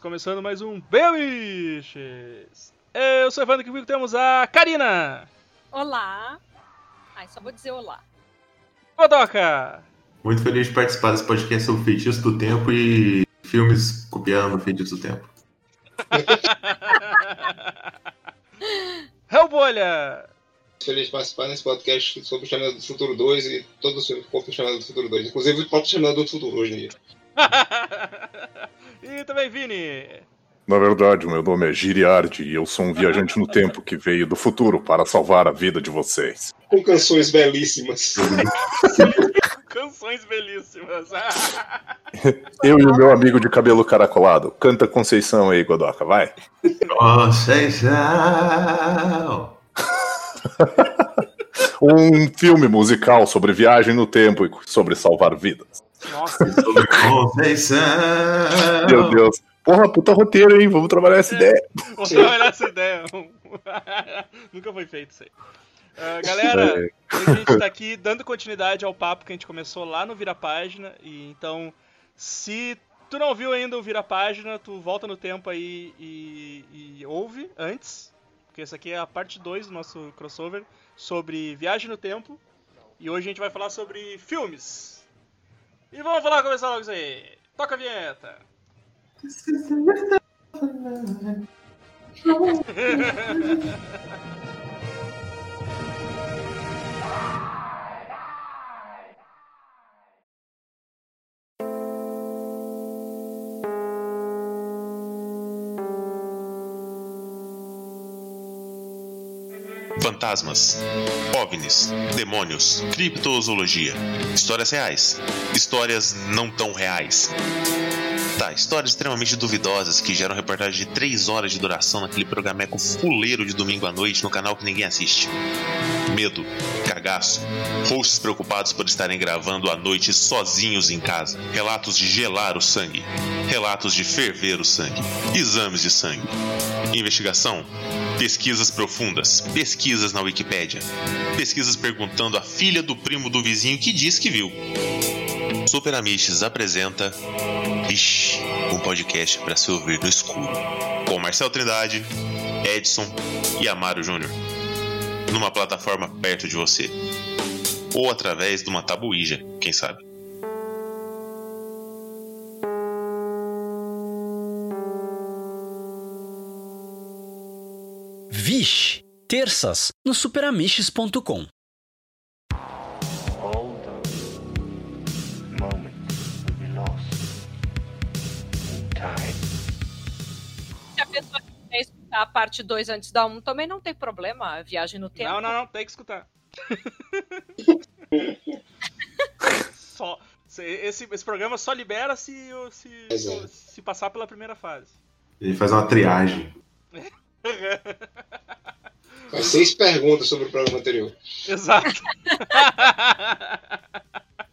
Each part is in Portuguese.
Estamos começando mais um Bemiches! Eu sou o Evandro, comigo temos a Karina! Olá! Ai, só vou dizer olá. Godoka! Muito feliz de participar desse podcast sobre feitiço do tempo e filmes copiando feitiço do tempo. Hellbolha! feliz de participar nesse podcast sobre o Chamado do Futuro 2 e todos os filmes que o Chamado do Futuro 2, inclusive o próprio Chamado do Futuro hoje em dia. e também Vini! Na verdade, meu nome é Giriardi e eu sou um viajante no tempo que veio do futuro para salvar a vida de vocês. Com canções belíssimas. canções belíssimas. eu e o meu amigo de cabelo caracolado. Canta Conceição aí, Godoca, vai. Conceição! um filme musical sobre viagem no tempo e sobre salvar vidas. Nossa, Conceição! Meu Deus. Porra, puta roteiro, hein? Vamos trabalhar essa ideia. Vamos trabalhar essa ideia. Nunca foi feito isso aí. Uh, galera, é. a gente tá aqui dando continuidade ao papo que a gente começou lá no Vira Página. E então, se tu não viu ainda o Vira Página, tu volta no tempo aí e, e ouve antes. Porque essa aqui é a parte 2 do nosso crossover sobre viagem no tempo. E hoje a gente vai falar sobre filmes. E vamos falar, começar logo isso aí. Toca a vinheta. Fantasmas, OVNIs, demônios, criptozoologia, histórias reais, histórias não tão reais. Tá, histórias extremamente duvidosas que geram reportagem de 3 horas de duração naquele programeco fuleiro de domingo à noite no canal que ninguém assiste. Medo, cagaço, hosts preocupados por estarem gravando à noite sozinhos em casa, relatos de gelar o sangue, relatos de ferver o sangue, exames de sangue. Investigação, pesquisas profundas, pesquisas na Wikipédia, pesquisas perguntando à filha do primo do vizinho que diz que viu. Super Amishes apresenta Vixe, um podcast para se ouvir no escuro. Com Marcel Trindade, Edson e Amaro Júnior. Numa plataforma perto de você. Ou através de uma tabuíja, quem sabe. Vixe, terças no superamiches.com. pessoa quiser escutar a parte 2 antes da 1, um, também não tem problema. A viagem no tempo. Não, não, não, tem que escutar. só. Esse, esse programa só libera se, se, se, se passar pela primeira fase. Ele faz uma triagem. Faz seis perguntas sobre o programa anterior. Exato.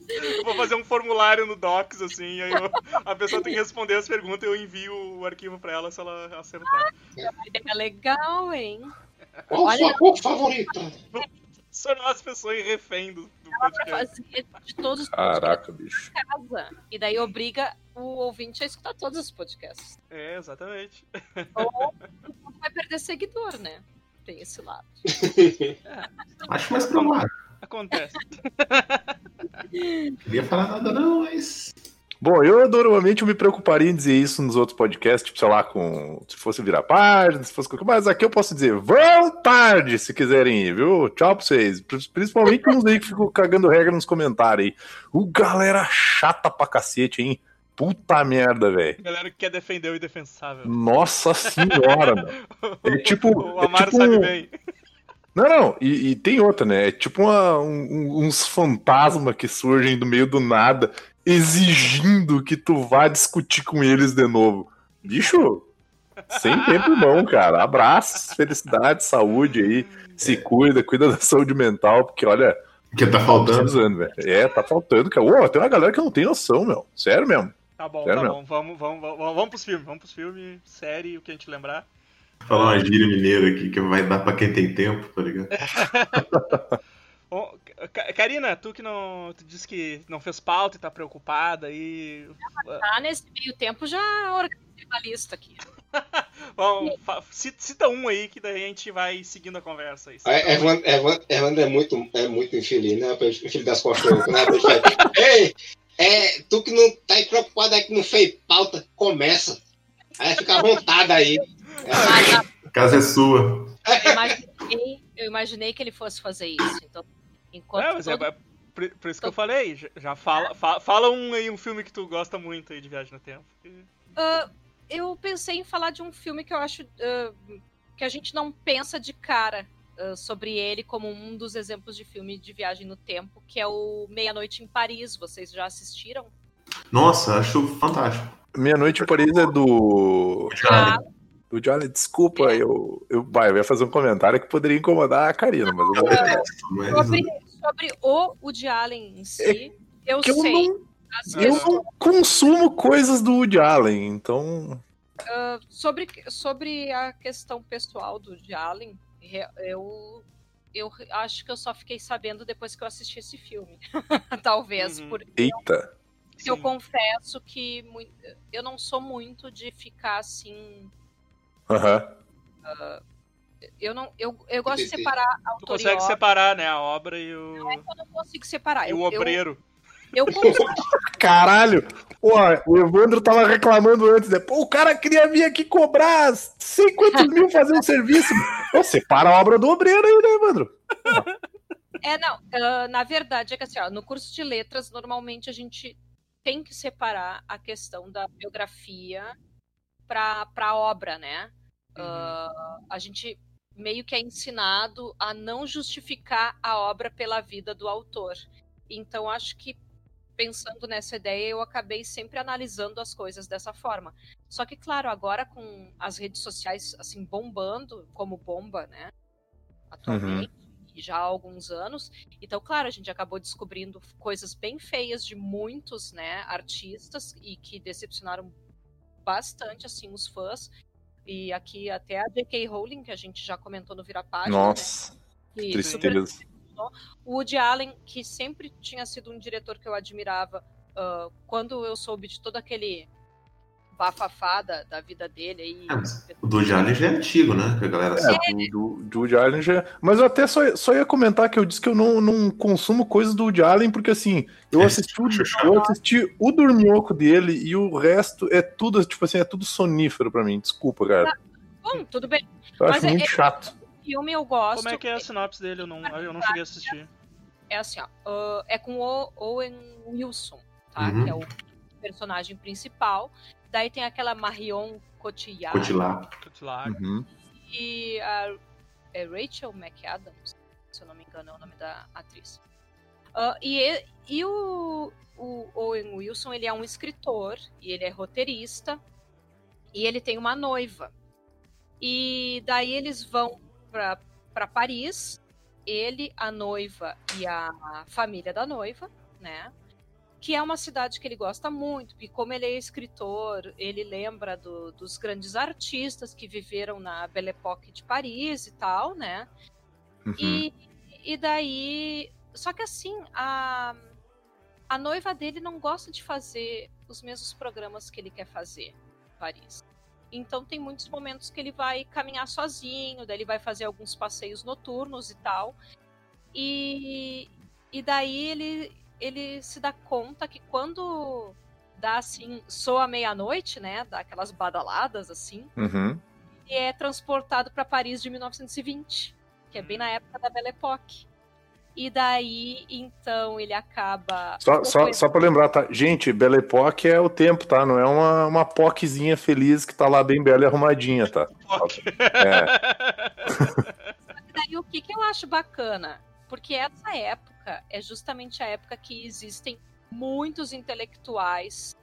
Eu vou fazer um formulário no Docs, assim, aí eu, a pessoa tem que responder as perguntas e eu envio o arquivo pra ela se ela acertar. É legal, hein? Qual Olha, sua cor favorita? Tornar as pessoas refém do, do podcast. de todos os Caraca, bicho. Casa, e daí obriga o ouvinte a escutar todos os podcasts. É, exatamente. Ou vai perder seguidor, né? Tem esse lado. É. Acho mais provável. Acontece. Queria falar nada não, mas... Bom, eu normalmente eu me preocuparia em dizer isso nos outros podcasts, tipo, sei lá, com se fosse virar página, se fosse mas aqui eu posso dizer, vão tarde se quiserem ir, viu? Tchau pra vocês. Principalmente uns aí que ficam cagando regra nos comentários aí. O galera chata pra cacete, hein? Puta merda, velho. Galera que quer defender o indefensável. Nossa senhora, mano. É tipo. O Amaro é tipo sabe bem. Não, não, e, e, tem outra, né? É tipo uma, um, uns fantasmas que surgem do meio do nada, exigindo que tu vá discutir com eles de novo. Bicho, sem tempo bom, cara. Abraços, felicidade, saúde aí. Se cuida, cuida da saúde mental, porque olha. Que tá faltando. É, tá faltando, cara. Ô, tem uma galera que não tem noção, meu. Sério mesmo. Tá bom, Sério tá mesmo. bom. Vamos, vamos, vamos, vamos pros filmes. Vamos pros filmes, série, o que a gente lembrar. Falar uma gíria mineira aqui que vai dar pra quem tem tempo, tá ligado? Bom, Karina, tu que não. Tu disse que não fez pauta e tá preocupada aí. Tá, nesse meio tempo já organizei uma lista aqui. Bom, cita um aí que daí a gente vai seguindo a conversa aí. Cita É, Evandro é muito, é muito infeliz, né? Filho das costas. Né? Ei, é, tu que não tá aí preocupado aí que não fez pauta, começa. Aí fica à vontade aí. A- casa é sua. eu, imaginei, eu imaginei que ele fosse fazer isso. Então, enquanto É, mas é, todo- é por, por isso que eu falei. Já, já fala, fa- fala um aí, um filme que tu gosta muito aí de Viagem no Tempo. Ah, eu pensei em falar de um filme que eu acho ah, que a gente não pensa de cara ah, sobre ele como um dos exemplos de filme de viagem no tempo, que é o Meia-Noite em Paris. Vocês já assistiram? Nossa, acho fantástico. Meia-noite em Paris é do. Ah, Do Johnny, desculpa, eu, eu, vai, eu ia fazer um comentário que poderia incomodar a Karina, mas eu Eu vou sobre, sobre o Woody Allen em si, eu que eu sei. não, as eu não consumo coisas do Woody Allen, então. sobre, sobre a questão pessoal do Woody Allen, eu, eu acho que eu só fiquei sabendo depois que eu assisti esse filme. Talvez, Uhum. porque Eita. eu Sim. confesso que mui- eu não sou muito de ficar assim. Aham. Eu não, eu, eu gosto de separar Tu autor e consegue obra. separar, né, a obra e o, Eu não consigo separar. e Eu, o obreiro. eu, eu Caralho! Pô, o Evandro tava reclamando antes, né? Pô, o cara queria vir aqui cobrar sei quantos mil fazer um serviço. Pô, separa a obra do obreiro aí, né, Evandro? É, não. ah, na verdade, é que assim, ó, no curso de letras, normalmente a gente tem que separar a questão da biografia para a obra, né? Ah, a gente meio que é ensinado a não justificar a obra pela vida do autor. Então, acho que pensando nessa ideia, eu acabei sempre analisando as coisas dessa forma. Só que, claro, agora com as redes sociais assim bombando, como bomba, né? Atualmente, e já há alguns anos. Então, claro, a gente acabou descobrindo coisas bem feias de muitos, né, artistas e que decepcionaram bastante assim os fãs. E aqui até a J.K. Rowling, que a gente já comentou no Vira Página, Nossa, né, que super tristeza. o Woody Allen, que sempre tinha sido um diretor que eu admirava, ah, quando eu soube de todo aquele bafafá da, da vida dele aí. É, O do Allen já é antigo, né? Que a galera sabe. É, do, do, do Woody Allen já. Mas eu até só, só ia comentar que eu disse que eu não, não consumo coisas do Woody Allen, porque assim, eu É, assisti, o, eu assisti o Dorminhoco dele e o resto é tudo, tipo assim, é tudo sonífero pra mim. Desculpa, cara. Bom, tudo bem. Eu Mas acho é- muito é- chato. O filme eu gosto. Como é que é a sinopse dele? Eu não, eu não cheguei a assistir. É assim, ó. ah, é com o Owen Wilson, tá? Uhum. Que é o personagem principal. Daí tem aquela Marion Cotillard Cotilar. Claro. Uhum. e a é Rachel McAdams, se eu não me engano é o nome da atriz. Ah, e e- e o, o Owen Wilson, ele é um escritor e ele é roteirista e ele tem uma noiva. E daí eles vão para Paris, ele, a noiva e a família da noiva, né? Que é uma cidade que ele gosta muito, e como ele é escritor, ele lembra do- dos grandes artistas que viveram na Belle Époque de Paris e tal, né? Uhum. E, e daí. Só que assim, a, a noiva dele não gosta de fazer os mesmos programas que ele quer fazer em Paris. Então tem muitos momentos que ele vai caminhar sozinho, daí ele vai fazer alguns passeios noturnos e tal. E, e daí ele, ele se dá conta que quando dá assim, soa meia-noite, né? Dá aquelas badaladas assim, Uhum. e é transportado para Paris de 1920, que é bem na época da Belle Époque. E daí, então, ele acaba. Só, só, só pra lembrar, tá? Gente, Belle Époque é o tempo, tá? Não é uma, uma POCzinha feliz que tá lá bem bela e arrumadinha, tá? É. daí o que, que eu acho bacana? Porque essa época é justamente a época que existem muitos intelectuais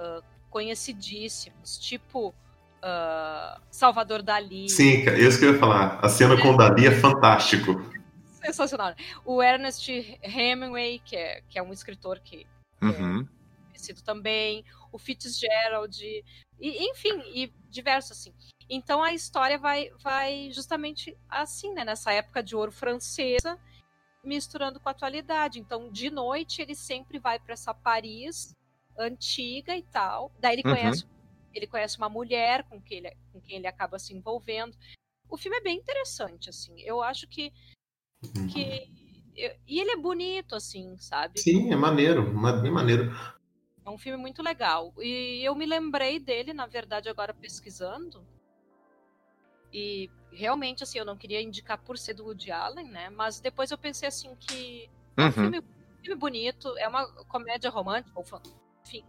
ah, conhecidíssimos, tipo ah, Salvador Dali. Sim, isso que eu ia falar. A cena com o Dali é fantástico. Sensacional. O Ernest Hemingway, que é, que é um escritor que Uhum. conhecido também, o Fitzgerald, e, enfim, e diversos assim. Então a história vai, vai justamente assim, né? Nessa época de ouro francesa, misturando com a atualidade. Então, de noite, ele sempre vai para essa Paris antiga e tal. Daí ele Uhum. conhece, ele conhece uma mulher com quem, ele, com quem ele acaba se envolvendo. O filme é bem interessante, assim. Eu acho que. Que eu- e ele é bonito, assim, sabe? Sim, é maneiro, ma- bem maneiro. É um filme muito legal. E eu me lembrei dele, na verdade, agora pesquisando. E realmente, assim, eu não queria indicar por ser do Woody Allen, né? Mas depois eu pensei assim que é um Uhum. filme, filme bonito, é uma comédia romântica, enfim.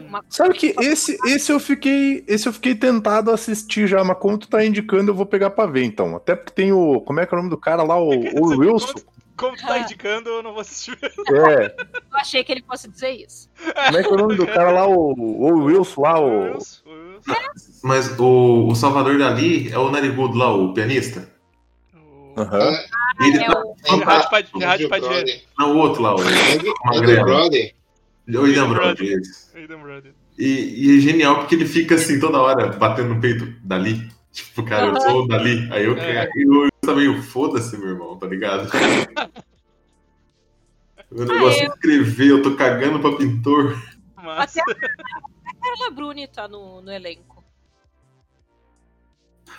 Uma... Sabe que esse, esse eu fiquei. Esse eu fiquei tentado a assistir já, mas como tu tá indicando, eu vou pegar pra ver, então. Até porque tem o. Como é que é o nome do cara lá? O, o Wilson. Como tu tá indicando, eu não vou assistir. É. Eu achei que ele fosse dizer isso. Como é que é o nome do cara lá? O, o Wilson lá, o. Mas o, o Salvador Dali é o narigudo lá, o pianista? Aham. Ele é tá o-. Não, o outro lá, o Magrelo. O William Brody, Brody. E, e é genial porque ele fica assim toda hora batendo no peito, Dali. Tipo, cara, eu sou o Dali. Aí eu, É. eu, eu também, foda-se, meu irmão, tá ligado? O negócio Ah, de escrever, eu tô cagando pra pintor. Mas... Até a Carla Bruni tá no, no elenco.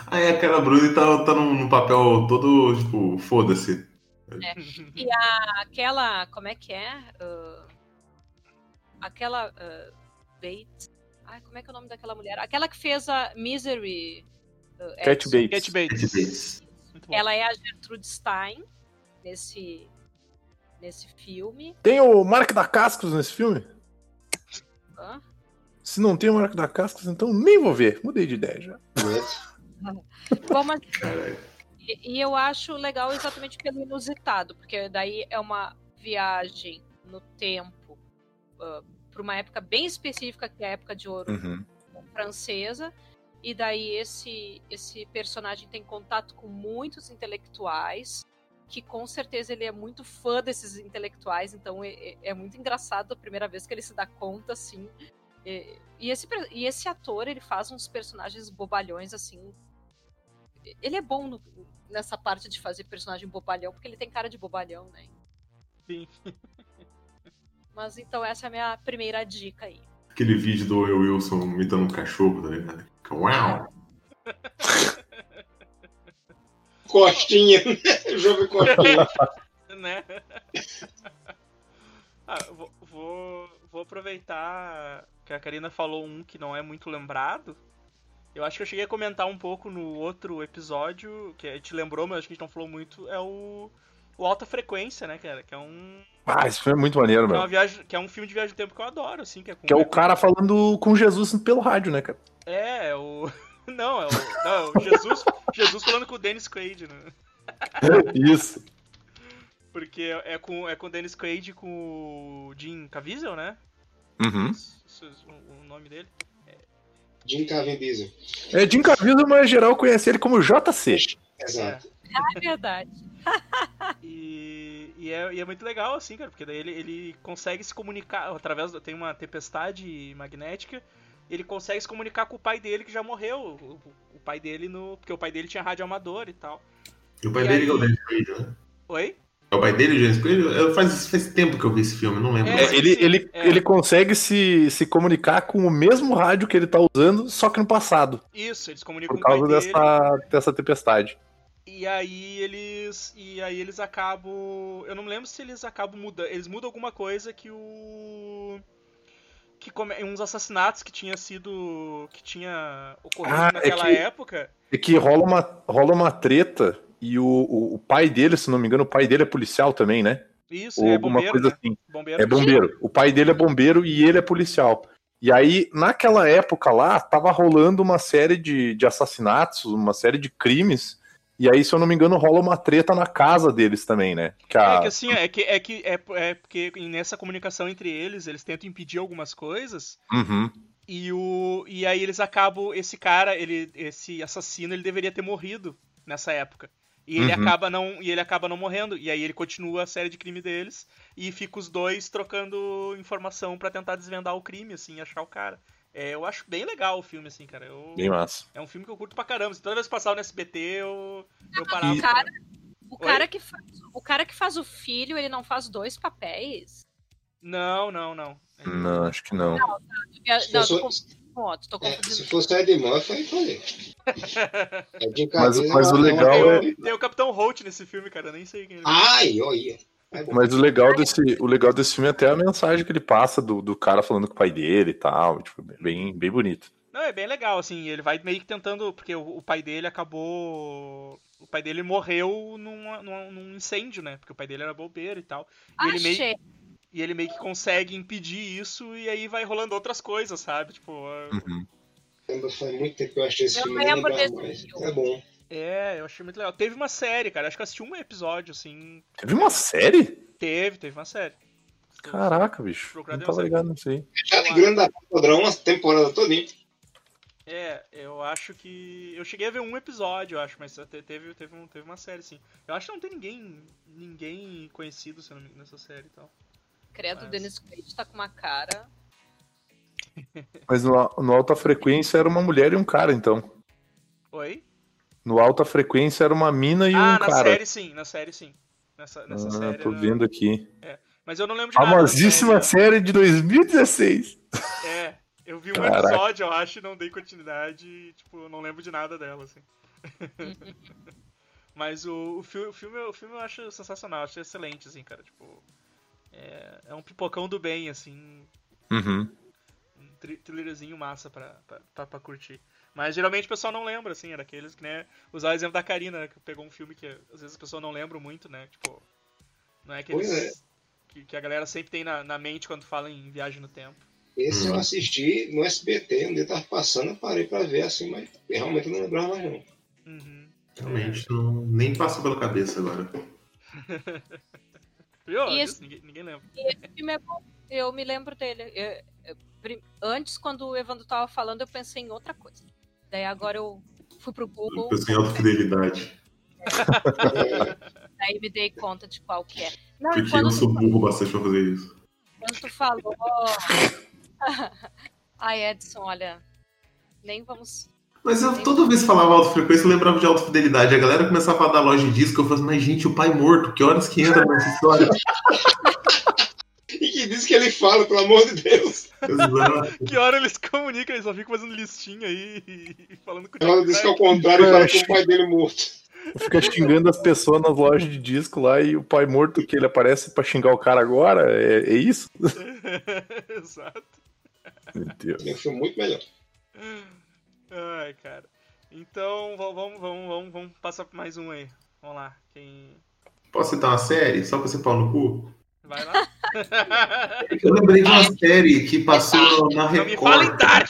Aí a cara Bruni tá, tá num, num papel todo, tipo, foda-se. E a, aquela. Como é que é? Ah, aquela. ah, Bates. Ai, como é que é o nome daquela mulher? Aquela que fez a Misery. ah, Cat. Bates. Cat Bates. Ela é a Gertrude Stein nesse, nesse filme. Tem o Mark da Cascos nesse filme? Hã? Se não tem o Mark da Cascos, então nem vou ver. Mudei de ideia já. Bom, mas- e, e eu acho legal exatamente pelo inusitado, porque daí é uma viagem no tempo para uma época bem específica, que é a época de ouro Uhum. francesa. E daí esse, esse personagem tem contato com muitos intelectuais, que com certeza ele é muito fã desses intelectuais, então é, é- é muito engraçado a primeira vez que ele se dá conta, assim. E, e esse, e esse ator, ele faz uns personagens bobalhões, assim. Ele é bom no- nessa parte de fazer personagem bobalhão, porque ele tem cara de bobalhão, né? Sim. Mas então essa é a minha primeira dica aí. Aquele vídeo do Will Wilson imitando um cachorro, tá ligado? Uau! Costinha. Jogo Costinha. né? Ah, eu vou, vou, vou aproveitar que a Karina falou um que não é muito lembrado. Eu acho que eu cheguei a comentar um pouco no outro episódio, que a gente lembrou, mas acho que a gente não falou muito, é o, o Alta Frequência, né, cara? Que é um. Ah, esse filme é muito maneiro, é, meu. viagem, que é um filme de viagem no tempo que eu adoro, assim, que é Que é o cara falando com Jesus pelo rádio, né, cara? É, é o. Não, é o. Não, é o Jesus, Jesus falando com o Dennis Quaid, né? Isso. Porque é com, é com o Dennis Quaid e com o Jim Caviezel, né? Uhum. O nome dele. Jim Carvin Diesel. É, Jim Caviezel, mas geral conhece ele como JC. Exato. Ah, é verdade. E, e, é, e é muito legal, assim, cara, porque daí ele, ele consegue se comunicar através. do- Tem uma tempestade magnética. Ele consegue se comunicar com o pai dele que já morreu. O, o pai dele no. Porque o pai dele tinha rádio amador e tal. E o pai E dele aí- é o Dennis Quaid, né? Oi? É o pai dele, o Quaid? Eu- Faz, faz tempo que eu vi esse filme, não lembro. É, É, ele, ele, é. ele consegue se, se comunicar com o mesmo rádio que ele tá usando, só que no passado. Isso, eles comunicam Por com o pai causa dele. dessa, dessa tempestade. E aí eles. E aí eles acabam. Eu não lembro se eles acabam mudando. Eles mudam alguma coisa que o. Que come... uns assassinatos que tinha sido. que tinha ocorrido Ah, é naquela que- época. É que rola uma, rola uma treta e o, o, o pai dele, se não me engano, o pai dele é policial também, né? Isso, Ou é alguma bombeiro. coisa né? assim. Bombeiro. É bombeiro. O pai dele é bombeiro e ele é policial. E aí, naquela época lá, tava rolando uma série de, de assassinatos, uma série de crimes. E aí, se eu não me engano, rola uma treta na casa deles também, né? Que a- É que assim, é que é que é, é porque nessa comunicação entre eles, eles tentam impedir algumas coisas. Uhum. E o e aí eles acabam esse cara, ele esse assassino, ele deveria ter morrido nessa época. E ele Uhum. acaba não e ele acaba não morrendo e aí ele continua a série de crime deles e fica os dois trocando informação pra tentar desvendar o crime assim, achar o cara. É, eu acho bem legal o filme assim, cara. Eu, Bem massa. é um filme que eu curto pra caramba. Toda vez que passava no SBT, eu eu parava. E- Cara, O cara, que faz, o cara que faz o filho, ele não faz dois papéis? Não, não, não. Não, acho que não. Não, Se tô fosse- tô É, confundindo. se fosse Ed Murphy, aí falei. É de Mas- mas o é legal é uma- Tem o Capitão Holt nesse filme, cara. Eu nem sei quem ele é. Ai, olha. É. Mas o legal desse, o legal desse filme é até a mensagem que ele passa do, do cara falando com o pai dele e tal. Tipo, bem, bem bonito. Não, é bem legal, assim. Ele vai meio que tentando. Porque o, o pai dele acabou. O pai dele morreu num, num, num incêndio, né? Porque o pai dele era bobeiro e tal. E ele, meio, Achei. E ele meio que consegue impedir isso e aí vai rolando outras coisas, sabe? Tipo, Uhum. Faz muito tempo que eu achei esse Eu filme. lembro não lembro filme. É bom. é, eu achei muito legal. Teve uma série, cara. Acho que eu assisti um episódio, assim. Teve uma série? Teve, teve uma série. Caraca, bicho. Procurar Não tava ligado nisso aí. Já grande da padrão uma temporada todinha. É, eu acho que. Eu cheguei a ver um episódio, eu acho, mas te- teve, teve, um- teve uma série, sim. Eu acho que não tem ninguém. ninguém conhecido se eu não me engano, nessa série e tal. Credo, o Mas- Dennis Quaid tá com uma cara. Mas no, no Alta Frequência era uma mulher e um cara, então. Oi? No Alta Frequência era uma mina e ah, um na cara. série sim, na série sim. Nessa, nessa ah, série. tô era- vendo aqui. Mas eu não lembro de nada. da Famosíssima série. série de 2016. É, eu vi um Caraca. episódio, eu acho, e não dei continuidade e, tipo, eu não lembro de nada dela, assim. Mas o, o, filme, o, filme, o filme eu acho sensacional, acho excelente, assim, cara. Tipo, é, é um pipocão do bem, assim, Uhum. um tri- thrillerzinho massa pra, pra, pra, pra curtir. Mas geralmente o pessoal não lembra, assim, era aqueles que, né, usar o exemplo da Karina, né, que pegou um filme que às vezes a pessoa não lembra muito, né, tipo, não é aqueles é. que, que a galera sempre tem na, na mente quando fala em viagem no tempo. Esse Uhum. eu assisti no SBT, um dia tava passando, eu parei pra ver assim, mas realmente eu não lembrava mais não. Uhum. Realmente, não, nem passou pela cabeça agora. Viu? E Isso, ninguém, ninguém lembra. E esse filme é bom. Eu me lembro dele. Eu- eu- antes, quando o Evandro tava falando, eu pensei em outra coisa. Daí agora eu fui pro Google, Eu em alta fidelidade. daí me dei conta de qual que é. Não, Porque quando eu sou burro bastante pra fazer isso. quando tu falou. Ai, Edson, olha. Nem vamos. Mas eu toda vez que falava alta frequência, eu lembrava de alta fidelidade. A galera começava a falar da loja de disco, eu falava assim, mas gente, o pai morto, que horas que entra nessa história? E que diz que ele fala, pelo amor de Deus. Exato. Que hora eles comunicam, eles só ficam fazendo listinha aí e falando com o Ela diz que é o contrário fala com o pai dele morto. Fica xingando as pessoas nas lojas de disco lá e o pai morto que ele aparece pra xingar o cara agora. É, é isso? Exato. Meu Deus. Filme muito melhor. Ai, cara. Então, va- vamos, vamos, vamos, vamos passar por mais um aí. Vamos lá. Quem. Posso citar uma série? Só pra ser pau no cu? Vai lá? Eu lembrei de uma série que passou na Não me fala em Record. Dark!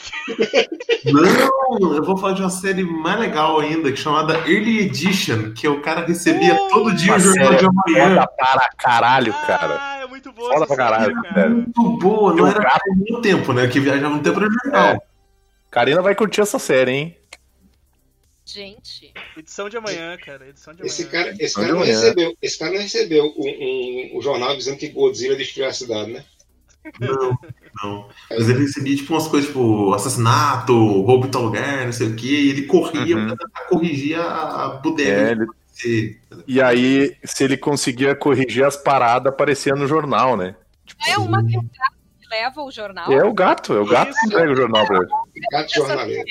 Não, eu vou falar de uma série mais legal ainda, que é chamada Early Edition, que o cara recebia Uh, todo dia o jornal série de amanhã. Foda para caralho, cara. Ah, é muito boa Foda essa pra caralho, série, sério. Muito boa, não Tem um era gato. no tempo, né? Que viajava no tempo era jornal. É. Karina vai curtir essa série, hein? Gente. Edição de amanhã, cara. Edição de amanhã. Esse cara, esse cara não amanhã. recebeu, esse cara não recebeu um, um- um jornal dizendo que Godzilla destruiu a cidade, né? Não, não. Mas ele recebia tipo umas coisas tipo assassinato, roubo em tal lugar, não sei o quê, e ele corria Uhum. pra tentar corrigir a, a bodega. É, de ele- acontecer. E aí, se ele conseguia corrigir as paradas, aparecia no jornal, né? É uma que o gato que leva o jornal. É o gato, é o gato que entrega o jornal pra ele. Gato jornaleiro.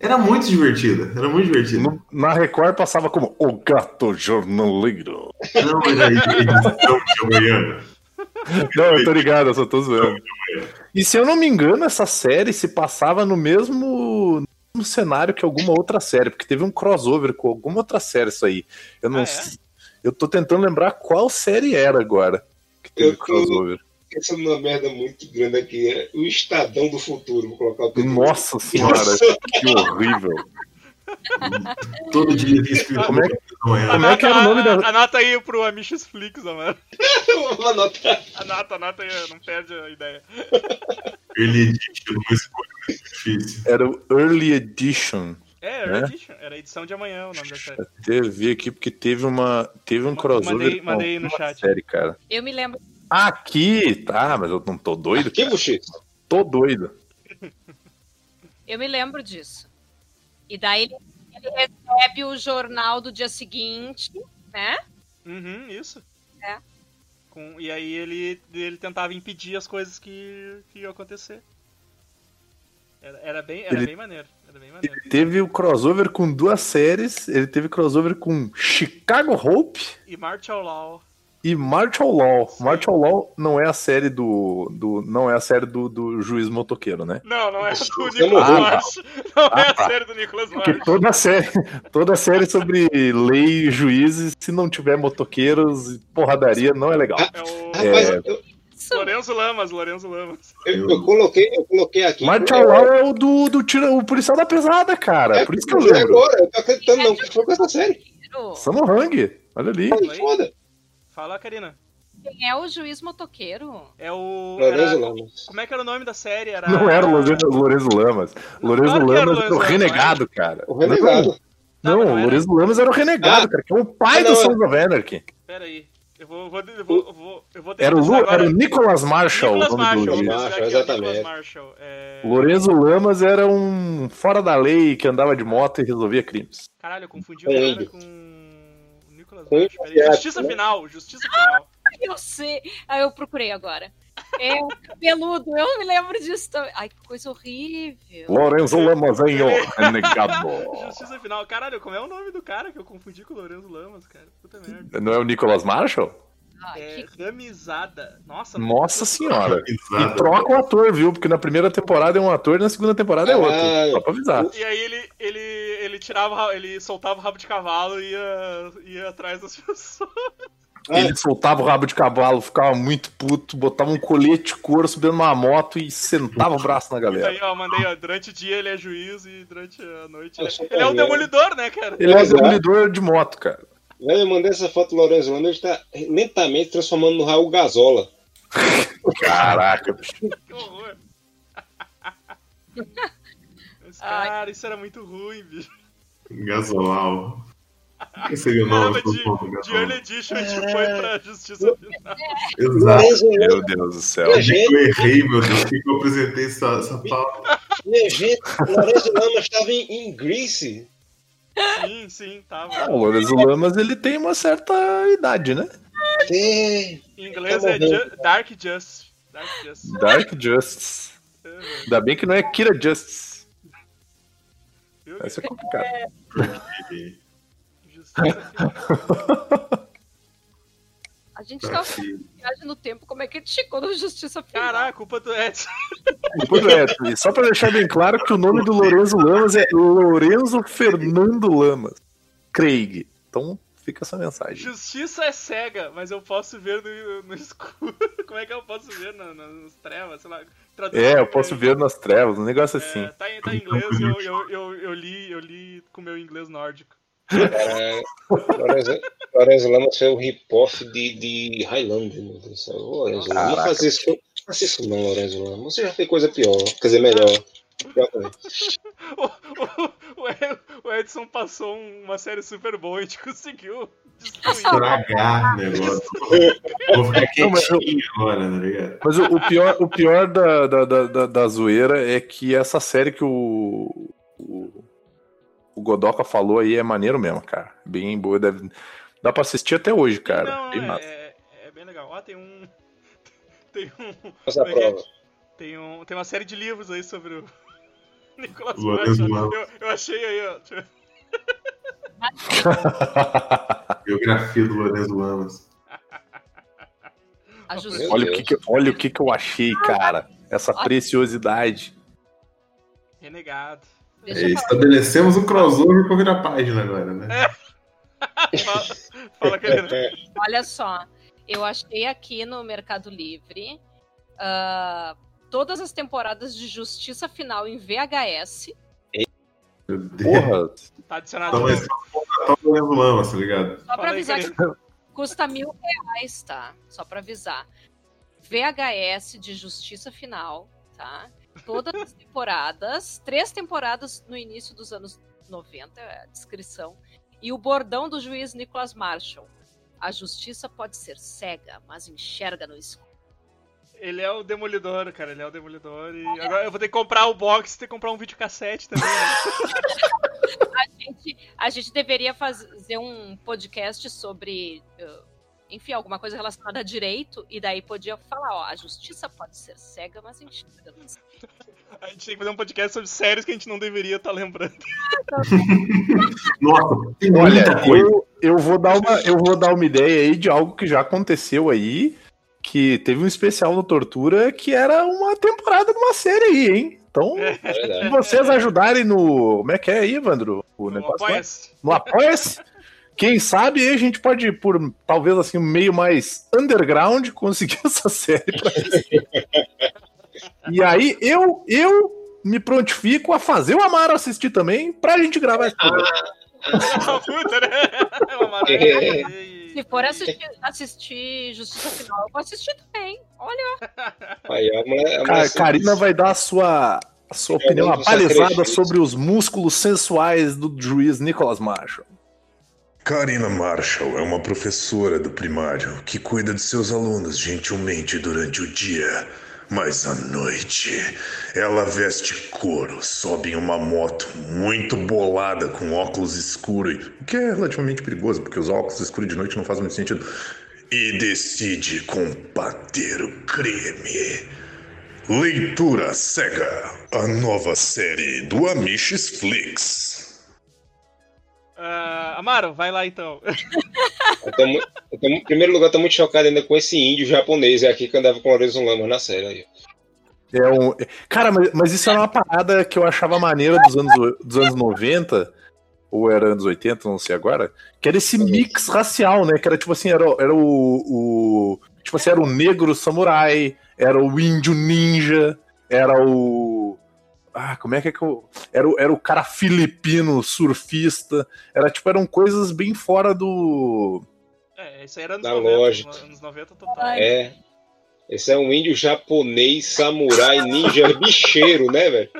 Era muito divertido, era muito divertido. No- na Record passava como o gato jornaleiro. Não, de amanhã. Não, eu tô ligado, eu só tô zoando. E se eu não me engano, essa série se passava no mesmo, no mesmo cenário que alguma outra série, porque teve um crossover com alguma outra série isso aí. Eu não Ah, é? sei- Eu tô tentando lembrar qual série era agora que teve Eu tô- crossover. Pensando numa merda muito grande aqui, é o Estadão do Futuro, vou colocar o título. Nossa senhora, que horrível. Todo dia escrito Como é que- amanhã. Como é que era o nome da- Anota aí pro Amichos Flix, mano. Vou anotar. Anota, anota aí, não perde a ideia. Early Edition, uma escolha muito difícil. Era o Early Edition. É, É? Early Edition. Era edição de amanhã o nome da série. Até ver aqui, porque teve uma. Teve um crossover mandei- mandei no chat. série, cara. Eu me lembro. Aqui, tá, mas eu não tô doido. Que cara. buchito. Tô doido. Eu me lembro disso. E daí ele, ele recebe o jornal do dia seguinte né? Uhum, isso. É. Com, e aí ele, ele tentava impedir as coisas que, que iam acontecer. Era, era bem, era Ele- bem maneiro. Era bem maneiro. Ele teve o crossover com duas séries. Ele teve crossover com Chicago Hope E Martial Law. E Martial Law. Martial Law não é a série do. do não é a série do, do juiz motoqueiro, né? Não, não é do Você Nicolas morreu. Marsh. Não é Ah, a tá. série do Nicolas Porque Marsh. toda a série, toda a série sobre lei e juízes, se não tiver motoqueiros e porradaria, não é legal. É o Rapaz, É. eu. Lorenzo Lamas, Lorenzo Lamas. eu, eu coloquei, eu coloquei aqui. Martial Law é o do, do tira, o policial da pesada, cara. É, Por isso que eu é lembro. agora, eu tô acreditando não, que foi com essa série. Samu Hang, olha ali. Ai, foda. Fala, Karina. Quem é o juiz motoqueiro? É o. Lorenzo Era, Lamas. como é que era o nome da série? Era... Não era o Lorenzo Lamas. Lorenzo Claro que era o Lamas era o renegado, cara. O renegado. Não, Não, o não. Lorenzo Lamas era o renegado, Ah. cara, que é o pai Ah, do não, Sons of Anarchy. Pera aí. Eu vou, vou, eu vou, eu vou, eu vou ter Era o, era o Nicholas Marshall, nome Marshall. do Marshall, exatamente. Marshall. É... Lorenzo Lamas era um fora da lei que andava de moto e resolvia crimes. Caralho, eu confundi o cara com. Nicolas Peraí. Justiça né? final, justiça final. Eu sei. Ah, eu procurei agora. É o cabeludo, eu me lembro disso também. Ai, que coisa horrível. Lorenzo Lamas, hein, ó, renegado. Justiça final. Caralho, como é o nome do cara que eu confundi com o Lorenzo Lamas, cara? Puta merda. Não é o Nicholas Marshall? Ai, É que... Ramizada. Nossa, Nossa senhora. E Exato. troca o ator, viu? Porque na primeira temporada é um ator e na segunda temporada é outro. Caralho. Só pra avisar. E aí ele, ele, ele tirava, ele soltava o rabo de cavalo e ia, ia atrás das pessoas. Ele soltava o rabo de cavalo, ficava muito puto, botava um colete de couro subindo numa moto e sentava o braço na E galera. aí, ó, mandei, ó, durante o dia ele é juiz e durante a noite ele é, ele é o Palmeiras. demolidor, né, cara? Ele é é. demolidor de moto, cara. Velho, eu mandei essa foto do Lorenzo Lamas, ele tá lentamente transformando no Raul Gazola. Caraca, bicho. Que horror. Mas, cara, isso era muito ruim, bicho. Gasolau. O que seria o nome? De, do de Gasolau? Early Edition a gente foi pra justiça final. Exato. Meu Deus do céu. que gente, eu errei, meu Deus? Por que eu apresentei essa, essa pauta? minha gente, Lorenzo Lamas estava em, em Greece. Sim, sim, Ah, tava. o Lamas, ele tem uma certa idade, né? É, Em inglês Tá é. Ju- Dark Justice. Dark Justice. Dark Justice. Ainda bem que não é Kira Justice. Vai ser complicado. A gente tava Assim, em viagem no tempo, como é que ele chegou na justiça final? Caraca, culpa do Edson. Pois é, e só pra deixar bem claro que o nome do Lorenzo Lamas é Lorenzo Fernando Lamas. Craig. Então fica essa mensagem. Justiça é cega, mas eu posso ver no, no escuro. Como é que eu posso ver na- na- nas trevas? Sei lá. É, eu posso ver nas trevas, um negócio É, assim. tá, em, tá em inglês eu, eu, eu, eu li, eu li com meu inglês nórdico. Cara, Lorenzo, Lorenzo Lamas foi o rip-off de, de Highlander, meu Deus do céu. Lorenzo não faça isso, não faça isso não, Lorenzo Lamas. Você já fez coisa pior, quer dizer, melhor. O, o- o Ed- o Edson passou um- uma série super boa e a gente conseguiu destruir. Estragar o negócio. Vou ficar Não, mas eu- quietinho agora, tá ligado? Mas o, o pior, o pior da, da, da, da- da zoeira é que essa série que o, o, o Godoka falou aí é maneiro mesmo, cara. Bem boa. Deve, dá pra assistir até hoje, cara. Não, Bem é, é, é bem legal. Ó, tem um. Tem um. É é? prova. Tem, um, tem uma série de livros aí sobre o Nicolas. Lamas. Eu, eu achei aí, ó. Biografia do Lorenzo Lamas. Olha, o que que, olha o que que eu achei, cara. Essa preciosidade. Renegado. Deixa É, estabelecemos um crossover pra virar página agora, né? fala, fala Karina. Olha só, eu achei aqui no Mercado Livre ah, todas as temporadas de Justiça Final em VHS. Meu Deus. Porra, Tá adicionado Então o Lorenzo Lamas, tá ligado? Só Fala pra avisar que custa mil reais, tá? Só pra avisar. VHS de Justiça Final, tá? Todas as temporadas, três temporadas no início dos anos 90, é a descrição. E o bordão do juiz Nicholas Marshall. A justiça pode ser cega, mas enxerga no escuro. Ele é o Demolidor, cara. Ele é o Demolidor. E agora eu vou ter que comprar o box e ter que comprar um videocassete também. Né? A gente, a gente deveria fazer um podcast sobre, uh, enfim, alguma coisa relacionada a direito, e daí podia falar, ó, a justiça pode ser cega, mas enxerga. A gente tem que fazer um podcast sobre séries que a gente não deveria estar lembrando. Nossa, tem Olha, muita coisa. eu, eu, vou dar uma, eu vou dar uma ideia aí de algo que já aconteceu aí, que teve um especial no Tortura que era uma temporada de uma série aí, hein? Então, É se vocês ajudarem no. Como é que é aí, Evandro? O negócio lá? apoia-se. no Apoia-se. Quem sabe a gente pode, por talvez assim, um meio mais underground, conseguir essa série. E aí eu, eu me prontifico a fazer o Amaro assistir também pra gente gravar esse programa. Ah, puta, né? É uma maravilha. Se for assistir, assistir Justiça Final, eu vou assistir também. Olha, Aí, a mulher, a Ca- mulher Karina vai dar a sua, a sua opinião Jogando abalizada sobre os músculos sensuais do juiz Nicholas Marshall. Karina Marshall é uma professora do primário que cuida de seus alunos gentilmente durante o dia. Mas à noite, ela veste couro, sobe em uma moto muito bolada com óculos escuros, o que é relativamente perigoso, porque os óculos escuros de noite não fazem muito sentido, e decide combater o crime. Leitura Cega, a nova série do Amish Flix. Ah, Amaro, vai lá então. Eu tô eu tô em primeiro lugar, eu tô muito chocado ainda com esse índio japonês aqui que andava com o Horizon Lama na série. Aí. É um... Cara, mas, mas isso era uma parada que eu achava maneira dos anos, dos anos 90, ou era anos 80, não sei agora, que era esse mix racial, né? Que era tipo assim, era, era o, o. Tipo assim, era o negro samurai, era o índio ninja, era o. Ah, como é que é que eu. Era o, era o cara filipino surfista. Era tipo, eram coisas bem fora do. É, isso aí era anos Da 90. lógica. Anos 90 total. É. Esse é um índio japonês, samurai, ninja, bicheiro, né, velho?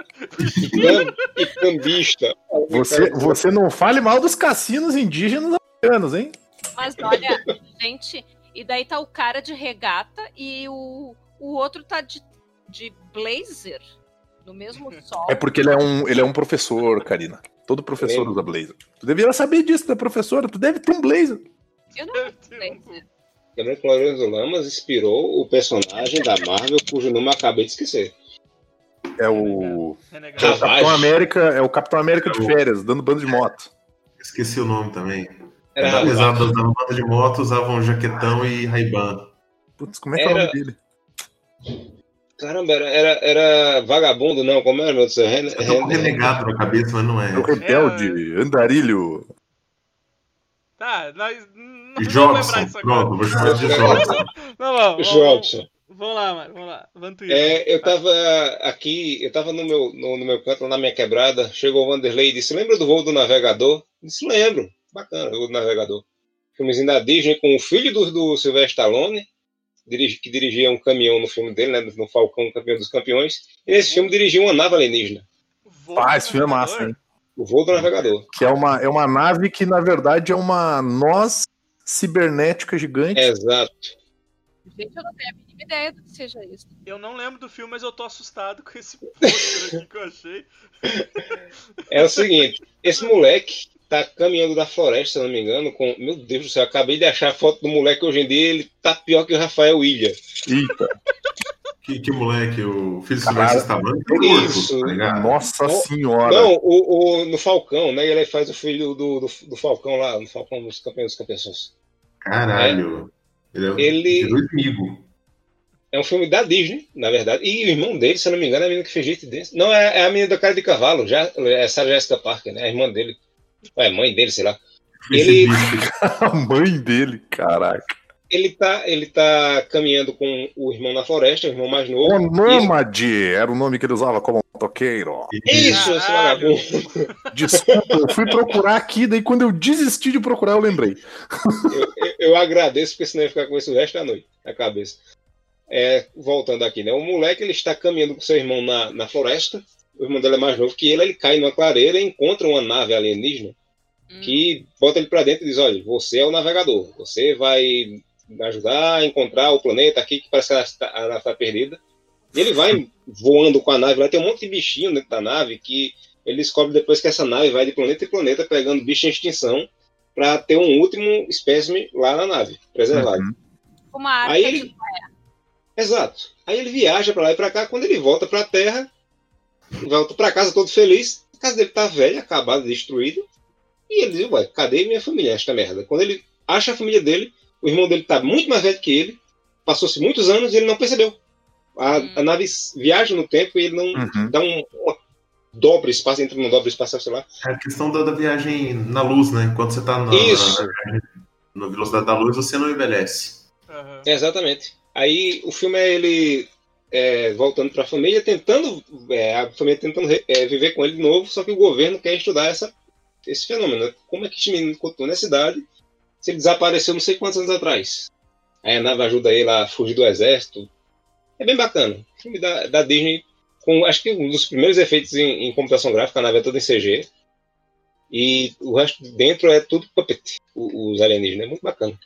E, e cambista. Você, você não fale mal dos cassinos indígenas americanos, hein? mas olha, gente, e daí tá o cara de regata e o, o outro tá de, de blazer no mesmo sol. É porque ele é um, ele é um professor, Karina. Todo professor usa blazer. Tu deveria saber disso, tu é professora, tu deve ter um blazer. Eu não uso blazer. Lembrando que o Lorenzo Lamas inspirou o personagem da Marvel, cujo nome eu acabei de esquecer. É o. Renegado. É o. Capitão América, é o Capitão América de É férias, dando bando de moto. Esqueci o nome também. Era Apesar rapaz. das da banda de moto, usavam jaquetão e Ray-Ban. Putz, como é que é o Era- nome dele? Caramba, era, era, era vagabundo, não, como era, meu Deus do céu? Ren- Eu tô com renegado na cabeça, mas não é. É o rebelde, andarilho. Tá, nós não vamos lembrar Jobson. disso agora. Pronto, vou chamar de Jobson. Não, vamos, vamos, Jobson. vamos lá, mano, vamos lá. Vantuí. É, eu tava aqui, eu tava no meu, no, no meu canto, lá na minha quebrada, chegou o Vanderlei e disse, lembra do voo do navegador? Eu disse, lembro, bacana, o voo do navegador. Filmezinho da Disney com o filho do, do Sylvester Stallone, que dirigia um caminhão no filme dele, né, no Falcão, campeão dos campeões, e nesse filme dirigia uma nave alienígena, Voo Ah, do esse filme é massa, hein? o voo do navegador. Que é uma, é uma nave que, na verdade, é uma noz cibernética gigante. Exato. Gente, eu não tenho a mínima ideia do que seja isso. Eu não lembro do filme, mas eu tô assustado com esse pôster aqui que eu achei. É o seguinte, esse moleque tá caminhando da floresta, se eu não me engano, com. Meu Deus do céu, acabei de achar a foto do moleque hoje em dia, ele tá pior que o Rafael Ilha. Eita, Que, que moleque, o filho do Caralho. Silvestre Stallone tá morto, Isso. tá nossa senhora. Não, o, o- no Falcão, né? Ele faz o filho do, do, do Falcão lá, no Falcão dos Campeões dos Campeões. Caralho. Ele é um Ele- inimigo. É um filme da Disney, na verdade. E o irmão dele, se eu não me engano, é a menina que fez jeito desse. Não, é, é a menina da cara de cavalo, já, é a Sarah Jessica Parker, né? A irmã dele. É, mãe dele, sei lá. Ele- A mãe dele, caraca. Ele tá, ele tá caminhando com o irmão na floresta, o irmão mais novo. O Nômade era o nome que ele usava como motoqueiro. Isso, esse vagabundo. Desculpa, eu fui procurar aqui, daí quando eu desisti de procurar, eu lembrei. Eu, eu- eu agradeço, porque senão eu ia ficar com isso o resto da noite na cabeça. É, voltando aqui, né? O moleque ele está caminhando com seu irmão na, na floresta. O irmão dele é mais novo que ele. Ele cai numa clareira e encontra uma nave alienígena Hum. que bota ele pra dentro e diz: Olha, você é o navegador. Você vai ajudar a encontrar o planeta aqui, que parece que a nave tá- a nave está perdida. E ele vai voando com a nave lá, tem um monte de bichinho dentro da nave que ele descobre depois que essa nave vai de planeta em planeta pegando bicho em extinção para ter um último espécime lá na nave, preservado. Uhum. Uma arca Aí ele- de Exato. Aí ele viaja para lá e para cá, quando ele volta para a Terra, volta para casa todo feliz, a casa dele tá velha, acabada, destruída, e ele diz, ué, cadê minha família, esta merda? Quando ele acha a família dele, o irmão dele tá muito mais velho que ele, passou-se muitos anos e ele não percebeu. A, Hum. a nave viaja no tempo e ele não Uhum. dá um, uma dobra espaço, entra num dobra espacial, sei lá. É a questão da, da viagem na luz, né? Quando você tá na, Isso. na, na velocidade da luz, você não envelhece. Aham. Exatamente. Aí o filme é ele é, voltando para a família, tentando é, a família tentando é, viver com ele de novo, só que o governo quer estudar essa, esse fenômeno. Como é que esse menino continua na cidade se ele desapareceu não sei quantos anos atrás? Aí a nave ajuda ele a fugir do exército. É bem bacana. Filme da, da Disney com acho que um dos primeiros efeitos em, em computação gráfica, a nave é toda em CG. E o resto de dentro é tudo puppet, o- os alienígenas. É muito bacana.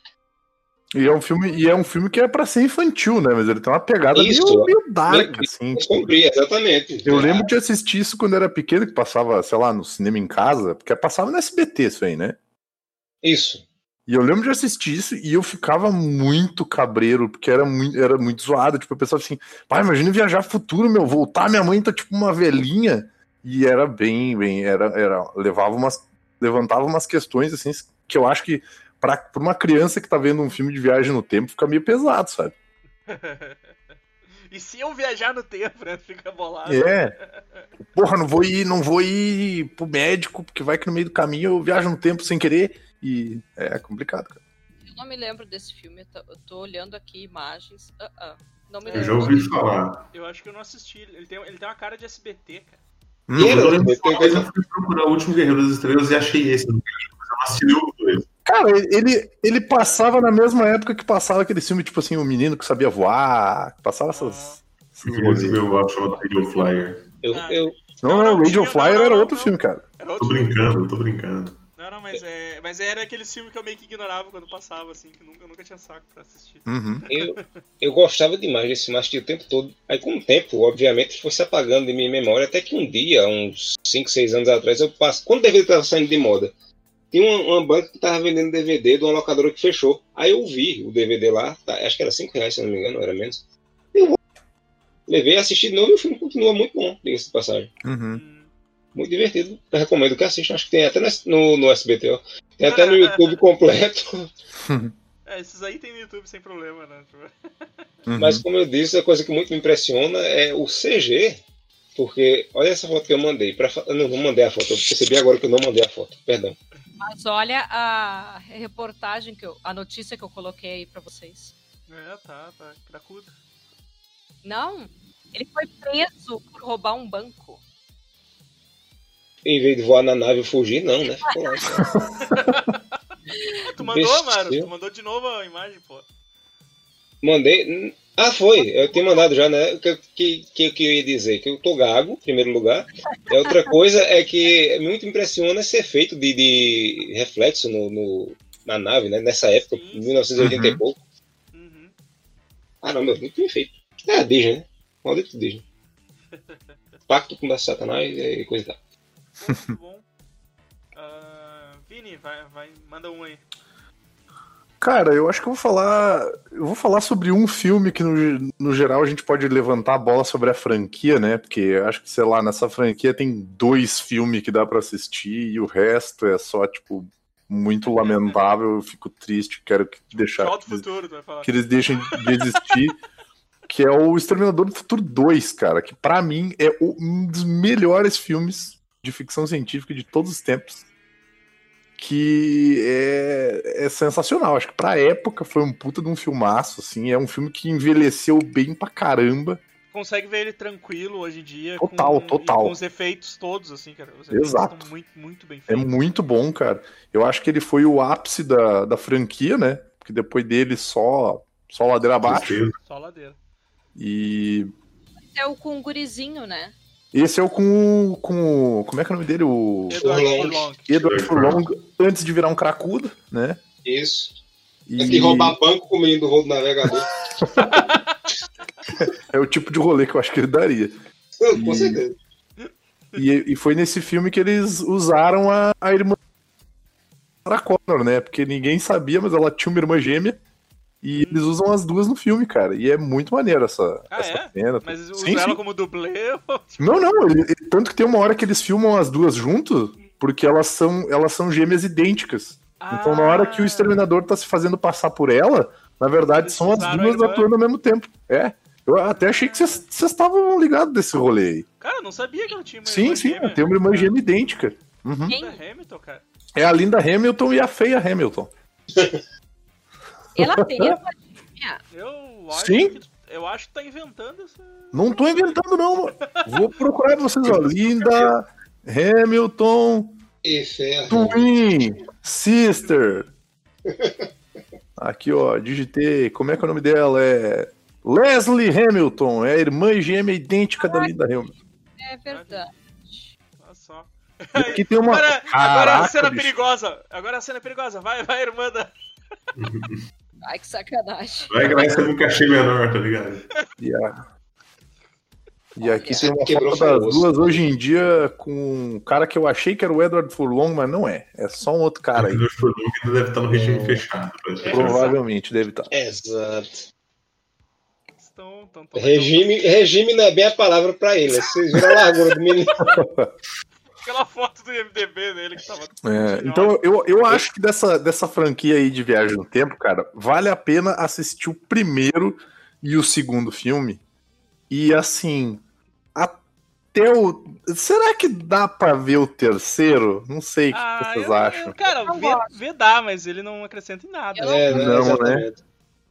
E é um filme, e é um filme que é pra ser infantil, né? Mas ele tem uma pegada Isso. meio, meio dark, assim. Cumprir, exatamente. Eu lembro de assistir isso quando era pequeno, que passava, sei lá, no cinema em casa, porque passava no SBT isso aí, né? Isso. E eu lembro de assistir isso e eu ficava muito cabreiro, porque era muito, era muito zoado. Tipo, eu pensava assim, pai, imagina viajar futuro, meu, voltar, minha mãe tá tipo uma velhinha. E era bem, bem, era, era, levava umas, levantava umas questões, assim, que eu acho que pra, pra uma criança que tá vendo um filme de viagem no tempo, fica meio pesado, sabe? e se eu viajar no tempo, né? Fica bolado. É. Porra, não vou ir, não vou ir pro médico, porque vai que no meio do caminho eu viajo no tempo sem querer. E é complicado, cara. Eu não me lembro desse filme, eu tô, eu tô olhando aqui imagens. Ah, ah, não me Eu já ouvi falar. Eu acho que eu não assisti. Ele tem, ele tem uma cara de SBT, cara. Hum, Eu era- lembro de uma vez eu fui procurar o último Guerreiro das Estrelas e achei esse. eu assisti. Cara, ele, ele passava na mesma época que passava aquele filme, tipo assim, o menino que sabia voar, que passava essas. meu acho chamado Radio Flyer. Eu, Ah. eu, Não, Não, não, Radio Flyer não, era outro não. filme, cara. Era Tô outro filme. brincando, tô brincando. Não, não, mas, é, mas era aquele filme que eu meio que ignorava quando passava, assim, que nunca, eu nunca tinha saco pra assistir. Uhum. eu, eu gostava demais desse filme, assisti o tempo todo. Aí com o tempo, obviamente, foi se apagando de minha memória, até que um dia, uns 5, 6 anos atrás, eu passo. Quando o DVD estava saindo de moda, tinha uma, uma banca que estava vendendo DVD de uma locadora que fechou. Aí eu vi o DVD lá, tá, acho que era 5 reais, se não me engano, era menos. Eu levei, assisti de novo e o filme continua muito bom, diga-se de passagem. Uhum. Hum. Muito divertido. Eu recomendo que assistam. Acho que tem até no, no SBT, ó. Tem até no YouTube completo. É, esses aí tem no YouTube sem problema, né? Tipo, Uhum. Mas como eu disse, a coisa que muito me impressiona é o CG. Porque olha essa foto que eu mandei. Pra, eu não, não mandei a foto. Eu percebi agora que eu não mandei a foto. Perdão. Mas olha a reportagem, que eu, a notícia que eu coloquei aí pra vocês. é, tá, tá. Cracudo. Não, ele foi preso por roubar um banco. Em vez de voar na nave e fugir, não, né? Ficou lá. Tu mandou, mano? Tu mandou de novo a imagem, pô. Mandei. Ah, foi. Eu tinha mandado já, né? O que, que, que, que eu ia dizer? Que eu tô gago, em primeiro lugar. E outra coisa é que muito impressiona esse efeito de, de reflexo no, no- na nave, né? Nessa época, Sim. 1980 e Uhum. pouco. Uhum. Caramba, muito bem feito. É a Disney, né? Maldito Disney. Pacto com o Satanás e coisa e tal. Muito bom. Ah, Vini, vai, vai, manda um aí. Cara, eu acho que eu vou falar. Eu vou falar sobre um filme que, no, no geral, a gente pode levantar a bola sobre a franquia, né? Porque acho que, sei lá, nessa franquia tem dois filmes que dá pra assistir e o resto é só, tipo, muito lamentável. Eu fico triste, quero que deixar. Volta que futuro, tu vai falar. que eles deixem de existir, que é o Exterminador do Futuro 2, cara, que pra mim é um dos melhores filmes de ficção científica de todos os tempos. Que é, é sensacional. Acho que pra época foi um puta de um filmaço, assim. É um filme que envelheceu bem pra caramba. Consegue ver ele tranquilo hoje em dia. Total, com, total. e Com os efeitos todos, assim, cara. Os efeitos Exato. estão muito, muito bem É feitos. muito bom, cara. Eu acho que ele foi o ápice da, da franquia, né? Porque depois dele só, só ladeira abaixo. Só ladeira. E É o com o gurizinho, né? Esse é o com, o- com. o- Como é que é o nome dele? O. Eduardo Furlong. Edward Furlong antes de virar um cracudo, né? Isso. É que roubar banco com o menino do rolo do navegador. É o tipo de rolê que eu acho que ele daria. Com certeza. E, e foi nesse filme que eles usaram a, a irmã Sarah Connor, né? Porque ninguém sabia, mas ela tinha uma irmã gêmea. E eles usam as duas no filme, cara. E é muito maneiro essa, Ah, essa é? cena. Mas usa Sim, ela como dublê. ou- Não, não. ele- ele- tanto que tem uma hora que eles filmam as duas juntos, porque elas são, elas são gêmeas idênticas. Então, na hora que o Ah, exterminador tá se fazendo passar por ela, na verdade, Eles são as duas atuando ao mesmo tempo. É. Eu até achei que vocês vocês estavam ligados desse rolê aí. Cara, eu não sabia que ela tinha uma Sim, irmã sim, gêmea. tem uma irmã gêmea idêntica. Uhum. Quem? Da Hamilton, cara. É a Linda Hamilton e a feia Hamilton. Ela tem gêmea? Eu acho Sim. que. Eu acho que tá inventando essa. Não tô inventando, não, mano. Vou procurar vocês, ó. Linda Hamilton E ferro. Twin Sister. Aqui, ó, digitei. Como é que é o nome dela? É Leslie Hamilton. É a irmã gêmea idêntica da Linda Hamilton. É verdade. Olha só. E aqui tem uma. Agora, agora é a cena bicho. perigosa. Agora é a cena perigosa. Vai, vai, irmã da. Ai, que sacanagem. Vai que vai receber um cachê menor, tá ligado? E, a- e aqui Olha, tem uma foto das duas hoje em dia com um cara que eu achei que era o Edward Furlong, mas não é. É só um outro cara aí. O Furlong ainda deve estar no regime fechado. pra esse processo. Provavelmente deve estar. Exato. Estão, tão, tão, Regime, regime não é bem a palavra pra ele. Vocês viram a largura do menino. Aquela foto do MDB dele que tava. É, então eu, eu acho que dessa, dessa franquia aí de Viagem no Tempo, cara, vale a pena assistir o primeiro e o segundo filme. E assim, até o. Será que dá pra ver o terceiro? Não sei o que Ah, vocês eu- acham. eu- cara, ver, dá, mas ele não acrescenta em nada. É, Não, não, né?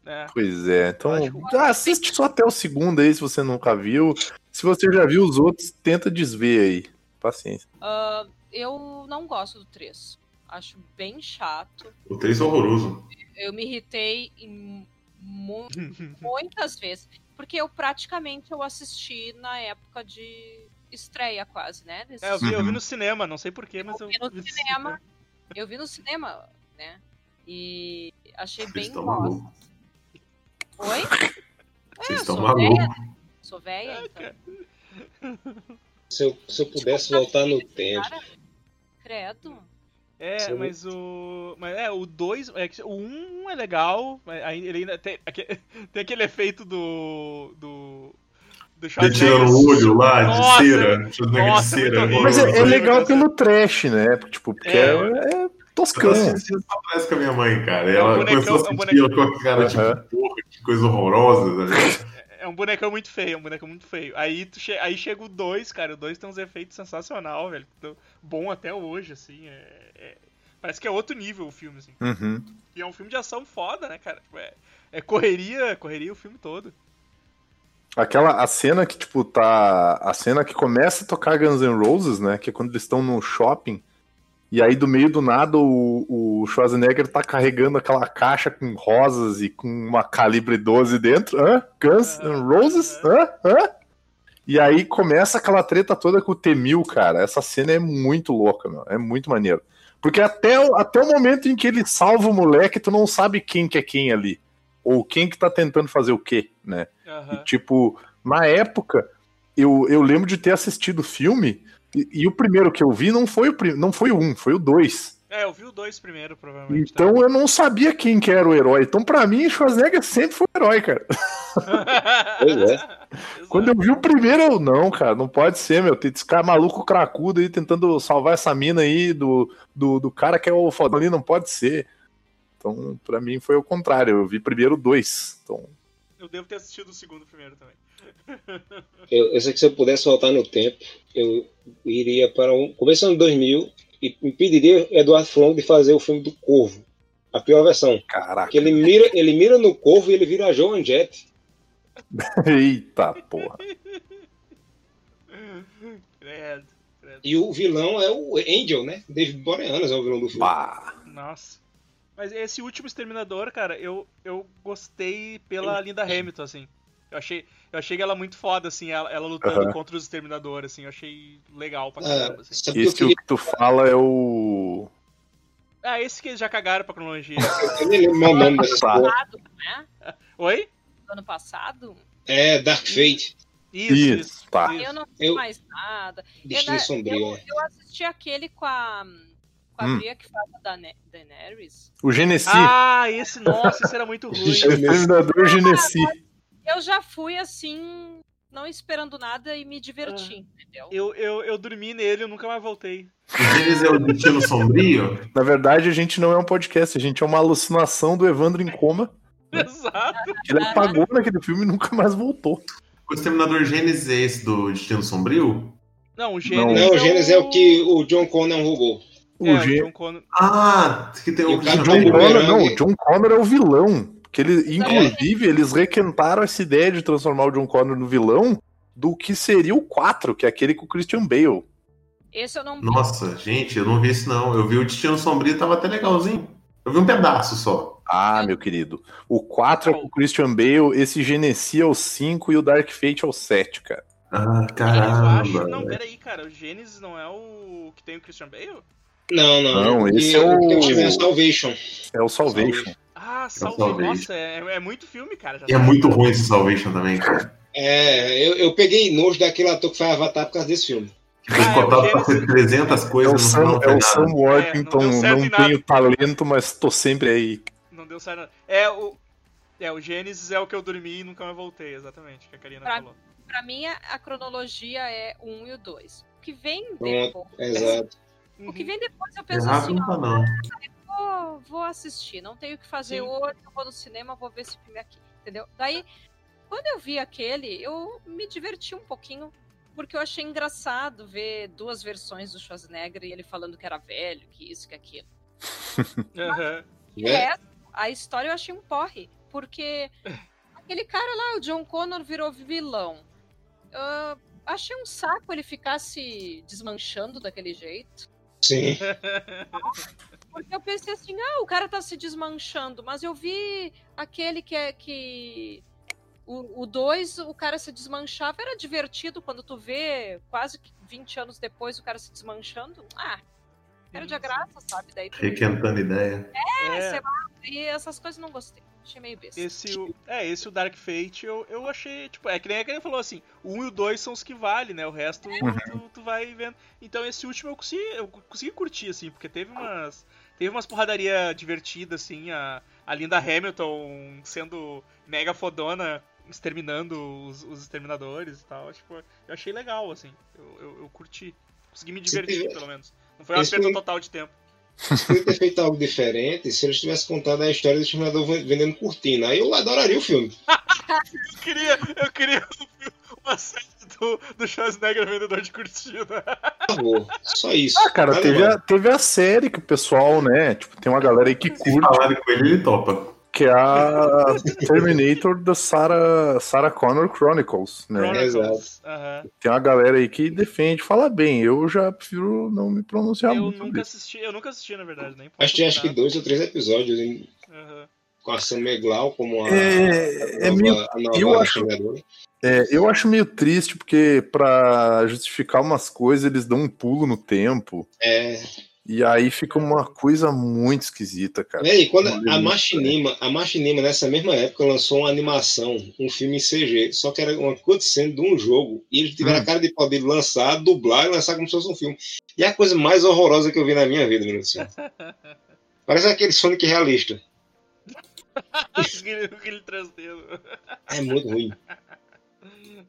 É. Pois é, então Eu acho ah, assiste só até o segundo aí se você nunca viu. Se você já viu os outros, tenta desver aí. Paciência. Ah, eu não gosto do 3. Acho bem chato. O 3 é horroroso. Eu me irritei em mu- muitas vezes. Porque eu praticamente eu assisti na época de estreia quase, né? desse- É, eu vi, eu vi no cinema, não sei porquê, mas eu, vi no vi no cinema. Eu vi no cinema, né? E achei Vocês bem bosta. Oi? Vocês eu estão sou malucos. velha? Sou velha, então. Se eu, se eu pudesse voltar no tempo. Cara, credo. É, Sim. mas o. Mas é, o 2. É, que o 1 um é legal, ele ainda tem, tem aquele efeito do. do. do tirando o olho lá, de Nossa, cera. Schwarzenegger de nossa, cera. Mas é, é horroroso. legal pelo trash, né? Tipo, porque é, É. é toscão. Eu assisti com a minha mãe, cara. É um Ela bonecão- começou a é um ela com a cara, tipo, porra, que coisa horrorosa. tá ligado? É um bonecão muito feio, é um bonecão muito feio. Aí, tu che... aí chega o 2, cara. O 2 tem uns efeitos sensacional, velho. Bom até hoje, assim. é- é- Parece que é outro nível o filme, assim. Uhum. E é um filme de ação foda, né, cara? Tipo, É, é correria, correria o filme todo. Aquela a cena que, tipo, tá. A cena que começa a tocar Guns N' Roses, né? Que é quando eles estão no shopping. E aí, do meio do nada, o, o Schwarzenegger tá carregando aquela caixa com rosas e com uma calibre 12 dentro. Hã? Guns N' Roses? Hã? Hã? E aí começa aquela treta toda com o T-1000, cara. Essa cena é muito louca, meu. É muito maneiro. Porque até, o- até o momento em que ele salva o moleque, tu não sabe quem que é quem ali. Ou quem que tá tentando fazer o quê, né? E, Aham. tipo, na época, eu, eu lembro de ter assistido o filme, e, e o primeiro que eu vi não foi o, não foi o um, foi o dois. É, eu vi o 2 primeiro, provavelmente. Então eu não sabia quem que era o herói. Então, pra mim, Schwarzenegger sempre foi o herói, cara. Pois é. Quando eu vi o primeiro, eu, não, cara, não pode ser, meu. Tem esse cara maluco cracudo aí tentando salvar essa mina aí do, do, do cara que é o fodão ali, não pode ser. Então, pra mim, foi o contrário. Eu vi primeiro o dois. Então, Eu devo ter assistido o segundo primeiro também. Eu, eu sei que se eu pudesse voltar no tempo, eu iria para um. Começando em 2000 e impediria Eduardo Furlong de fazer o filme do Corvo. A pior versão. caraca. Que ele mira, ele mira no Corvo e ele vira a Joan Jett. Eita porra. Credo, credo. E o vilão é o Angel, né? David Boreanaz é o vilão do filme. Bah. Nossa. Mas esse último Exterminador, cara, eu, eu gostei pela Linda Hamilton, assim. Eu achei, eu achei ela muito foda, assim, ela, ela lutando Aham. contra os Exterminadores, assim. Eu achei legal pra Ah, caramba, assim. sabe o que queria que tu fala é o. É Ah, esse que eles já cagaram pra cronologia. Eu nem lembro o nome dessa. Passado, né? Oi? Do ano passado. É, Dark Fate. Isso, Isso, isso. tá. isso. Eu não sei Eu- mais nada. Eu, Destino na- Sombrio. eu, é. eu assisti aquele com a. Com a Hum. Que fala da Ne- Daenerys. O Genesi. Ah, esse, nossa, esse era muito ruim. o Exterminador Genesi. Eu já fui assim, não esperando nada e me diverti, entendeu? Eu, eu, eu dormi nele, eu nunca mais voltei. O Gênesis é o Destino Sombrio? Na verdade, a gente não é um podcast, a gente é uma alucinação do Evandro em coma. Exato. Ele apagou naquele filme e nunca mais voltou. O Exterminador Gênesis é esse do Destino Sombrio? Não, o Não. Gênesis. Não, o Gênesis é o que o John Connor é robô. O, É, o Gen- John Connor. Ah, que tem E o tá John Connor, não, o John Connor é o vilão. Que ele, inclusive, eles requentaram essa ideia de transformar o John Connor no vilão do que seria o 4, que é aquele com o Christian Bale. Esse eu não vi. Nossa, gente, eu não vi esse não. Eu vi o Destino Sombrio e tava até legalzinho. Eu vi um pedaço só. Ah, meu querido. O 4 é com o Christian Bale, esse Genesi é o 5 e o Dark Fate é o 7, cara. Ah, Eu acho. caramba. Não, peraí, cara. O Gênesis não é o que tem o Christian Bale? Não, não. Não, esse é o- eu tive é Salvation. É o Salvation. Ah, o salve. Salvation. Nossa, é, é muito filme, cara. já E é tá- muito ruim esse Salvation também, cara. É, eu, eu peguei nojo daquele ator que faz Avatar por causa desse filme. Foi Ah, é o cotado pra Gênesis. ser 300 É o coisas Sam, final é não o foi Sam nada. Worthington, É, não não nada. tenho talento, mas tô sempre aí. Não deu certo. É o. É, o Gênesis é o que eu dormi e nunca mais voltei, exatamente, que a Karina Pra- falou. Pra mim, a, cronologia é o 1 e o 2. O que vem depois. Exato. O que vem depois eu penso Errado assim, não ó, tá não. vou, vou assistir, não tenho o que fazer Sim. hoje, eu vou no cinema, vou ver esse filme aqui, entendeu? Daí, quando eu vi aquele, eu me diverti um pouquinho, porque eu achei engraçado ver duas versões do Schwarzenegger e ele falando que era velho, que isso, que aquilo. E Né? o resto, a história eu achei um porre, porque aquele cara lá, o John Connor, virou vilão. Ah, achei um saco ele ficar se desmanchando daquele jeito. Sim. Porque eu pensei assim, ah, o cara tá se desmanchando, mas eu vi aquele que é que. O 2, o cara se desmanchava, era divertido quando tu vê quase que 20 anos depois o cara se desmanchando. Ah, era de graça, sabe? Daí tu... Requentando ideia. É, É. sei lá, e essas coisas eu não gostei. Achei meio besta. Esse, o- é, esse o Dark Fate eu, eu achei, tipo, é que nem a Karina falou assim, o 1 e o 2 são os que valem, né? O resto tu, tu vai vendo. Então esse último eu consegui, eu consegui curtir, assim, porque teve umas. Teve umas porradaria divertidas, assim, a, a Linda Hamilton sendo mega fodona, exterminando os, os exterminadores e tal. Tipo, eu achei legal, assim. Eu, eu, eu curti. Consegui me divertir, pelo menos. Não foi uma Esse perda total de tempo. Podia ter feito algo diferente se eles tivessem contado a história do Exterminador vendendo cortina. Aí eu adoraria o filme. Eu queria, eu queria uma série do, do Schwarzenegger vendedor de cortina. Só isso. Ah, cara, Nada teve mais. a, teve a série que o pessoal, né? Tipo, tem uma galera aí que Se curte, falarem com ele, ele topa. Que é a Terminator da Sarah, Sarah Connor Chronicles, né? Chronicles. Aham. Tem uma galera aí que defende, fala bem. Eu já prefiro não me pronunciar Eu muito. nunca sobre assisti, eu nunca assisti, na verdade, nem posso Acho que acho que dois ou três episódios em- Aham. com a Sam Meglau como a, É, a é nova, meio, a nova eu acho- é, eu acho meio triste, porque pra justificar umas coisas, eles dão um pulo no tempo. É, E aí fica uma coisa muito esquisita, cara. Né, e quando a Machinima, a Machinima nessa mesma época lançou uma animação, um filme em CG, só que era uma cutscene de um jogo, e eles tiveram Hum. a cara de poder lançar, dublar e lançar como se fosse um filme. E é a coisa mais horrorosa que eu vi na minha vida, meu Deus do céu. Parece aquele Sonic realista. aquele, aquele 3D. É muito ruim.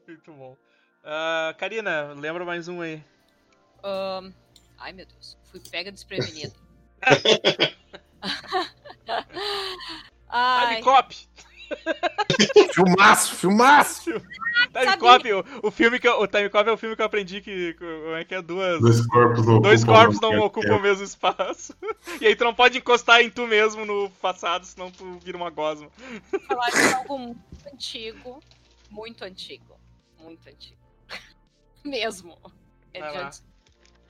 Muito bom. Ah, Karina, lembra mais um aí. Ahn, Ai, meu Deus. Fui pega desprevenida. Ai, Time Cop! Filmaço, filmaço! Time. Cop, o, o filme que eu- o Time Cop é o filme que eu aprendi que, que é que é duas Dois corpos não dois ocupam corpos não ocupam o mesmo espaço. E aí tu não pode encostar em tu mesmo no passado, senão tu vira uma gosma. falar de algo muito antigo. Muito antigo. Muito antigo. Mesmo. É Vai de lá. antes.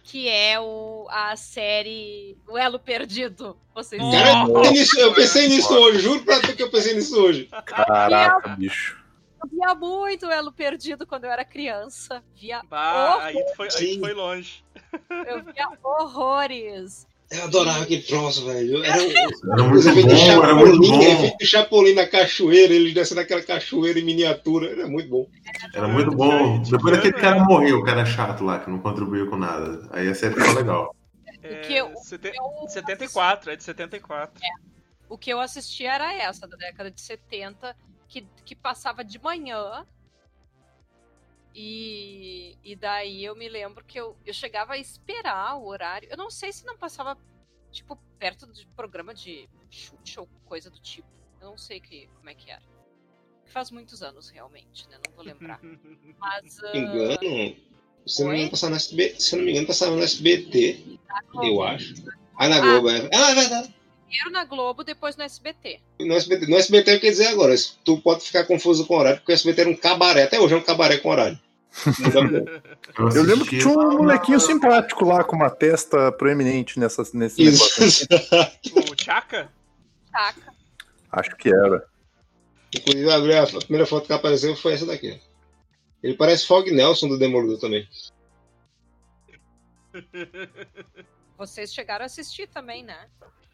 Que é o, a série O Elo Perdido. Vocês. Cara, eu pensei nisso- eu pensei nisso hoje, juro pra tu que eu pensei nisso hoje. Caraca, bicho. Eu via muito o Elo Perdido quando eu era criança. Via Bah, aí tu foi, aí tu foi longe. Eu via horrores. Eu adorava aquele troço, velho. Era um, Era muito efeitos de bom, era muito Chapolin, bom. Chapolin na cachoeira, eles descendo aquela cachoeira em miniatura. Era muito bom. Era muito bom. Depois daquele cara morreu, o cara chato lá, que não contribuiu com nada. Aí a série ficou legal. É, que eu- sete- eu- 74, é de 74. O que eu assistia era essa, da década de 70, que, que passava de manhã. E, e daí eu me lembro que eu, eu chegava a esperar o horário. Eu não sei se não passava, tipo, perto de programa de chute ou coisa do tipo. Eu não sei que, como é que era. Faz muitos anos, realmente, né? Não vou lembrar. Mas. Se não me engano, se não me engano, passava no SBT, se não me engano, passava no SBT, eu acho. Ah, na Globo, é. Ah, é verdade. Primeiro na Globo, depois no SBT. No SBT, no SBT eu quero dizer agora, tu pode ficar confuso com o horário, porque o SBT era um cabaré, até hoje é um cabaré com horário. Muito. Eu lembro que tinha um molequinho simpático lá com uma testa proeminente nessa, nesse negócio. Isso. O Chaka? Saca? Acho que era. Inclusive, eu a primeira foto que apareceu foi essa daqui. Ele parece Fog Nelson do Demolidor também. Vocês chegaram a assistir também, né?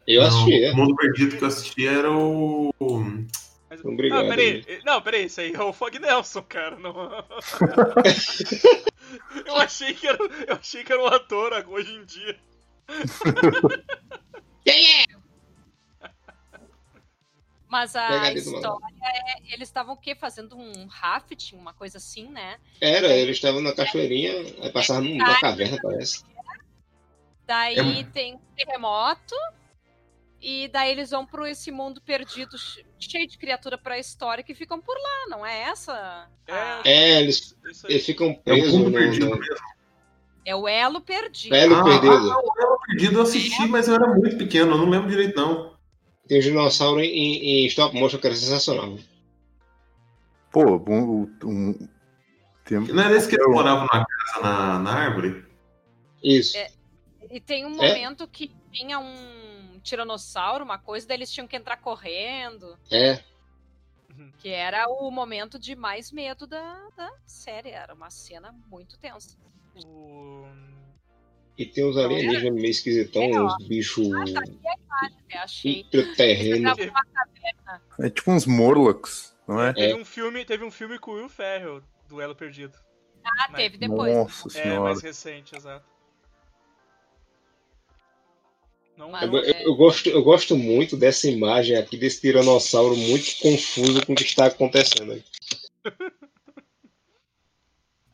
Eu assisti, é. O Mundo Perdido que eu assisti era o. Mas- Obrigado, Não, peraí. Não, peraí, isso aí é o Fog Nelson, cara. Não... eu, achei que era, eu achei que era um ator hoje em dia. Mas a Pegadinha do história é. Eles estavam o quê? Fazendo um rafting, uma coisa assim, né? Era, eles estavam na cachoeirinha, aí passavam numa caverna, parece. Daí É. tem um terremoto. E daí eles vão para esse mundo perdido, che- cheio de criatura pré-histórica e ficam por lá, não é essa? a- É, eles, Isso aí. eles ficam É o presos Mundo Perdido no mesmo. É o elo perdido. Elo Ah, Perdido. ah, o Elo Perdido eu assisti, mas eu era muito pequeno, eu não lembro direito, não. Tem um dinossauro em, em stop motion que era sensacional. Pô, um, um, tem- Não era esse que eles moravam na casa, na, na árvore? Isso. É. E tem um É? momento que tinha um tiranossauro, uma coisa, daí eles tinham que entrar correndo. É. Que era o momento de mais medo da, da série. Era uma cena muito tensa. O... E tem uns alienígenas meio esquisitão, É, uns bichos Eu achei. intraterrenos. Tava uma caverna. é tipo uns Morlocks, não é? Teve, um filme, teve um filme com o Will Ferrell, do Elo Perdido. Ah, Mas- teve depois. Nossa É, senhora. mais recente, exato. Não, Mas- Eu, eu- eu gosto, eu gosto muito dessa imagem aqui, desse tiranossauro muito confuso com o que está acontecendo. aí.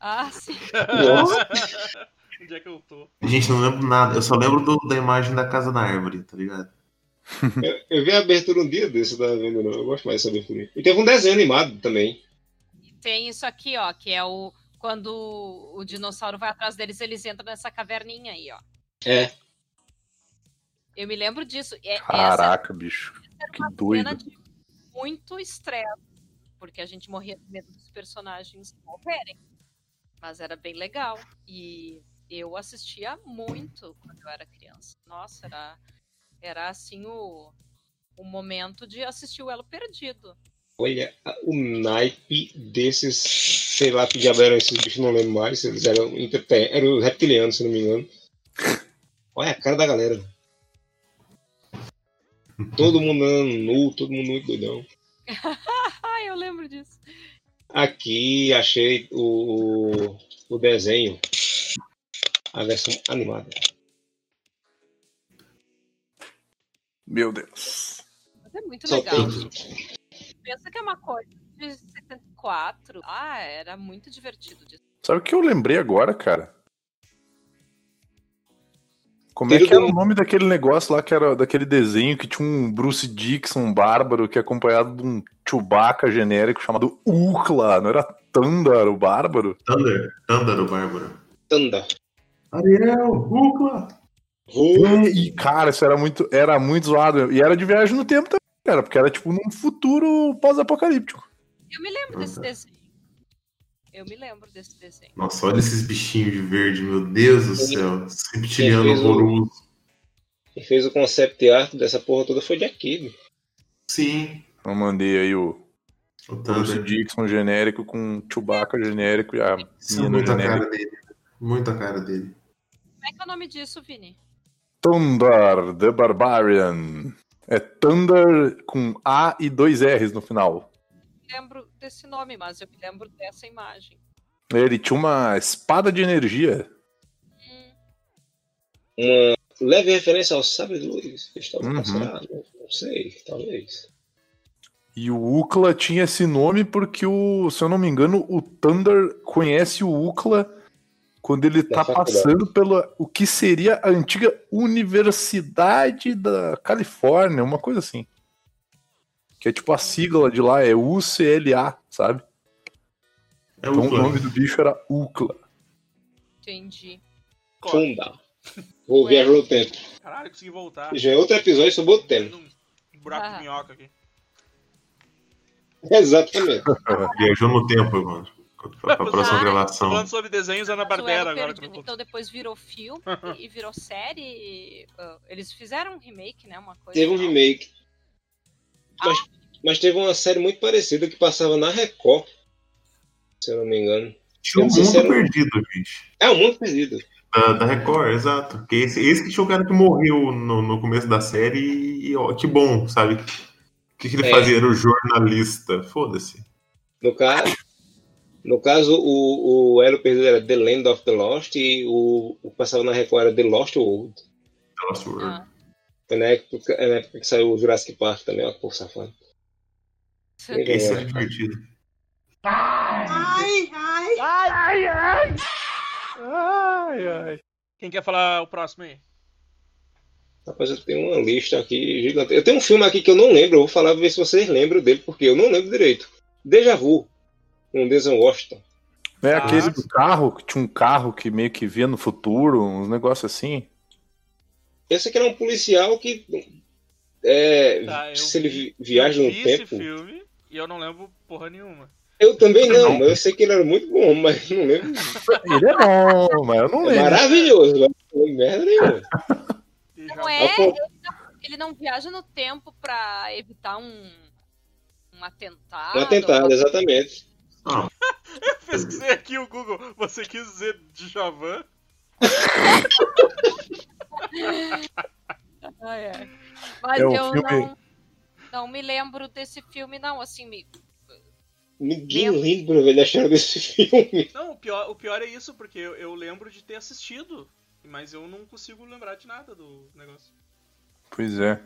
Ah, sim. Onde é que eu tô? Gente, não lembro nada. Eu só lembro do- da imagem da casa na árvore, tá ligado? Eu, eu vi a abertura um dia desse, tá vendo? Não? Eu gosto mais dessa abertura. E teve um desenho animado também. Tem isso aqui, ó, que é o. Quando o dinossauro vai atrás deles, eles entram nessa caverninha aí, ó. É. Eu me lembro disso. É, essa Caraca, bicho. era Que uma doido. cena de muito estresse. Porque a gente morria de medo dos personagens morrerem. Mas era bem legal. E eu assistia muito quando eu era criança. Nossa, era, era assim o, o momento de assistir o Elo Perdido. Olha o naipe desses, sei lá que diabo eram esses bichos, não lembro mais. Eles eram, eram reptilianos, se não me engano. Olha a cara da galera. Todo mundo nu, todo mundo muito doidão. Ah, eu lembro disso. Aqui achei o, o desenho, a versão animada. Meu Deus. Mas é muito Só legal. tem Pensa que é uma coisa de 74. Ah, era muito divertido disso. Sabe o que eu lembrei agora, cara? Como é que era do- o nome daquele negócio lá que era daquele desenho que tinha um Bruce Dixon bárbaro que é acompanhado de um Chewbacca genérico chamado Ukla, não era Tandar o bárbaro? Thunder, Thunder, o Bárbaro. Tanda. Ariel, Rúcula. É, E, cara, isso era muito, era muito zoado. E era de viagem no tempo também, cara, porque era tipo num futuro pós-apocalíptico. Eu me lembro desse Uhum. desenho. Eu me lembro desse desenho. Nossa, olha esses bichinhos de verde, meu Deus do céu. Reptiliano Quem fez o- horroroso. Quem fez o concept art dessa porra toda foi Jack Kirby. Sim, Eu mandei aí o o Bruce Thunder. Dixon genérico com Chewbacca genérico e a Isso é menina muito a genérica. cara dele. Muito a cara dele. Como é que é o nome disso, Vini? Thunder, The Barbarian. É Thunder com A e dois R's no final. Lembro desse nome, mas eu me lembro dessa imagem. Ele tinha uma espada de energia. Uma leve referência ao Sabre de Luz. que estava Uhum. passando. Não sei, talvez. E o Ukla tinha esse nome porque, o, se eu não me engano, o Thunder conhece o Ukla quando ele tá faculdade. passando pela o que seria a antiga Universidade da Califórnia, uma coisa assim. Que é tipo a sigla de lá, é UCLA, sabe? É Então o o nome do bicho era Ukla. Entendi. Funda. Vou viajar no tempo. Caralho, consegui voltar. Já é outro episódio sobre o tempo. Um buraco de Ah. minhoca aqui. Exatamente. Viajou no tempo, mano. Pra, pra próxima Ah, gravação. Falando sobre desenhos Ana Barbera agora. Perdido, então depois virou filme e virou série. ah, eles fizeram um remake, né? Uma coisa. Teve um não? remake. Mas, mas teve uma série muito parecida que passava na Record. Se eu não me engano. Tinha um mundo era um- perdido, bicho. É o Mundo Perdido. Da, da Record, exato. Que esse, esse que tinha o cara que morreu no, no começo da série e, e, ó, que bom, sabe? O que, que ele É. fazia? Era o jornalista. Foda-se. No caso, no caso o, o Elo Perdido era The Land of the Lost e o, o que passava na Record era The Lost World. The Lost World. Ah, Foi na época, é na época que saiu o Jurassic Park também, ó, por safado. Esse era divertido. Ai, ai. Ai, ai. Ai, ai. Quem quer falar o próximo aí? Rapaz, eu tenho uma lista aqui gigante. Eu tenho um filme aqui que eu não lembro, eu vou falar ver se vocês lembram dele, porque eu não lembro direito. Deja Vu, com Denzel Washington. É Ah, aquele sim. do carro, que tinha um carro que meio que via no futuro, uns negócios assim. Esse aqui era um policial que é, Tá, eu se ele vi- vi- viaja eu no vi tempo. esse filme e eu não lembro porra nenhuma. Eu também não, mas eu sei que ele era muito bom, mas não lembro. Ele é bom, mas eu não É lembro. maravilhoso, mas não lembro merda nenhuma. Não é, pô. ele não, ele não viaja no tempo pra evitar um, um atentado. Um atentado, ou- exatamente. Ah, Pesquisei aqui o Google. Você quis dizer Djavan? Ah, é. Mas É um eu filme- não, não me lembro desse filme, não. Assim, me, Ninguém Lembro. lembra, velho, acharam desse filme. Não, o pior, o pior é isso, porque eu, eu lembro de ter assistido, mas eu não consigo lembrar de nada do negócio. Pois é.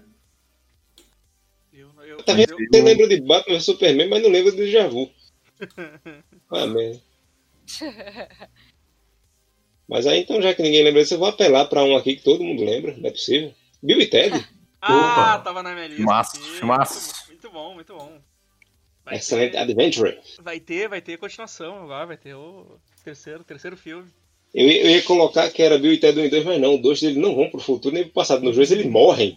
Eu, eu, mas vendo? eu- Você lembra de Batman Superman, mas não lembra do Deja Vu. Ah, merda. Mas aí então, já que ninguém lembra disso, eu vou apelar pra um aqui que todo mundo lembra, não é possível. Bill e Ted. Ah, Opa. tava na minha lista. Filmaço, aqui. filmaço. Muito bom, muito bom. Vai Excelente ter, Adventure. vai ter, vai ter continuação agora, vai ter o terceiro, terceiro filme. Eu ia, eu ia colocar que era Bill e Ted 1 e 2, mas não, dois eles não vão pro futuro nem pro passado. Nos dois eles morrem.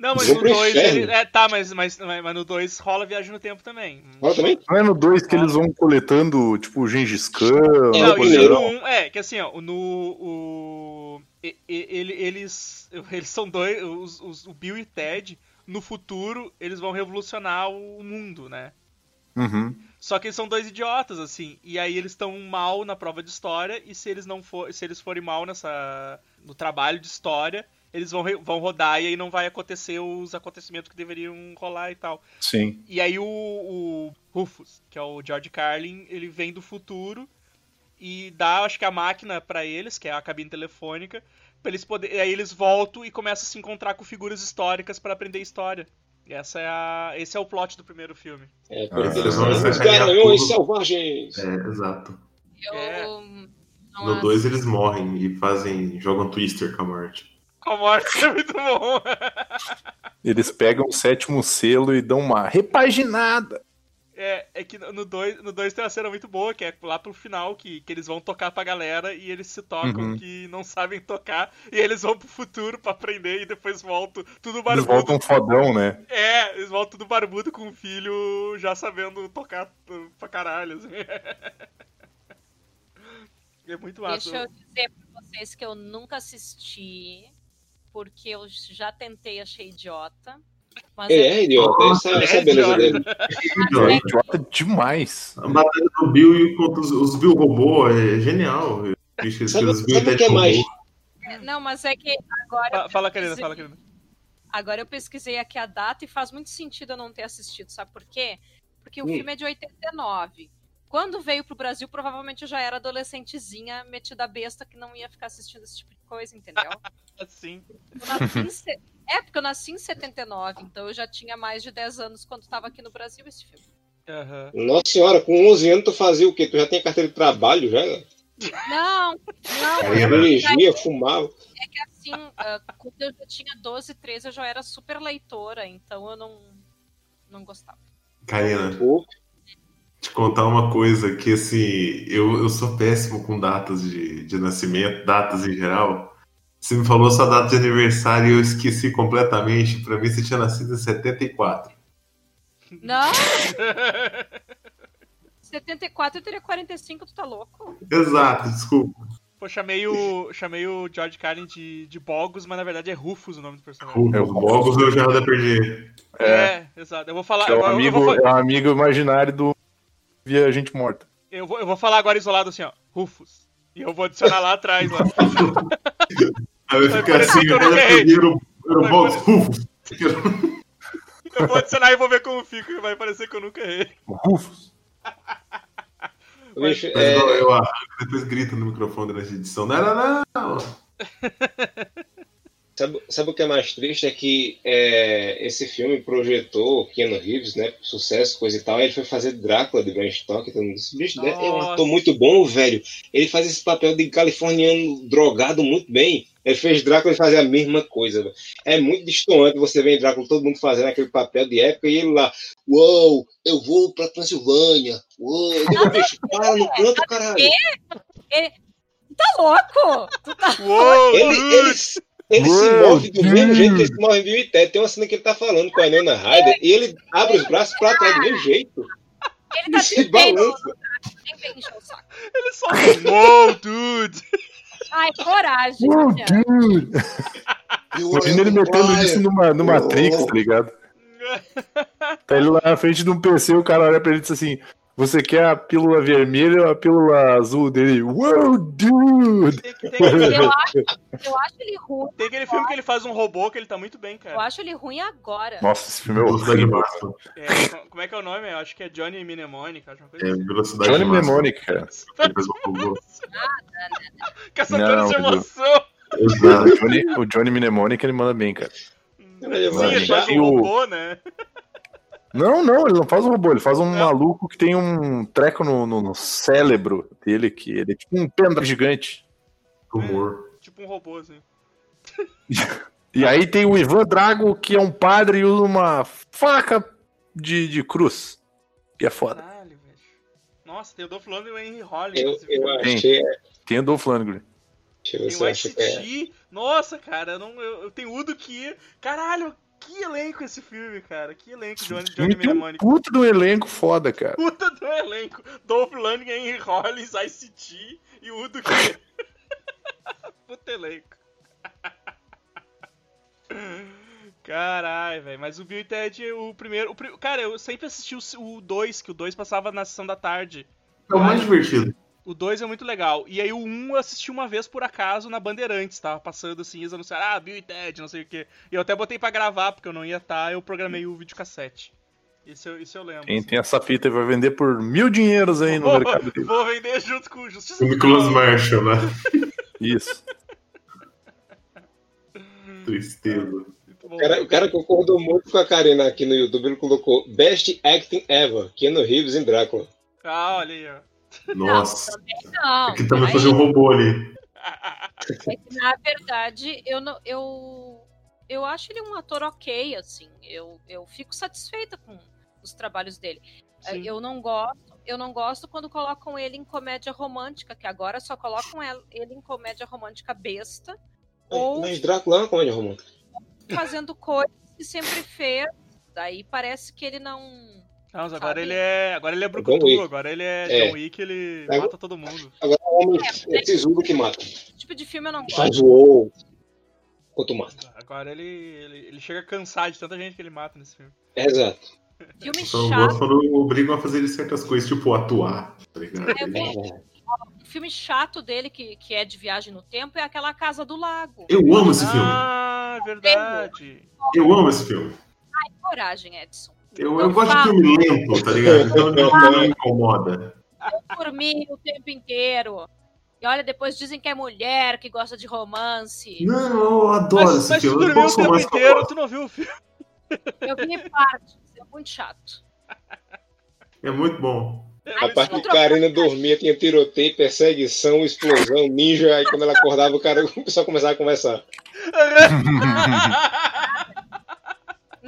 Não, mas no pro 2 inferno. ele. É, tá, mas, mas, mas no 2 rola viagem no tempo também. Não é no 2 que eles vão coletando, tipo, o Gengis Khan, Não, isso no 1. É, que assim, ó, no. O, ele, eles. Eles são dois. Os, os- o Bill e o Ted, no futuro, eles vão revolucionar o mundo, né? Uhum. Só que eles são dois idiotas, assim. E aí eles estão mal na prova de história. E se eles não for, se eles forem mal nessa. no trabalho de história, eles vão, vão rodar e aí não vai acontecer os acontecimentos que deveriam rolar e tal. Sim. E aí o, o Rufus, que é o George Carlin, ele vem do futuro e dá, acho que a máquina pra eles, que é a cabine telefônica, pra eles poderem. Aí eles voltam e começam a se encontrar com figuras históricas pra aprender história. E essa é a, esse é o plot do primeiro filme. É, Ah, porque eles vão garanhões tudo. selvagens. é, exato. Eu É. No acho. 2 eles morrem e fazem. jogam Twister com a morte. A morte é muito bom. Eles pegam o sétimo selo e dão uma repaginada. É, é que no 2 no dois tem uma cena muito boa, que é lá pro final, que, que eles vão tocar pra galera e eles se tocam Uhum. que não sabem tocar, e eles vão pro futuro pra aprender e depois voltam tudo Eles barbudo. voltam fodão, né? É, eles voltam tudo barbudo com o filho já sabendo tocar pra caralho. assim. É muito massa. Deixa eu dizer pra vocês que eu nunca assisti, porque eu já tentei, achei idiota. Mas Ele é idiota, essa, essa é a beleza idiota. dele. É idiota demais. A batalha do Bill e contra os, os Bill robô é genial. Bicho, Sabe- os Bill sabe que é mais- robô. Não, mas é que agora. Fala, Karina, pesquisei- fala, Karina. Agora eu pesquisei aqui a data e faz muito sentido eu não ter assistido, sabe por quê? Porque o Hum. filme é de 89. Quando veio pro Brasil, provavelmente eu já era adolescentezinha, metida besta, que não ia ficar assistindo esse tipo de coisa, entendeu? Assim. Eu nasci em se- É, porque eu nasci em 79, então eu já tinha mais de 10 anos quando estava aqui no Brasil esse filme. Aham. Nossa senhora, com 11 anos tu fazia o quê? Tu já tinha carteira de trabalho já? Não, não, Karina, Dirigia, fumava. é que assim, ah, quando eu já tinha 12, 13, eu já era super leitora, então eu não, não gostava. Karina, Pô, te contar uma coisa que assim, eu, eu sou péssimo com datas de, de nascimento, datas em geral. Você me falou sua data de aniversário e eu esqueci completamente. Pra mim, você tinha nascido em 74. Não, 74 eu teria 45, tu tá louco? Exato, desculpa. Pô, chamei o, chamei o George Carlin de, de Bogos, mas na verdade é Rufus o nome do personagem. Rufus, É o Bogos eu já perdi. É, exato. Eu vou falar. É um agora- eu, amigo, vou, é um amigo imaginário do Via Gente Morta. eu, vou, eu vou falar agora isolado assim, ó. Rufus. E eu vou adicionar lá atrás, lá. Aí vai ficar assim, eu nunca errei. primeiro, Bogos, Rufus. Eu vou adicionar e vou ver como fica, que vai parecer que eu nunca errei. Rufus. Mas é, eu, eu arranco e depois grita no microfone durante a edição. Não era não. Sabe, sabe o que é mais triste? É que é, esse filme projetou Keanu Reeves, né? Sucesso, coisa e tal. Aí ele foi fazer Drácula de Bram Stoker. Então, esse bicho né, é um ator muito bom, velho. Ele faz esse papel de californiano drogado muito bem. Ele fez Drácula e fazia a mesma coisa. É muito distoante você ver em Drácula todo mundo fazendo aquele papel de época e ele lá, uou, eu vou pra Transilvânia. Uou, eu digo, bicho, para no canto, caralho. Tá louco? Tu tá... Uou, Ele, dude! Ele, se move do mesmo dude. jeito que ele se move em Bill e Ted. Tem uma cena que ele tá falando com a Nona Ryder e ele abre os braços pra trás do mesmo jeito. Ele E tá se balança. saco. Ele só. Uou, dude! Ai, coragem. Oh, dude. Imagina ele metendo isso numa, no Matrix, tá ligado? Tá ele lá na frente de um PC, o cara olha pra ele e diz assim: Você quer a pílula vermelha ou a pílula azul dele? Wow, dude! Tem, tem Eu acho, eu acho ele ruim. tem aquele filme que ele faz um robô que ele tá muito bem, Eu cara. acho ele ruim agora. Nossa, esse filme é horrível. É, co- como é que é o nome? Eu acho que é Johnny Mnemonic, acho uma coisa É, assim. velocidade Johnny. Mnemonic, cara. Ele faz um robô. Caçadores Não, de eu- emoção! Exato. O Johnny, o Johnny Mnemonic ele manda bem, cara. Sim, ele faz um robô, né? Não, não, ele não faz um robô, ele faz um maluco que tem um treco no, no- no cérebro dele, que ele é tipo um pendrive gigante. Humor. Tipo um robô, assim. E aí tem o Ivan Drago, que é um padre e usa uma faca de, de cruz. E é foda. Caralho, velho. Nossa, tem o Dolph Lundgren e o Henry Rollins. Eu, eu Tem. achei. Tem o Dolph Lundgren. Tem o que é. Nossa, cara, eu, não, eu, eu tenho Udo que. Caralho, que elenco esse filme, cara. Que elenco, Johnny, Johnny tem um Mnemonic. puto do elenco foda, cara. Puta do elenco. Dolph Lundgren, Henry Rollins, ICT e o Udo que. Puta elenco. Caralho, velho. Mas o Bill e Ted, o primeiro. O, cara, eu sempre assisti o 2, que o 2 passava na sessão da tarde. É o mais divertido. O 2 é muito legal. E aí o 1 um eu assisti uma vez por acaso na Bandeirantes, tava passando assim, eles anunciaram, ah, Bill e Ted, não sei o quê. E eu até botei pra gravar, porque eu não ia estar, eu programei o videocassete. Isso eu, isso eu lembro. Quem assim. tem essa fita vai vender por mil dinheiros aí no vou, mercado dele. vou vender junto com o Justiça O Nicholas Marshall, né? Isso. Tristeza. O cara, o cara concordou muito com a Karina aqui no YouTube. Ele colocou Best Acting Ever, Keanu Reeves em Drácula. Ah, olha aí, ó. Nossa. Não, Aqui também aí- fazer um robô ali. É que, na verdade, eu não. Eu, eu acho ele um ator ok, assim. Eu, eu fico satisfeita com os trabalhos dele. Sim. Eu não gosto, eu não gosto quando colocam ele em comédia romântica, que agora só colocam el- ele em comédia romântica besta, ou Mas Drácula é uma comédia romântica. fazendo coisas que sempre fez. Daí parece que ele não. Não, mas agora Sabe? ele é. Agora ele é Brucutu, agora ele é, É. John Wick, ele É. mata todo mundo. Agora é um homem é sisudo que mata. Esse tipo de filme eu não gosto. Faz o ou. Quanto mata. Agora ele, ele, ele chega a cansar de tanta gente que ele mata nesse filme. Exato. Filme chato. gosto quando obrigam a fazer certas coisas, tipo atuar, tá ligado? Eu vou- um filme chato dele, que, que é de viagem no tempo, é aquela Casa do Lago. Eu amo esse filme. Ah, é verdade. Eu amo esse filme. Ai, coragem, Edson. Eu, eu gosto de filme lento, tá ligado? Então não, não me incomoda. Eu dormi o tempo inteiro. E olha, depois dizem que é mulher que gosta de romance. Não, eu adoro Mas, esse mas tu filme. Eu dormiu o tempo inteiro, tu não viu o filme. Eu vi partes, é muito chato. É muito bom. A parte que Karina dormia tinha tiroteio, perseguição, explosão, ninja. Aí quando ela acordava, o cara o pessoal começava a conversar.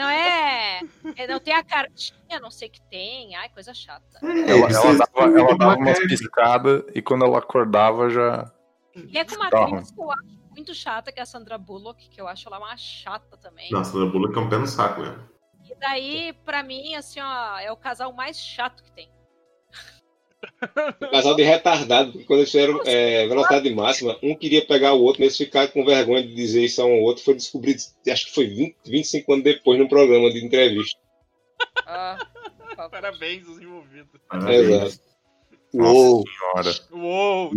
Não é. é não tem a cartinha, não sei o que tem. Ai, coisa chata. É, Ela, ela dava, ela dava uma umas piscadas e quando ela acordava já. E é com uma atriz que eu acho muito chata, que é a Sandra Bullock, que eu acho ela uma chata também. Nossa, a Bullock é um pé no saco mesmo. E daí, pra mim, assim, ó, é o casal mais chato que tem. Um casal de retardado, porque quando eles fizeram é, velocidade máxima, um queria pegar o outro, mas eles ficaram com vergonha de dizer isso a um ao outro. Foi descobrido, acho que foi 20, 25 anos depois, num programa de entrevista. Ah. Parabéns aos envolvidos. Parabéns. Exato. Nossa Uou. senhora. Uou!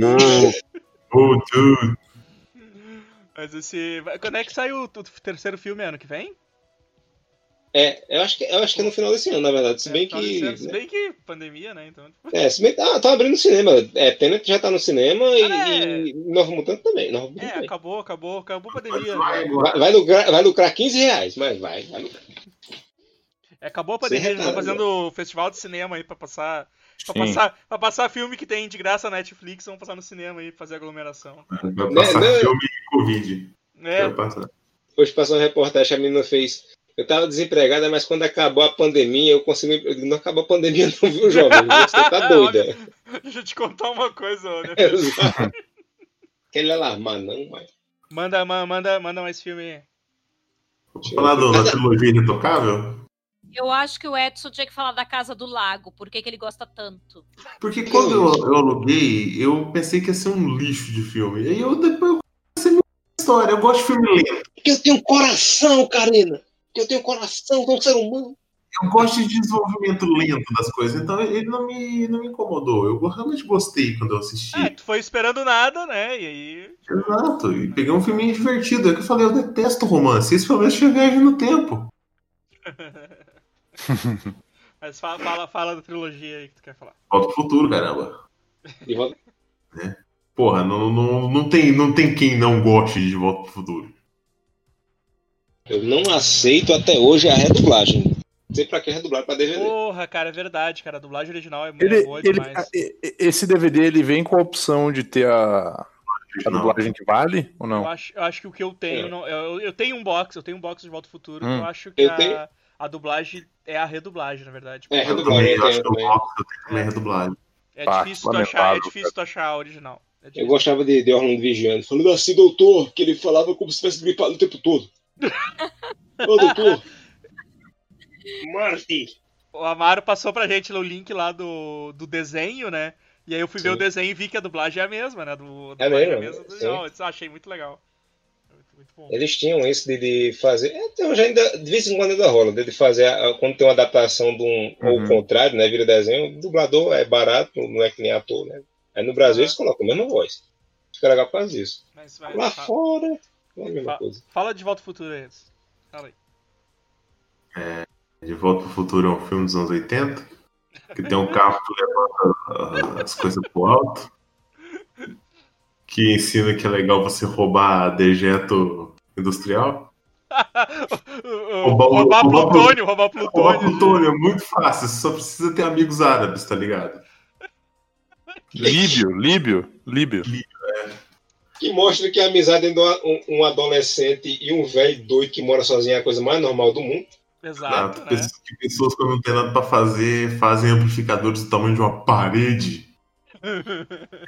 Oh, dude. Mas esse. Quando é que sai o, o terceiro filme ano que vem? É, eu acho, que, eu acho que é no final desse ano, na verdade. Se bem É, desse ano, que. Se bem que pandemia, né? Então. É, se bem que. Ah, tá abrindo o cinema. É, Tenet já tá no cinema e, É. e Novo Mutante também. Novo Mutante É, também. acabou, acabou, acabou a pandemia. Vai né? Vai, vai, lucrar, vai lucrar 15 reais, mas vai. vai lucrar. É, acabou a pandemia, eles estão retardo. fazendo festival de cinema aí pra passar. Pra Sim. passar, pra passar filme que tem de graça na Netflix, vão passar no cinema aí pra fazer aglomeração. Vai passar Né, né? filme e Covid. É, Vai passar. Hoje passou uma reportagem que a menina fez. Eu tava desempregada, mas quando acabou a pandemia, eu consegui. Não acabou a pandemia, não, viu, jovem? Você tá doida. deixa eu te contar uma coisa, olha. Exato. Quer alarmar, não, mas. Manda, ma- manda, manda mais filme aí. Vou falar do- da trilogia Irretocável? Eu acho que o Edson tinha que falar da Casa do Lago, por que que ele gosta tanto. Porque quando eu, eu aluguei, eu pensei que ia ser um lixo de filme. E aí eu depois eu comecei a minha história. Eu gosto de filme lento. Porque eu tenho coração, Karina. Eu tenho coração como ser humano. Eu gosto de desenvolvimento lento das coisas. Então ele não me, não me incomodou. Eu realmente gostei quando eu assisti. É, tu foi esperando nada, né? E aí. Exato. E peguei um filminho divertido. É que eu falei, eu detesto romance. Esse pelo menos tinha viagem no tempo. Mas fala, fala, fala da trilogia aí que tu quer falar. Volta pro futuro, caramba. De volta- Porra, não, não, não, tem, não tem quem não goste de Volta pro Futuro. Eu não aceito até hoje a redublagem. Não sei pra que redublar pra DVD. Porra, cara, é verdade, cara. A dublagem original é muito Ele, boa ele, demais. esse DVD ele vem com a opção de ter a, a dublagem que vale ou Eu não? acho, eu acho que o que eu tenho. É. não- eu, eu tenho um box, eu tenho um box de Volta ao Futuro. Hum. Eu acho que Eu a, tenho- a dublagem é a redublagem, na verdade. É, Eu redublagem também, eu eu tenho também. Eu tenho também redublagem. É Pá, difícil, tu achar, é difícil tu achar a original. É Eu gostava de, de Orlando Vigiano. Falando assim, doutor, que ele falava como se tivesse gripado o tempo todo. Ô, doutor. Marty. O Amaro passou pra gente o link lá do, do desenho, né? E aí eu fui ver Sim. o desenho e vi que a dublagem é a mesma, né? Do, É mesmo? a mesma do original. Eu achei muito legal. Muito. Eles tinham isso de, de fazer. é, Até hoje ainda, de vez em quando ainda rola, de fazer a- quando tem uma adaptação de um. Ou Uhum. o contrário, né? Vira desenho, o dublador é barato, não é que nem ator, né? Aí no Brasil eles colocam a mesma voz. Fica legal por causa disso. Mas vai, Lá fora, é a mesma fa- coisa. fala de Volta ao Futuro aí. Fala aí. De Volta pro Futuro é um filme dos anos 80. Que tem um carro que levanta ah, as coisas pro alto. Que ensina que é legal você roubar dejeto industrial. roubar, roubar o- plutônio, roubar Roubar plutônio. plutônio é muito fácil, você só precisa ter amigos árabes, tá ligado? Líbio, Líbio, Líbio. Que mostra que a amizade entre um, um adolescente e um velho doido que mora sozinho é a coisa mais normal do mundo. Exato, né? Pessoas- Que pessoas quando não tem nada pra fazer fazem amplificadores do tamanho de uma parede.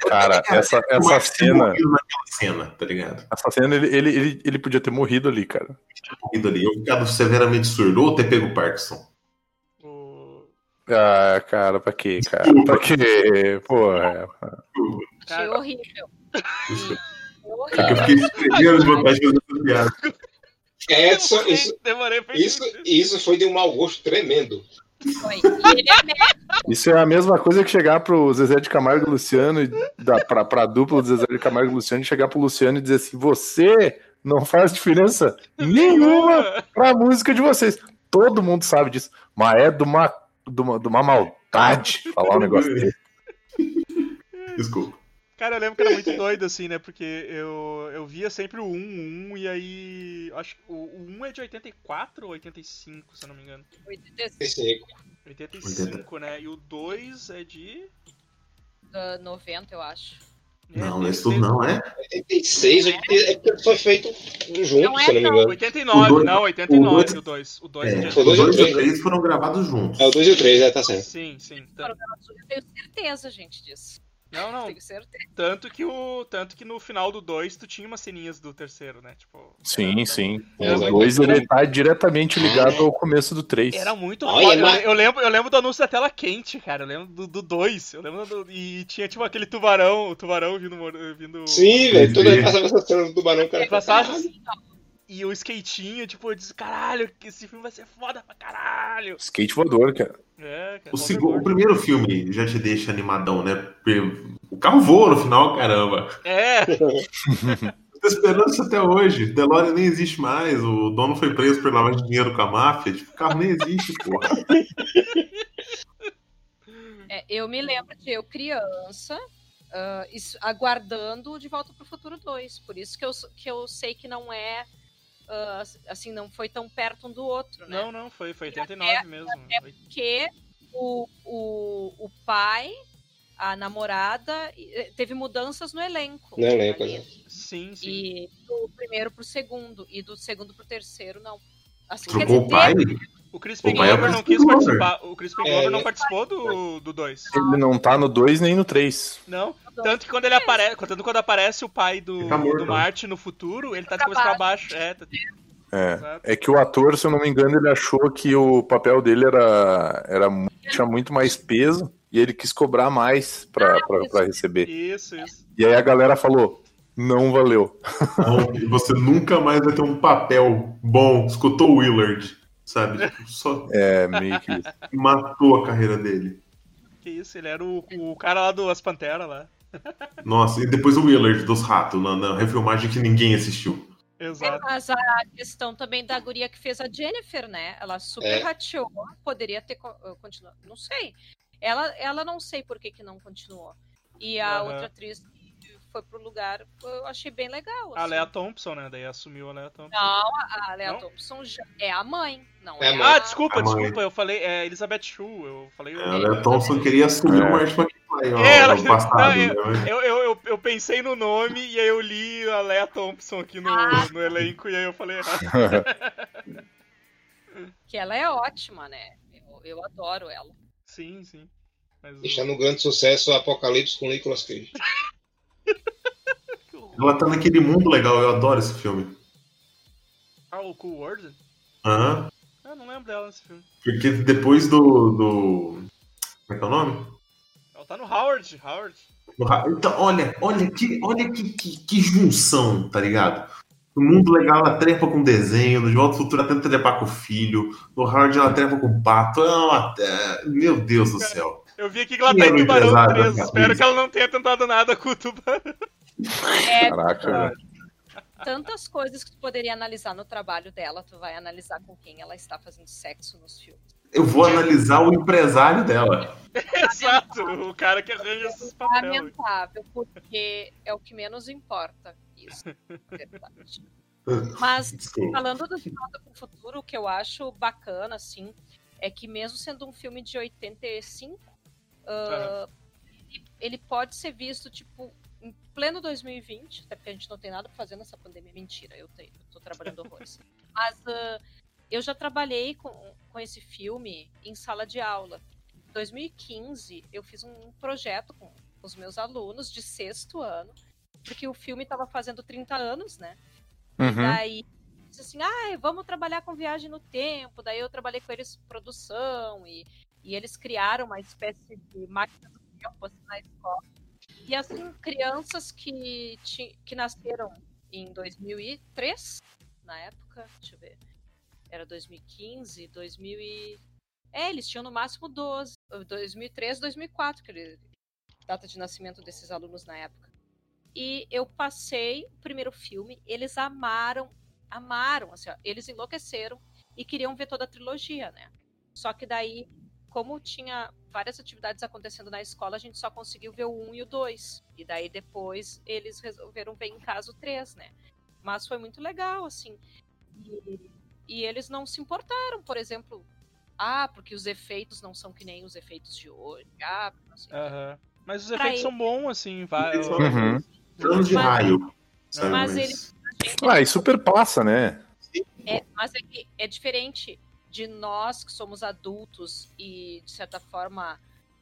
Cara, essa, essa que cena. cena, tá ligado? Essa cena ele, ele, ele, ele podia ter morrido ali, cara. Morrido ali. Eu ficado severamente surdo ou ter pego o Parkinson. Ah, cara, pra quê, cara? Pra quê? Porra. Achei Cara, horrível. Isso. Horrível. Eu fiquei escrevendo de vontade de fazer essa piada. Edson, demorei- isso, isso, isso foi de um mau gosto tremendo. É. Isso é a mesma coisa que chegar pro Zezé de Camargo e Luciano, e da, pra, pra dupla do Zezé de Camargo e Luciano, e chegar pro Luciano e dizer assim: você não faz diferença nenhuma pra música de vocês. Todo mundo sabe disso, mas é de uma, de uma, de uma maldade falar um negócio desse. Desculpa. Cara, eu lembro que era muito doido, assim, né? Porque eu, eu via sempre o 1, 1, e aí. Acho que o, o 1 é de 84 ou 85, se eu não me engano. 85, 85, né? E o 2 é de. uh, 90, eu acho. é, Não, não é isso tudo não, é? 86, é porque foi feito junto, Não é se não me não. engano. 89, O dois- não, 89 o dois- o 2. O 2 É, é, e o três foram gravados juntos. É o 2 e o 3, é, tá certo. Sim, sim. Foram Tan- gravados juntos, Eu tenho certeza, gente, disso. Não, não. Tenho certeza. Tanto que, o, tanto que no final do 2 tu tinha umas ceninhas do terceiro, né? Tipo. Sim, era- sim. É, O mas- 2 ele tá diretamente ligado ao começo do 3. Era muito Olha, foda. Eu, mas- eu lembro, eu lembro do anúncio da tela quente, cara. Eu lembro do 2. Eu lembro do, E tinha tipo aquele tubarão, o tubarão vindo. mor- vindo... Sim, velho. Toda vez passava essa cena do tubarão, cara. Passagem. Assim, ó, E o skatinho, tipo, eu disse, caralho, que esse filme vai ser foda pra caralho. Skate voador, cara. É, cara. O, segundo, o primeiro filme já te deixa animadão, né? O carro voa no final, caramba. É, Tô esperando isso até hoje. DeLorean nem existe mais. O dono foi preso por de dinheiro com a máfia. Tipo, o carro nem existe, porra. é, eu me lembro de eu criança. ah, isso- aguardando De Volta para o Futuro 2. Por isso que eu, que eu sei que não é. Ah, assim, não foi tão perto um do outro, né? não, não, foi, foi 89 mesmo. Foi- porque o, o, o pai, a namorada, eh, teve mudanças no elenco. No elenco, né? Sim, sim. E do primeiro pro segundo, e do segundo pro terceiro, não. Assim, Trocou quer o dizer, pai? teve- Crispin é Glover não quis participou, participar. O Crispin É, Glover não ele- participou do 2. Ele não tá no 2 nem no 3. Não. Tanto que quando ele aparece. Tanto quando aparece o pai do, tá do? Marte no futuro, ele tá de Pra cabeça pra baixo. É, tá... É. É que o ator, se eu não me engano, ele achou que o papel dele era, era tinha muito mais peso e ele quis cobrar mais pra, pra, pra receber. Isso, isso. E aí a galera falou: não valeu. Não, você nunca mais vai ter um papel bom. Escutou o Willard, sabe? Tipo, só É, meio que matou a carreira dele. Que isso, ele era o, o cara lá do As Panteras lá. Nossa, e depois o Willard dos Ratos, na, na refilmagem que ninguém assistiu. Exato. Mas a questão também da guria que fez a Jennifer, né? Ela super É. rateou, poderia ter uh, continuado. Não sei. Ela, ela não sei por que, que não continuou. E a Aham. outra atriz foi pro lugar, eu achei bem legal. A assim. Lea Thompson, né? Daí assumiu a Lea Thompson. Não, a Lea Não? Thompson já é a mãe, não É é, a mãe. Ah, desculpa, A mãe. desculpa, eu falei é, Elizabeth Shue, eu falei o- A Lea Thompson queria assumir É. o Martin McFly ó, É, ela- no passado. não, né? Eu, eu, eu, eu pensei no nome e aí eu li a Lea Thompson aqui no, Ah. no elenco e aí eu falei errado. Que ela é ótima, né? Eu, eu adoro ela. Sim, sim. Mas o- Deixando um grande sucesso Apocalipse com Nicolas Cage. Ela tá naquele mundo legal, eu adoro esse filme. Ah, o Cool World? Aham. Eu não lembro dela nesse filme. Porque depois do, do. Como é que é o nome? Ela tá no Howard, Howard. Então, olha, olha que, olha que, que, que junção, tá ligado? No mundo legal ela trepa com desenho, no De Volta ao Futuro ela tenta trepar com o filho, no Hard ela trepa com o pato. É uma- é- Meu Deus do céu. Eu vi aqui que ela tá em Tubarão 3. da Espero que ela não tenha tentado nada com o Tubarão. É, Caraca, velho. tantas coisas que tu poderia analisar no trabalho dela, tu vai analisar com quem ela está fazendo sexo nos filmes. Eu vou analisar o empresário dela. Exato, o cara que arranja esses papéis. Lamentável, porque é o que menos importa. Isso, é verdade. Mas Desculpa. falando do De Volta para o Futuro, o que eu acho bacana, assim, é que mesmo sendo um filme de 85, ele, ele pode ser visto, tipo, em pleno 2020, até porque a gente não tem nada pra fazer nessa pandemia. Mentira, eu, tenho, eu tô trabalhando horrores. Mas ah, eu já trabalhei com, com esse filme em sala de aula. Em 2015, eu fiz um projeto com os meus alunos de sexto ano, porque o filme estava fazendo 30 anos, né? Uhum. Daí, disse assim, ah, vamos trabalhar com viagem no tempo. Daí eu trabalhei com eles em produção e, e eles criaram uma espécie de máquina do tempo assim, na escola. E assim, crianças que, que nasceram em 2003, na época, deixa eu ver, era 2015, É, eles tinham no máximo 12. 2003, 2004, que ele, data de nascimento desses alunos na época. E eu passei o primeiro filme, eles amaram, amaram, assim, ó, eles enlouqueceram e queriam ver toda a trilogia, né? Só que daí, como tinha várias atividades acontecendo na escola, a gente só conseguiu ver o 1 e o 2. E daí depois eles resolveram ver em casa o 3, né? Mas foi muito legal, assim. E, e eles não se importaram, por exemplo, ah, porque os efeitos não são que nem os efeitos de hoje. Ah, não sei. Aham. Mas os Pra efeitos ele- são bons, assim, vai. São- Uhum. Planos de Mas- raio. mas Mas- Ah, e super passa, né? É, mas é, que é diferente de nós que somos adultos e, de certa forma,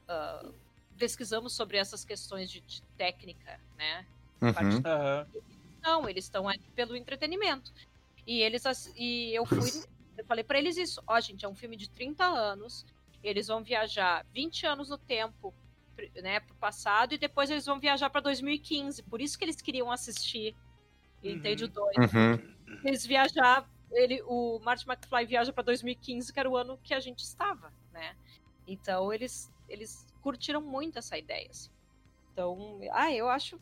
ah, pesquisamos sobre essas questões de, de técnica, né? Uhum. Aham. Não, eles estão ali pelo entretenimento. E eles e eu fui, eu falei pra eles isso, ó, gente, é um filme de 30 anos, eles vão viajar 20 anos no tempo, né, pro passado e depois eles vão viajar pra 2015. Por isso que eles queriam assistir Uhum. entende o 2. Uhum. Eles viajar, ele, o Marty McFly viaja pra 2015, que era o ano que a gente estava, né? Então eles eles curtiram muito essa ideia, assim. Então, ah, eu acho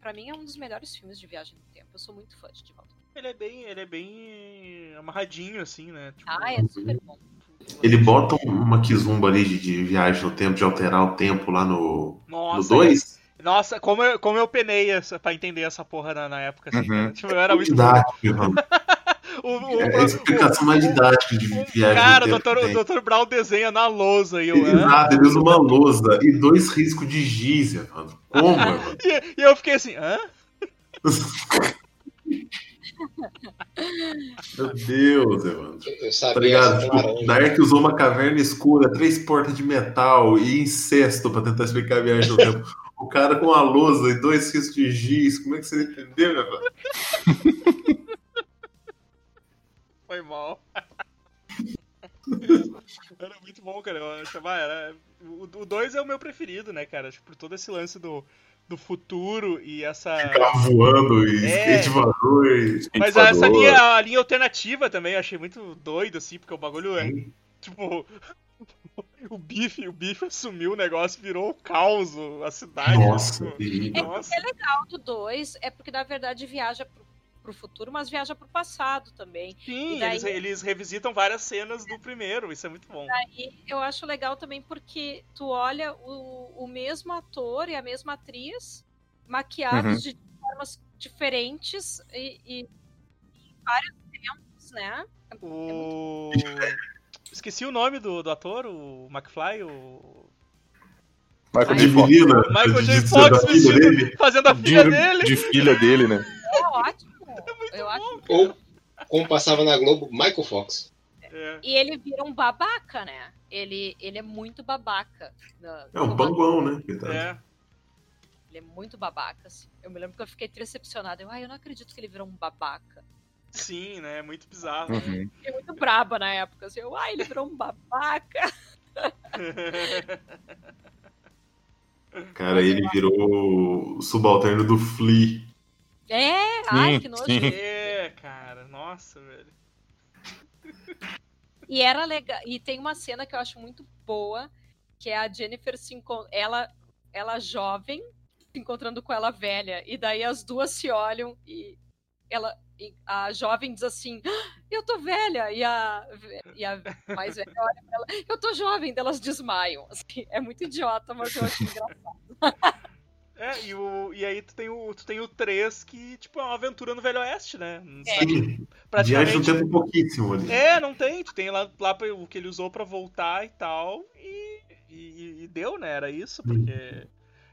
Pra mim é um dos melhores filmes de viagem no tempo. Eu sou muito fã de De Volta. Ele é bem, ele é bem amarradinho, assim, né? Tipo, Ah, é super bom. Ele bota uma kizumba ali de, de viagem no tempo, de alterar o tempo lá no Nossa, 2. Nossa, como eu, como eu penei essa, pra entender essa porra na, na época, assim, Uhum. cara. Tipo, eu era muito. Didático. O, o, É a explicação mais didática de viagem cara, o. Dr. o. Dr. Brown desenha na lousa e eu. Exato, ele usa uma lousa e dois riscos de giz, Evandro. Como, Evandro? E, e eu fiquei assim, hã? Meu Deus, Evandro. Eu Tá sabia ligado? essa Tipo. Dark usou uma caverna escura, três portas de metal e incesto pra tentar explicar a viagem no tempo. O cara com a lousa e dois riscos de giz, como é que você entendeu, Evandro? Foi mal. era muito bom, cara. Eu achava, era... O 2 é o meu preferido, né, cara? Tipo, por todo esse lance do, do futuro e essa. Carro voando e É. skate voador e... Mas essa linha, a linha alternativa também eu achei muito doido, assim, porque o bagulho é. Tipo. O bife, o bife assumiu o negócio, virou o caos, a cidade. Nossa, tipo, nossa. O legal do 2 é porque, na verdade, viaja pro, pro futuro, mas viaja pro passado também. Sim, daí- eles, eles revisitam várias cenas do primeiro, isso é muito bom. E eu acho legal também porque tu olha o, o mesmo ator e a mesma atriz maquiados de formas diferentes e, e em vários tempos, né? O. Esqueci o nome do, do ator, o McFly, o. Michael J. Fox. Michael J. Fox vestido, fazendo a filha De, dele. de filha dele, né? É ótimo. Eu acho. Ou, como passava na Globo, Michael Fox. É. E ele vira um babaca, né? Ele, ele é muito babaca. na- É um como panguão, né? É. Ele é muito babaca, assim. Eu me lembro que eu fiquei decepcionada. Eu, ai, eu não acredito que ele virou um babaca. Sim, né? É muito bizarro. né? Uhum. Fiquei muito braba na época, assim. Eu, ai, ele virou um babaca. Cara, ele virou o subalterno do Flea. É, ai, Sim, que nojo. sim. é, cara, nossa, velho. E era legal. E tem uma cena que eu acho muito boa, que é a Jennifer se encon... ela, ela jovem se encontrando com ela velha. E daí as duas se olham e ela. e a jovem diz assim, "Ah, eu tô velha, e a, e a mais velha olha pra ela, eu tô jovem, daí elas desmaiam. assim. é muito idiota, mas eu acho engraçado. É, e, o, e aí tu tem, o, tu tem o 3, que, tipo, é uma aventura no Velho Oeste, né? É. Sim, viagem Praticamente. no tempo pouquíssimo ali. É, não tem. Tu tem lá, lá pra- o que ele usou pra voltar e tal. E, e, e deu, né? Era isso, porque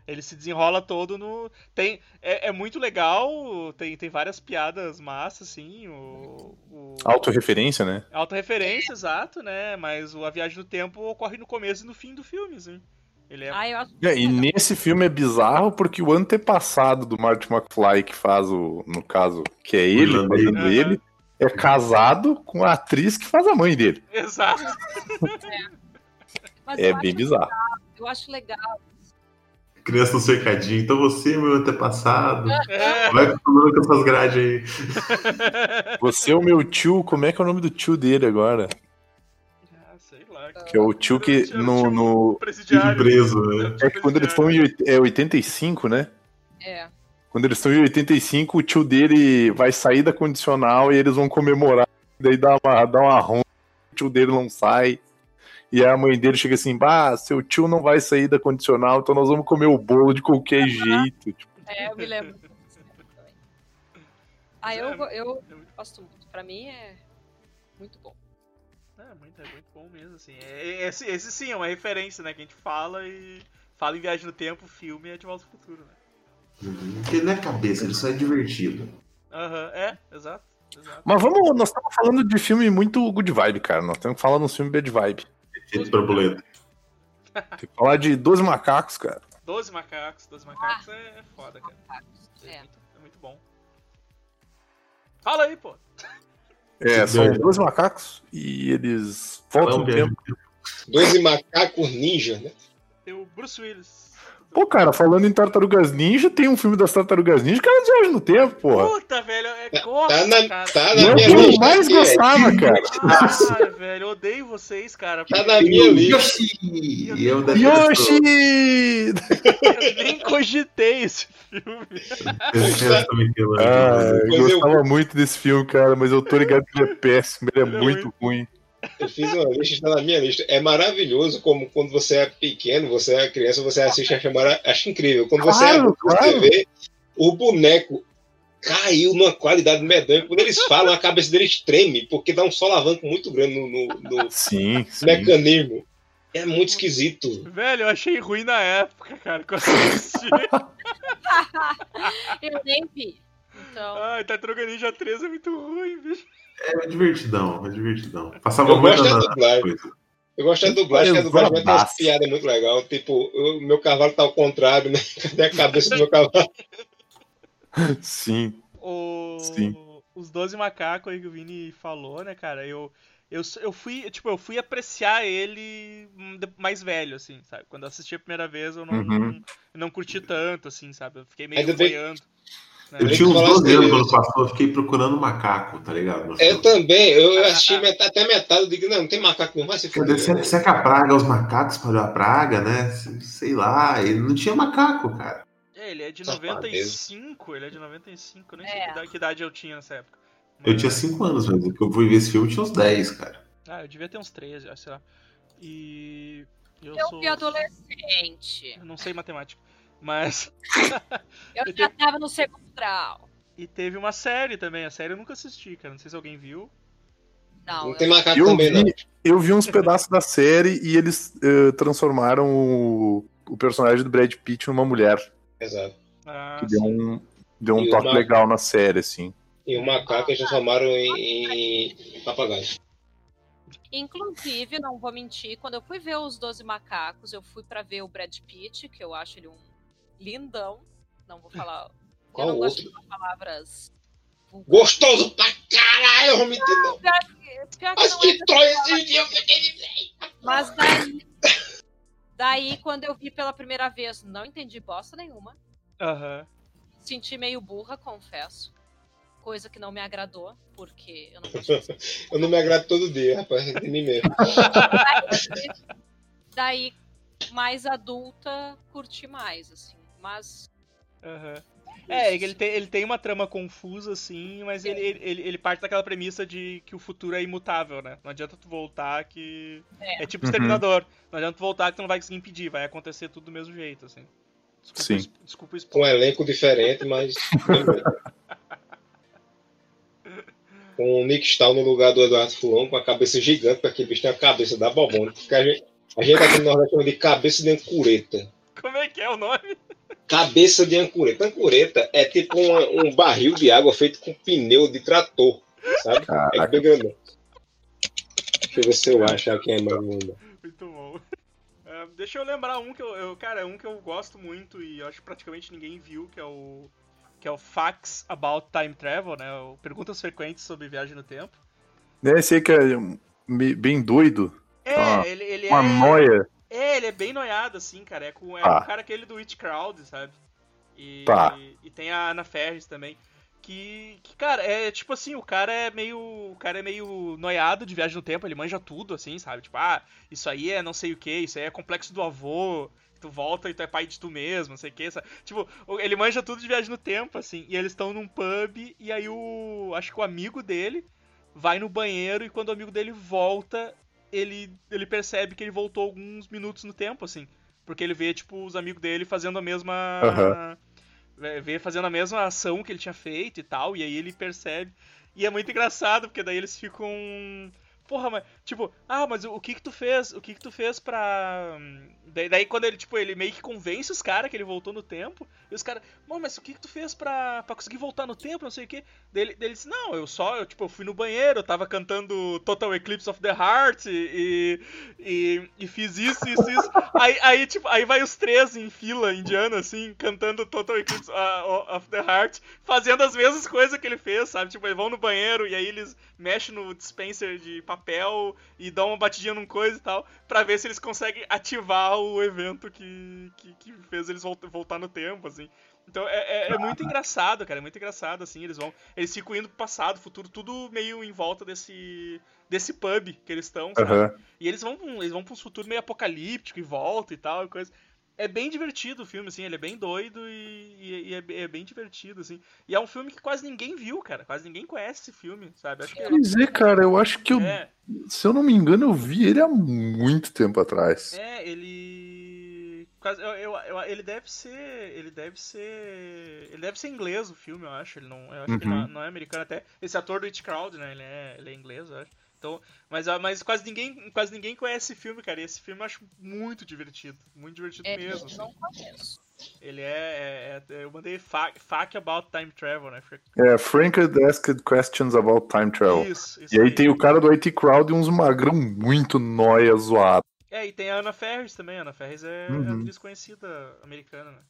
ele se desenrola todo no. Tem, é, é muito legal, tem, tem várias piadas massas, assim. O, o... Autorreferência, né? Autorreferência, exato, né? Mas o, a viagem no tempo ocorre no começo e no fim do filme, assim. Ele é. Ah, eu acho É, e nesse filme é bizarro porque o antepassado do Marty McFly, que faz o, no caso, que é ele, fazendo Aham. ele, é casado com a atriz que faz a mãe dele. Exato. É eu bem bizarro. eu acho legal. Criança no cercadinho. Então você, meu antepassado, É. vai acostumando com essas grades aí. Você é o meu tio, como é que é o nome do tio dele agora? Que é o tio que no. no- preso, né? É que quando eles estão em oit- é 85, né? É. Quando eles estão em 85, o tio dele vai sair da condicional e eles vão comemorar. Daí dá uma, dá uma ronda, o tio dele não sai. E a mãe dele chega assim: Bah, seu tio não vai sair da condicional, então nós vamos comer o bolo de qualquer jeito. Tipo, É, eu me lembro. Ah, eu, go- eu gosto muito. Pra mim é muito bom. É, muito, é muito bom mesmo, assim. É- é- esse, esse sim é uma referência, né? Que a gente fala e. Fala em Viagem no Tempo, filme é de volta ao futuro, né? Uhum. Porque ele não é cabeça, ele só é divertido. Aham, é, exato. exato. Mas vamos, nós estamos falando de filme muito good vibe, cara. Nós temos que falar de um filme bad vibe. Efeito borboleta. Tem que falar de 12 macacos, cara. 12 macacos, 12 macacos é, é foda, cara. É, É. muito, é muito bom. Fala aí, pô. É, são Doido. 12 macacos e eles voltam Não, no tempo. 12 macacos ninja, né? Tem o Bruce Willis. Pô, cara, falando em Tartarugas Ninja, tem um filme das Tartarugas Ninja que elas viajam no tempo, porra. Puta, velho, é gosto, Tá na, cara. tá na é o minha eu lista. mais aqui, velho. gostava, cara. Cara, velho, eu odeio vocês, cara. Tá na minha lista. Yoshi! Eu detesto. Yoshi! Eu nem cogitei esse filme. Eu. Ah, eu eu- gostava muito desse filme, cara, mas eu tô ligado que ele é péssimo, ele é Ele é muito muito- ruim. Eu fiz uma lista, está na minha lista. É maravilhoso como quando você é pequeno, você é criança, você assiste e acha, mara- acha incrível. Quando você é Claro, adulto, você claro. vê o boneco caiu numa qualidade medonha. Quando eles falam, a cabeça deles treme, porque dá um solavanco muito grande no, no- no Sim, sim. mecanismo. É muito esquisito. Velho, eu achei ruim na época, cara, que eu assisti. Eu nem vi. Então, Ai, Tartaruga Ninja 3 é muito ruim, bicho. É divertidão, é divertidão. Passava Eu muito gosto da dublagem. Eu gosto da dublagem, que a dublagem vai ter umas piadas muito legal. Tipo, o meu cavalo tá ao contrário, né? Cadê a cabeça do meu cavalo? Sim. O... Sim. Os 12 macacos aí que o Vini falou, né, cara? Eu, eu, eu fui, tipo, eu fui apreciar ele mais velho, assim, sabe? Quando eu assisti a primeira vez, eu não, Uhum. eu não curti tanto, assim, sabe? Eu fiquei meio bem- né? Eu Tem tinha uns falar 12 anos quando passou, eu fiquei procurando macaco, tá ligado? No Eu também, eu assisti metade, até metade, eu digo, não, não tem macaco não, vai se fuder. Será, será que a praga, os macacos espalhou a praga, né? Sei lá, e não tinha macaco, cara. É, ele é de Safadeza. 95, ele é de 95, eu nem sei É. que idade, que idade eu tinha nessa época. Eu Mas- tinha 5 anos, mas eu fui ver esse filme, eu tinha uns 10, cara. Ah, eu devia ter uns 13, acho, sei lá. E. Eu, eu sou. fui adolescente. Eu não sei matemática. Mas. Eu já tava no segundo grau. E teve uma série também. A série eu nunca assisti, cara. Não sei se alguém viu. Não, Não eu- tem macaco Eu também, não. vi, eu vi uns pedaços da série e eles eh, transformaram o, o personagem do Brad Pitt numa mulher. Exato. Ah, Que deu sim. um, deu um E toque uma- legal na série, assim. E o macaco eles transformaram em, em papagaio. Inclusive, não vou mentir, quando eu fui ver os 12 macacos, eu fui pra ver o Brad Pitt, que eu acho ele um lindão. Não vou falar. Qual eu não gosto outro? de falar palavras. Gostoso pra caralho, de não. Pior que, pior é eu fiquei de. Mas daí. Daí, quando eu vi pela primeira vez, não entendi bosta nenhuma. Aham. Senti meio burra, confesso. Coisa que não me agradou, porque eu não gosto de Eu não me agrado todo dia, rapaz, de mim mesmo. Daí, mais adulta, curti mais, assim. Mas. Aham. É, ele tem, ele tem uma trama confusa, assim, mas ele, ele, ele parte daquela premissa de que o futuro é imutável, né? Não adianta tu voltar que. É. É, tipo Uhum. Exterminador. Não adianta tu voltar que tu não vai conseguir impedir, vai acontecer tudo do mesmo jeito, assim. Desculpa, Sim. o es- Desculpa Com um elenco diferente, mas. com o Nick Stahl no lugar do Eduardo Fulon, com a cabeça gigante, porque aquele bicho tem a cabeça da bobona. Porque a gente, a gente aqui no Nordeste chama de cabeça de ancureta. Como é que é o nome? Cabeça de ancureta. Ancureta é tipo uma- um barril de água feito com pneu de trator, sabe? É Caraca. bem grandão. Deixa eu ver se eu acho aqui a imagem. Muito bom. Ah, deixa eu lembrar um que eu, eu- Cara, é um que eu gosto muito e acho que praticamente ninguém viu, que é o. Que é o Facts About Time Travel, né? O Perguntas frequentes sobre viagem no tempo. Esse aí que é bem doido, É, Ah, ele, ele uma é. noia. É, ele é bem noiado, assim, cara. É com é Tá. o cara aquele do It Crowd, sabe? E, Tá. e tem a Ana Ferris também. Que, que, cara, é tipo assim, o cara é meio. O cara é meio noiado de viagem no tempo, ele manja tudo, assim, sabe? Tipo, ah, isso aí é não sei o que, isso aí é complexo do avô, tu volta e tu é pai de tu mesmo, não sei o que, sabe? Tipo, ele manja tudo de viagem no tempo, assim, e eles estão num pub, e aí o. Acho que o amigo dele vai no banheiro, e quando o amigo dele volta, ele, ele percebe que ele voltou alguns minutos no tempo, assim. Porque ele vê, tipo, os amigos dele fazendo a mesma. Vê- Vê fazendo a mesma ação que ele tinha feito e tal, e aí ele percebe. E é muito engraçado, porque daí eles ficam. Porra, mas. Tipo, ah, mas o que que tu fez? O que que tu fez pra. Daí, daí quando ele, tipo, ele meio que convence os caras que ele voltou no tempo, e os caras, mas o que que tu fez pra, pra conseguir voltar no tempo, não sei o que. Daí ele, daí ele disse, não, eu só, eu, tipo, eu fui no banheiro, eu tava cantando Total Eclipse of the Heart e, e, e fiz isso, isso, isso. aí, aí, tipo, aí vai os três em fila indiana, assim, cantando Total Eclipse uh, of the Heart, fazendo as mesmas coisas que ele fez, sabe? Tipo, eles vão no banheiro e aí eles mexem no dispenser de papel e dão uma batidinha num coisa e tal, pra ver se eles conseguem ativar o evento que, que, que fez eles volt- voltar no tempo, assim. Então é, é- é muito engraçado, cara, é muito engraçado, assim, eles vão. Eles ficam indo pro passado, futuro, tudo meio em volta desse. desse pub que eles estão, sabe? Aham. E eles vão, eles vão pra um futuro meio apocalíptico e volta e tal, e coisa. É bem divertido o filme, assim, ele é bem doido e, e- e é, é bem divertido, assim. E é um filme que quase ninguém viu, cara. Quase ninguém conhece esse filme, sabe? Acho que é, Pois é, cara, eu acho que eu, é, se eu não me engano, eu vi ele há muito tempo atrás. é, ele. quase- eu- eu- eu- ele deve ser. Ele deve ser. Ele deve ser inglês o filme, eu acho. Ele não, eu acho que ele Uhum. não, não é americano até. Esse ator do It Crowd, né? Ele é, ele é inglês, eu acho. Então, mas, ah, mas quase ninguém, quase ninguém conhece esse filme, cara. E esse filme eu acho muito divertido, muito divertido É, mesmo. eu assim. não conheço. Ele é, é- é- eu mandei fac about time travel, né? É, Frank Asked Questions About Time Travel. Isso, isso E aí tem o cara do IT Crowd e uns magrão muito nóia zoado. É, e tem a Ana Ferris também. A Ana Ferris é, é Uhum. atriz conhecida americana, né?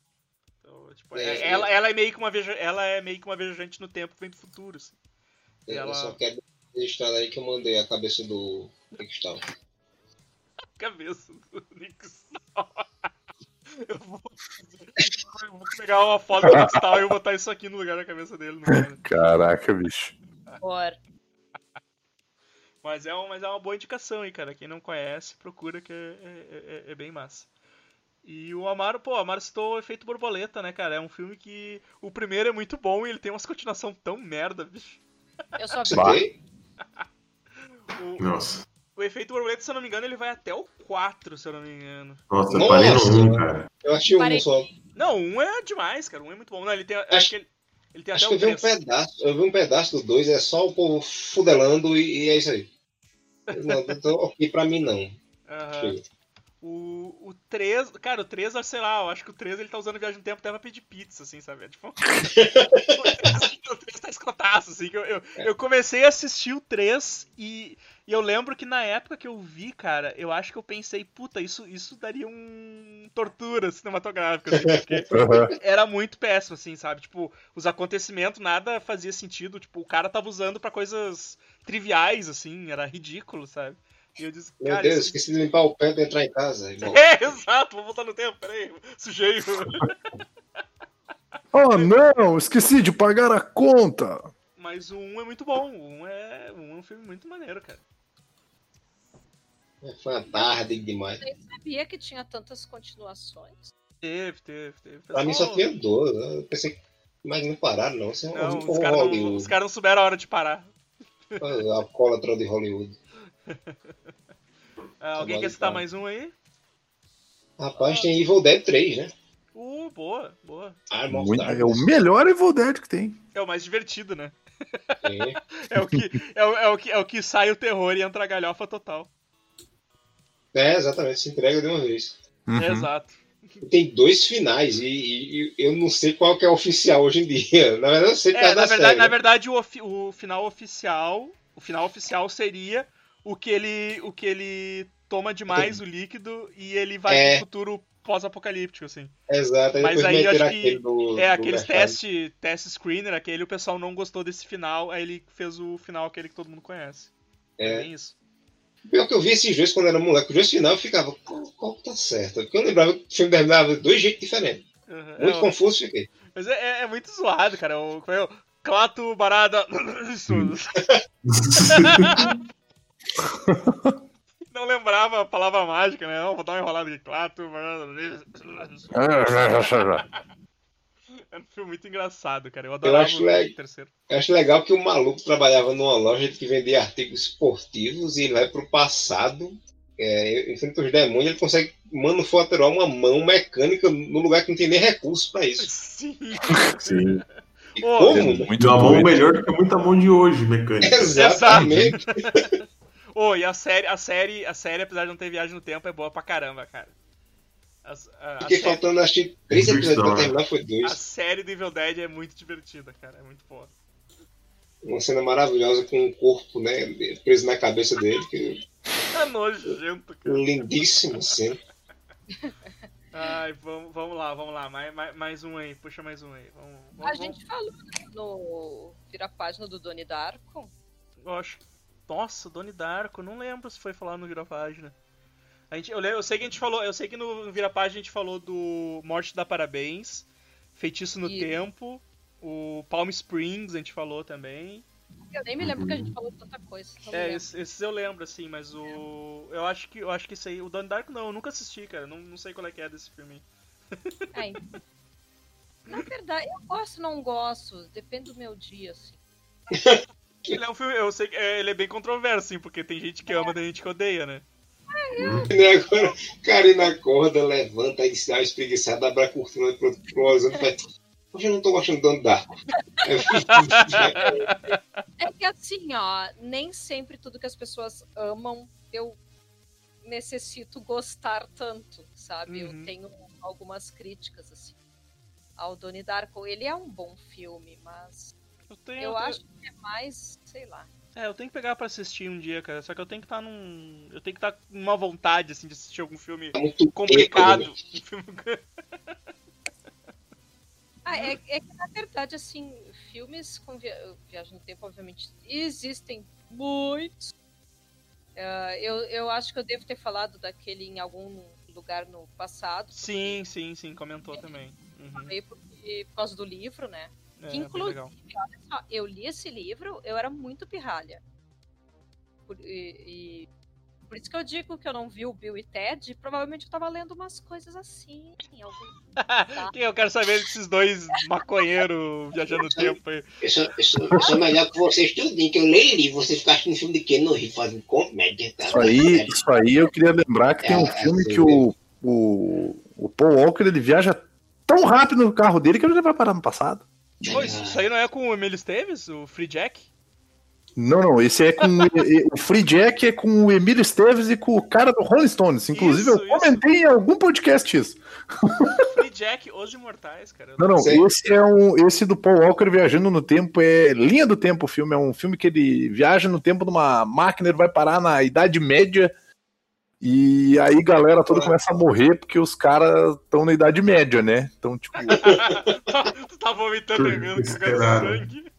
Então, tipo, É, é- é. ela, ela é meio que uma viaja, ela é meio que uma viajante no tempo que vem do futuro, assim. Eu Ela- só quero registrar aí que eu mandei a cabeça do Cristal. Cabeça do Nixon. Eu vou, eu vou pegar uma foto do Nixon e eu botar isso aqui no lugar da cabeça dele. Não é? Caraca, bicho. Por... Mas, é um, mas é uma boa indicação aí, cara. Quem não conhece, procura que é, é- é- é bem massa. E o Amaro, pô, o Amaro citou o Efeito Borboleta, né, cara? É um filme que o primeiro é muito bom e ele tem umas continuação tão merda, bicho. Eu só tem? O, Nossa. o Efeito Borboleta, se eu não me engano, ele vai até o 4, se eu não me engano. Nossa, eu Nossa. parei no 1, cara. Eu achei um Parei. só. Não, um é demais, cara. Um é muito bom. Não, ele tem, acho Acho- que ele, ele tem Acho até que eu o vi um 3. pedaço. Eu vi um pedaço do 2, é só o povo fudelando e, e é isso aí. Não, então, aqui pra mim não. Aham. Chega. O, o 3, cara, o 3, sei lá, eu acho que o 3 ele tá usando viagem no tempo até pra pedir pizza, assim, sabe? É tipo. o 3 tá escrotaço, assim. Que eu, eu, eu comecei a assistir o 3 e, e eu lembro que na época que eu vi, cara, eu acho que eu pensei, puta, isso, isso daria um tortura cinematográfica, assim, porque Aham. era muito péssimo, assim, sabe? Tipo, os acontecimentos, nada fazia sentido. Tipo, o cara tava usando pra coisas triviais, assim, era ridículo, sabe? E eu disse, Meu cara, Deus, isso- esqueci de limpar o pé pra entrar em casa, irmão. é, exato, vou voltar no tempo, peraí, sujei. Oh, não, esqueci de pagar a conta. Mas o 1 é muito bom, o 1 é, o 1 é um filme muito maneiro, cara. Foi uma tarde demais. nem sabia que tinha tantas continuações. Teve, teve, teve. Pra mim só tinha dois. né? Eu pensei que. Mas não pararam, não. Isso é Não, um os caras não, caras não souberam a hora de parar. A alcoólatra de Hollywood. Ah, alguém quer citar mais um aí? Rapaz, tem Evil Dead 3, né? Uh, boa, boa. Muito- é o melhor Evil Dead que tem. É o mais divertido, né? É. É o que, é o, é o que, é o que sai o terror e entra a galhofa total. É, exatamente, se entrega de uma vez. Uhum. Exato. Tem dois finais e, e- e eu não sei qual que é o oficial hoje em dia. Na verdade, eu sei que É, é na da verdade, série. na verdade o, ofi- o final oficial, o final oficial seria o que ele, o que ele toma demais o líquido e ele vai É. pro futuro pós-apocalíptico, assim. Exato, Mas aí acho que do, É, do aqueles mercado. teste, teste screener, aquele o pessoal não gostou desse final, aí ele fez o final aquele que todo mundo conhece. É, É. bem isso. Pior que eu vi esses dois quando era moleque. Os dois final eu ficava, qual, que tá certo? Porque eu lembrava que o filme terminava de dois jeitos diferentes. Uhum. Muito É, confuso fiquei. Mas é, é- muito zoado, cara. O, como é o- Clato Barada. Isso. Não lembrava a palavra mágica, né? Não, vou dar uma enrolada. Clato Barada. É um filme muito engraçado, cara. Eu adorava acho o legal. terceiro. Eu acho legal que o maluco trabalhava numa loja que vendia artigos esportivos e ele vai pro passado, é, enfrenta os demônios, ele consegue manufaturar uma mão mecânica no lugar que não tem nem recurso pra isso. Sim. Sim. E Ô, como? é né? muito uma mão melhor do que muita mão de hoje, mecânica. Exatamente. Ô, e a série, a série, a série, apesar de não ter viagem no tempo, é boa pra caramba, cara. As- a, a Fiquei série, faltando, acho que três episódios pra né? terminar, foi a dois. série do Evil Dead é muito divertida, cara. É muito boa. Uma cena maravilhosa com o corpo, né, preso na cabeça dele, que É nojento, cara. lindíssimo cena. Ai, vamos, vamos lá, vamos lá. Mais, mais, mais um aí, puxa mais um aí. Vamos, vamos, A gente falou né, no Vira Página do Doni Darko. Eu acho. Nossa, Doni Darko, não lembro se foi falar no Vira Página. A gente, eu, eu sei que a gente falou, eu sei que no Vira Página a gente falou do Morte dá Parabéns, Feitiço no Isso. Tempo, o Palm Springs a gente falou também. Eu nem me lembro que a gente falou tanta coisa. É, esses, esses eu lembro assim, mas o eu acho que eu acho que esse aí, o Donnie Darko não, eu nunca assisti, cara. Não, não sei qual é que é desse filme. É, então. Na verdade, eu gosto não gosto. Depende do meu dia, assim. Ele é um filme, eu sei que é, ele é bem controverso, assim, porque tem gente que ama, tem gente que odeia, né? E agora, Karina acorda, levanta e sai espreguiçada, abre a cortina pro, pro e faz. Hoje eu não tô gostando do Darko. É que assim, ó, nem sempre tudo que as pessoas amam eu necessito gostar tanto, sabe? Uhum. Eu tenho algumas críticas, assim. Ao Donnie Darko, ele é um bom filme, mas Eu tenho, eu tenho- acho que é mais, sei lá. É, eu tenho que pegar pra assistir um dia, cara. Só que eu tenho que estar num. Eu tenho que estar com uma vontade, assim, de assistir algum filme Tá muito complicado. bêbado, Um filme... Ah, é, é que na verdade, assim, filmes com via... viagem no tempo, obviamente, existem muitos. Ah, eu, eu acho que eu devo ter falado daquele em algum lugar no passado. Sim, sim, sim, comentou também. Uhum. Falei porque, por causa do livro, né? É, que inclusive, olha só, eu li esse livro, eu era muito pirralha. Por, e, e- por isso que eu digo que eu não vi o Bill e Ted, provavelmente eu tava lendo umas coisas assim. Algum... Quem eu quero saber desses dois maconheiros viajando no tempo aí. Eu sou, eu sou, eu sou melhor que vocês tudinho, que eu leio livro, vocês ficam assistindo filme de quê no Rio, fazendo comédia, tá? Isso aí, isso aí eu queria lembrar que tem um É, filme assim que o, o, o Paul Walker ele viaja tão rápido no carro dele que ele já vai parar no passado. Pô, isso, isso aí não é com o Emílio Esteves, o Free Jack? Não, não, esse é com o- Free Jack é com o Emílio Esteves e com o cara do Rolling Stones. Inclusive, Isso, eu comentei em algum podcast isso. Free Jack, Os Imortais, cara. Não, não, esse é um. Esse do Paul Walker viajando no tempo é Linha do Tempo o filme. É um filme que ele viaja no tempo de uma máquina, ele vai parar na Idade Média. E aí galera toda começa a morrer porque os caras estão na Idade Média, né? Então, tipo, tu tá vomitando e vendo com cara Esperado. de sangue.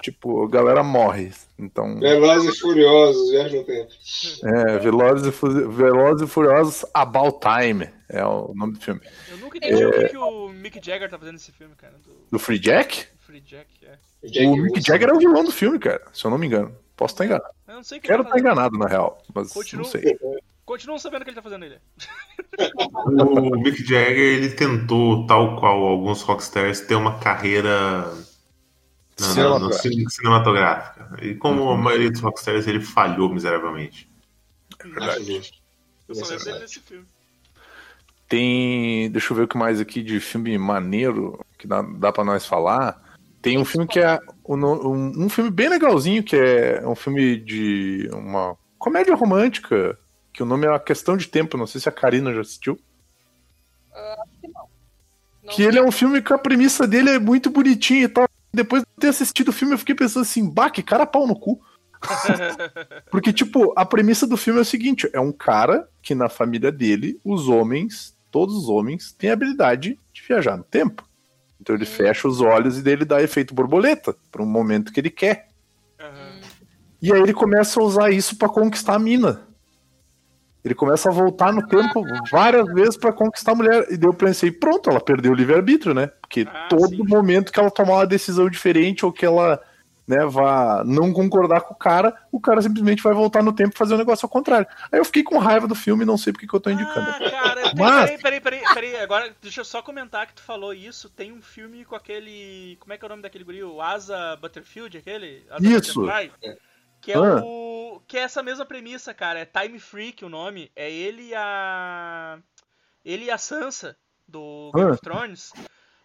tipo, a galera morre. Então, Velozes e Furiosos, viagem no tempo. é, Velozes e, Fu- Velozes e Furiosos About Time é o nome do filme. Eu nunca entendi o que, que o Mick Jagger tá fazendo nesse filme, cara. Do Do Free Jack? Free Jack, é. Jack o Mick Wilson. Jagger é o vilão do filme, cara, se eu não me engano. Posso estar enganado. Eu não sei o que Quero ele tá estar fazendo. enganado, na real, mas Continua. não sei. Continuam sabendo o que ele tá fazendo ele. O Mick Jagger, ele tentou, tal qual alguns rockstars, ter uma carreira na- na- no Cinematográfica. cine- cinematográfica. E como a maioria dos rockstars, ele falhou miseravelmente. Acho justo. Eu só é lembro dele verdade. nesse filme. Tem. Deixa eu ver o que mais aqui de filme maneiro que dá, dá pra nós falar. Tem um filme que é. Um, um filme bem legalzinho, que é um filme de. uma comédia romântica. Que o nome é A Questão de Tempo. Não sei se a Karina já assistiu. Não Que ele é um filme que a premissa dele é muito bonitinha e tal. Depois de ter assistido o filme, eu fiquei pensando assim, bah, que cara pau no cu. Porque, tipo, a premissa do filme é o seguinte: é um cara que na família dele, os homens, todos os homens, têm a habilidade de viajar no tempo. Então ele fecha os olhos e daí ele dá efeito borboleta para um momento que ele quer. Aham. E aí ele começa a usar isso pra conquistar a mina. Ele começa a voltar no tempo várias vezes pra conquistar a mulher. E daí eu pensei, pronto, ela perdeu o livre-arbítrio, né? Porque Ah, todo sim. momento que ela tomar uma decisão diferente ou que ela né, vá não concordar com o cara, o cara simplesmente vai voltar no tempo e fazer o negócio ao contrário. Aí eu fiquei com raiva do filme e não sei porque que eu tô indicando. Ah, cara, tem, Mas- peraí, peraí, peraí, peraí, agora deixa eu só comentar que tu falou isso, tem um filme com aquele, como é que é o nome daquele guri? O Asa Butterfield, aquele? Asa Isso. Que é Ah. o, que é essa mesma premissa, cara, é Time Freak o nome, é ele e a, ele e a Sansa, do Game Ah. of Thrones,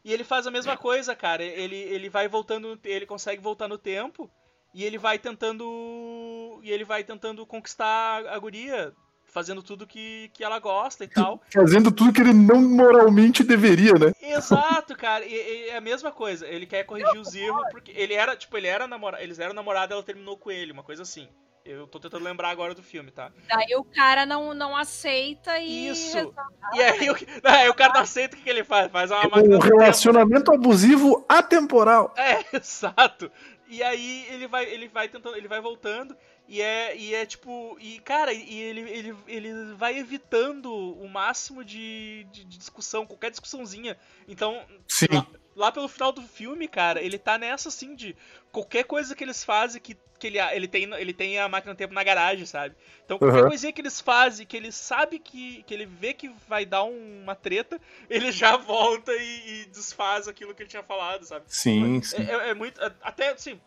e ele faz a mesma coisa, cara, ele, ele vai voltando, ele consegue voltar no tempo, e ele vai tentando, e ele vai tentando conquistar a guria, fazendo tudo que, que ela gosta e tal. Fazendo tudo que ele não moralmente deveria, né? Exato, cara. E é a mesma coisa. Ele quer corrigir os erros porque ele era, tipo, ele era namorado, eles eram namorados, ela terminou com ele, uma coisa assim. Eu tô tentando lembrar agora do filme, tá? Daí o cara não, não aceita e. Isso. resolve. E aí, o, aí o cara não aceita o que, que ele faz? Faz uma máquina Um do tempo. relacionamento abusivo atemporal. É, exato. E aí ele vai, ele vai tentando, ele vai voltando e é, e é tipo, e cara, e ele, ele, ele vai evitando o máximo de, de, de discussão, qualquer discussãozinha. Então, Sim. lá, lá pelo final do filme, cara, ele tá nessa assim de qualquer coisa que eles fazem que, que ele, ele, tem, ele tem a máquina do tempo na garagem, sabe? Então qualquer Uhum. coisinha que eles fazem, que ele sabe que, que ele vê que vai dar um- uma treta, ele já volta e, e desfaz aquilo que ele tinha falado, sabe? Sim, sim. É, é- é muito. é- Até assim,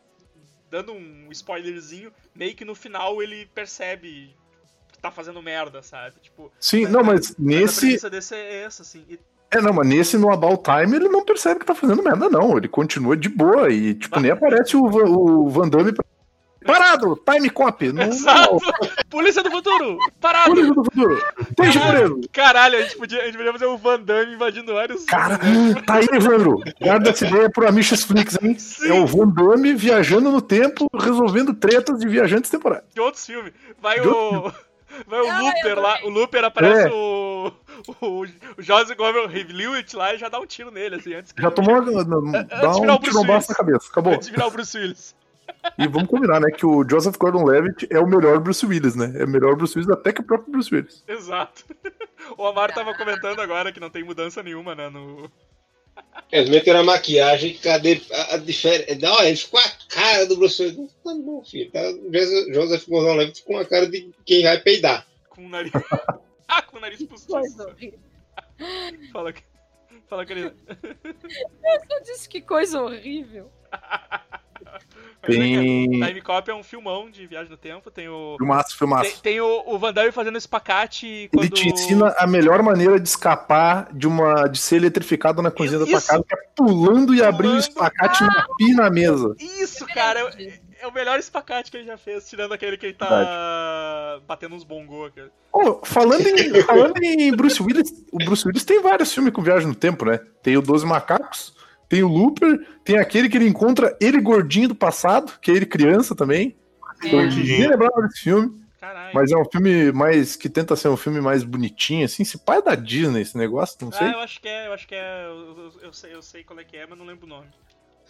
dando um spoilerzinho, meio que no final ele percebe que tá fazendo merda, sabe? Tipo. Sim, não, mas a nesse. premissa desse é essa, assim. E- É, não, mas nesse no About Time ele não percebe que tá fazendo merda, não. Ele continua de boa e, tipo, nem aparece o, Va- o Van Damme. pra- Parado! Time cop! Não, Exato! Polícia do futuro! Parado! Polícia do futuro! Esteja preso! Caralho, a gente, podia, a gente podia fazer o Van Damme invadindo vários. Cara, tá aí, Evandro. Guarda essa ideia pro Amiches Flix, hein? É o Van Damme viajando no tempo, resolvendo tretas de viajantes temporais. de outros filmes. Vai De o. Vai o Ah, Looper lá. O Looper aparece É. o. O, o Joseph Gordon-Levitt lá e já dá um tiro nele, assim, antes que. Já tomou uma, dá antes de virar um tirombaço na cabeça. Acabou. Antes de virar o Bruce Willis. E vamos combinar, né? Que o Joseph Gordon-Levitt é o melhor Bruce Willis, né? É o melhor Bruce Willis até que o próprio Bruce Willis. Exato. O Amaro tava comentando agora que não tem mudança nenhuma, né? No... Eles meteram a maquiagem, cadê a, a diferença? Não, ele ficou a cara do Bruce Willis. Não tá bom, filho. Tá, Joseph- Joseph Gordon-Levitt com a cara de quem vai peidar. Com o nariz. ah, com o nariz postiço. Coisa horrível. Fala, Fala, querida. Eu só disse que coisa horrível. Tem. Time Cop é um filmão de viagem no tempo. Tem o. Filmaço, Tem, filmaço. tem o, o Van Damme fazendo espacate quando. Ele te ensina a melhor maneira de escapar de uma de ser eletrificado na cozinha da tua Isso. casa, que é pulando e abrindo o Pulando. espacate na pia na mesa. Isso, cara, é, é o melhor espacate que ele já fez, tirando aquele que ele tá batendo uns bongô, cara. Ô, falando, em, falando em Bruce Willis, o Bruce Willis tem vários filmes com viagem no tempo, né? Tem o Doze Macacos, tem o Looper, tem aquele que ele encontra ele gordinho do passado, que é ele criança também. Eu nem lembrava desse filme, Caralho. mas é um filme mais que tenta ser um filme mais bonitinho, assim. Se pai é da Disney esse negócio, não sei. Ah, eu acho que é, eu acho que é. Eu, eu- eu sei, eu sei qual é que é, mas não lembro o nome.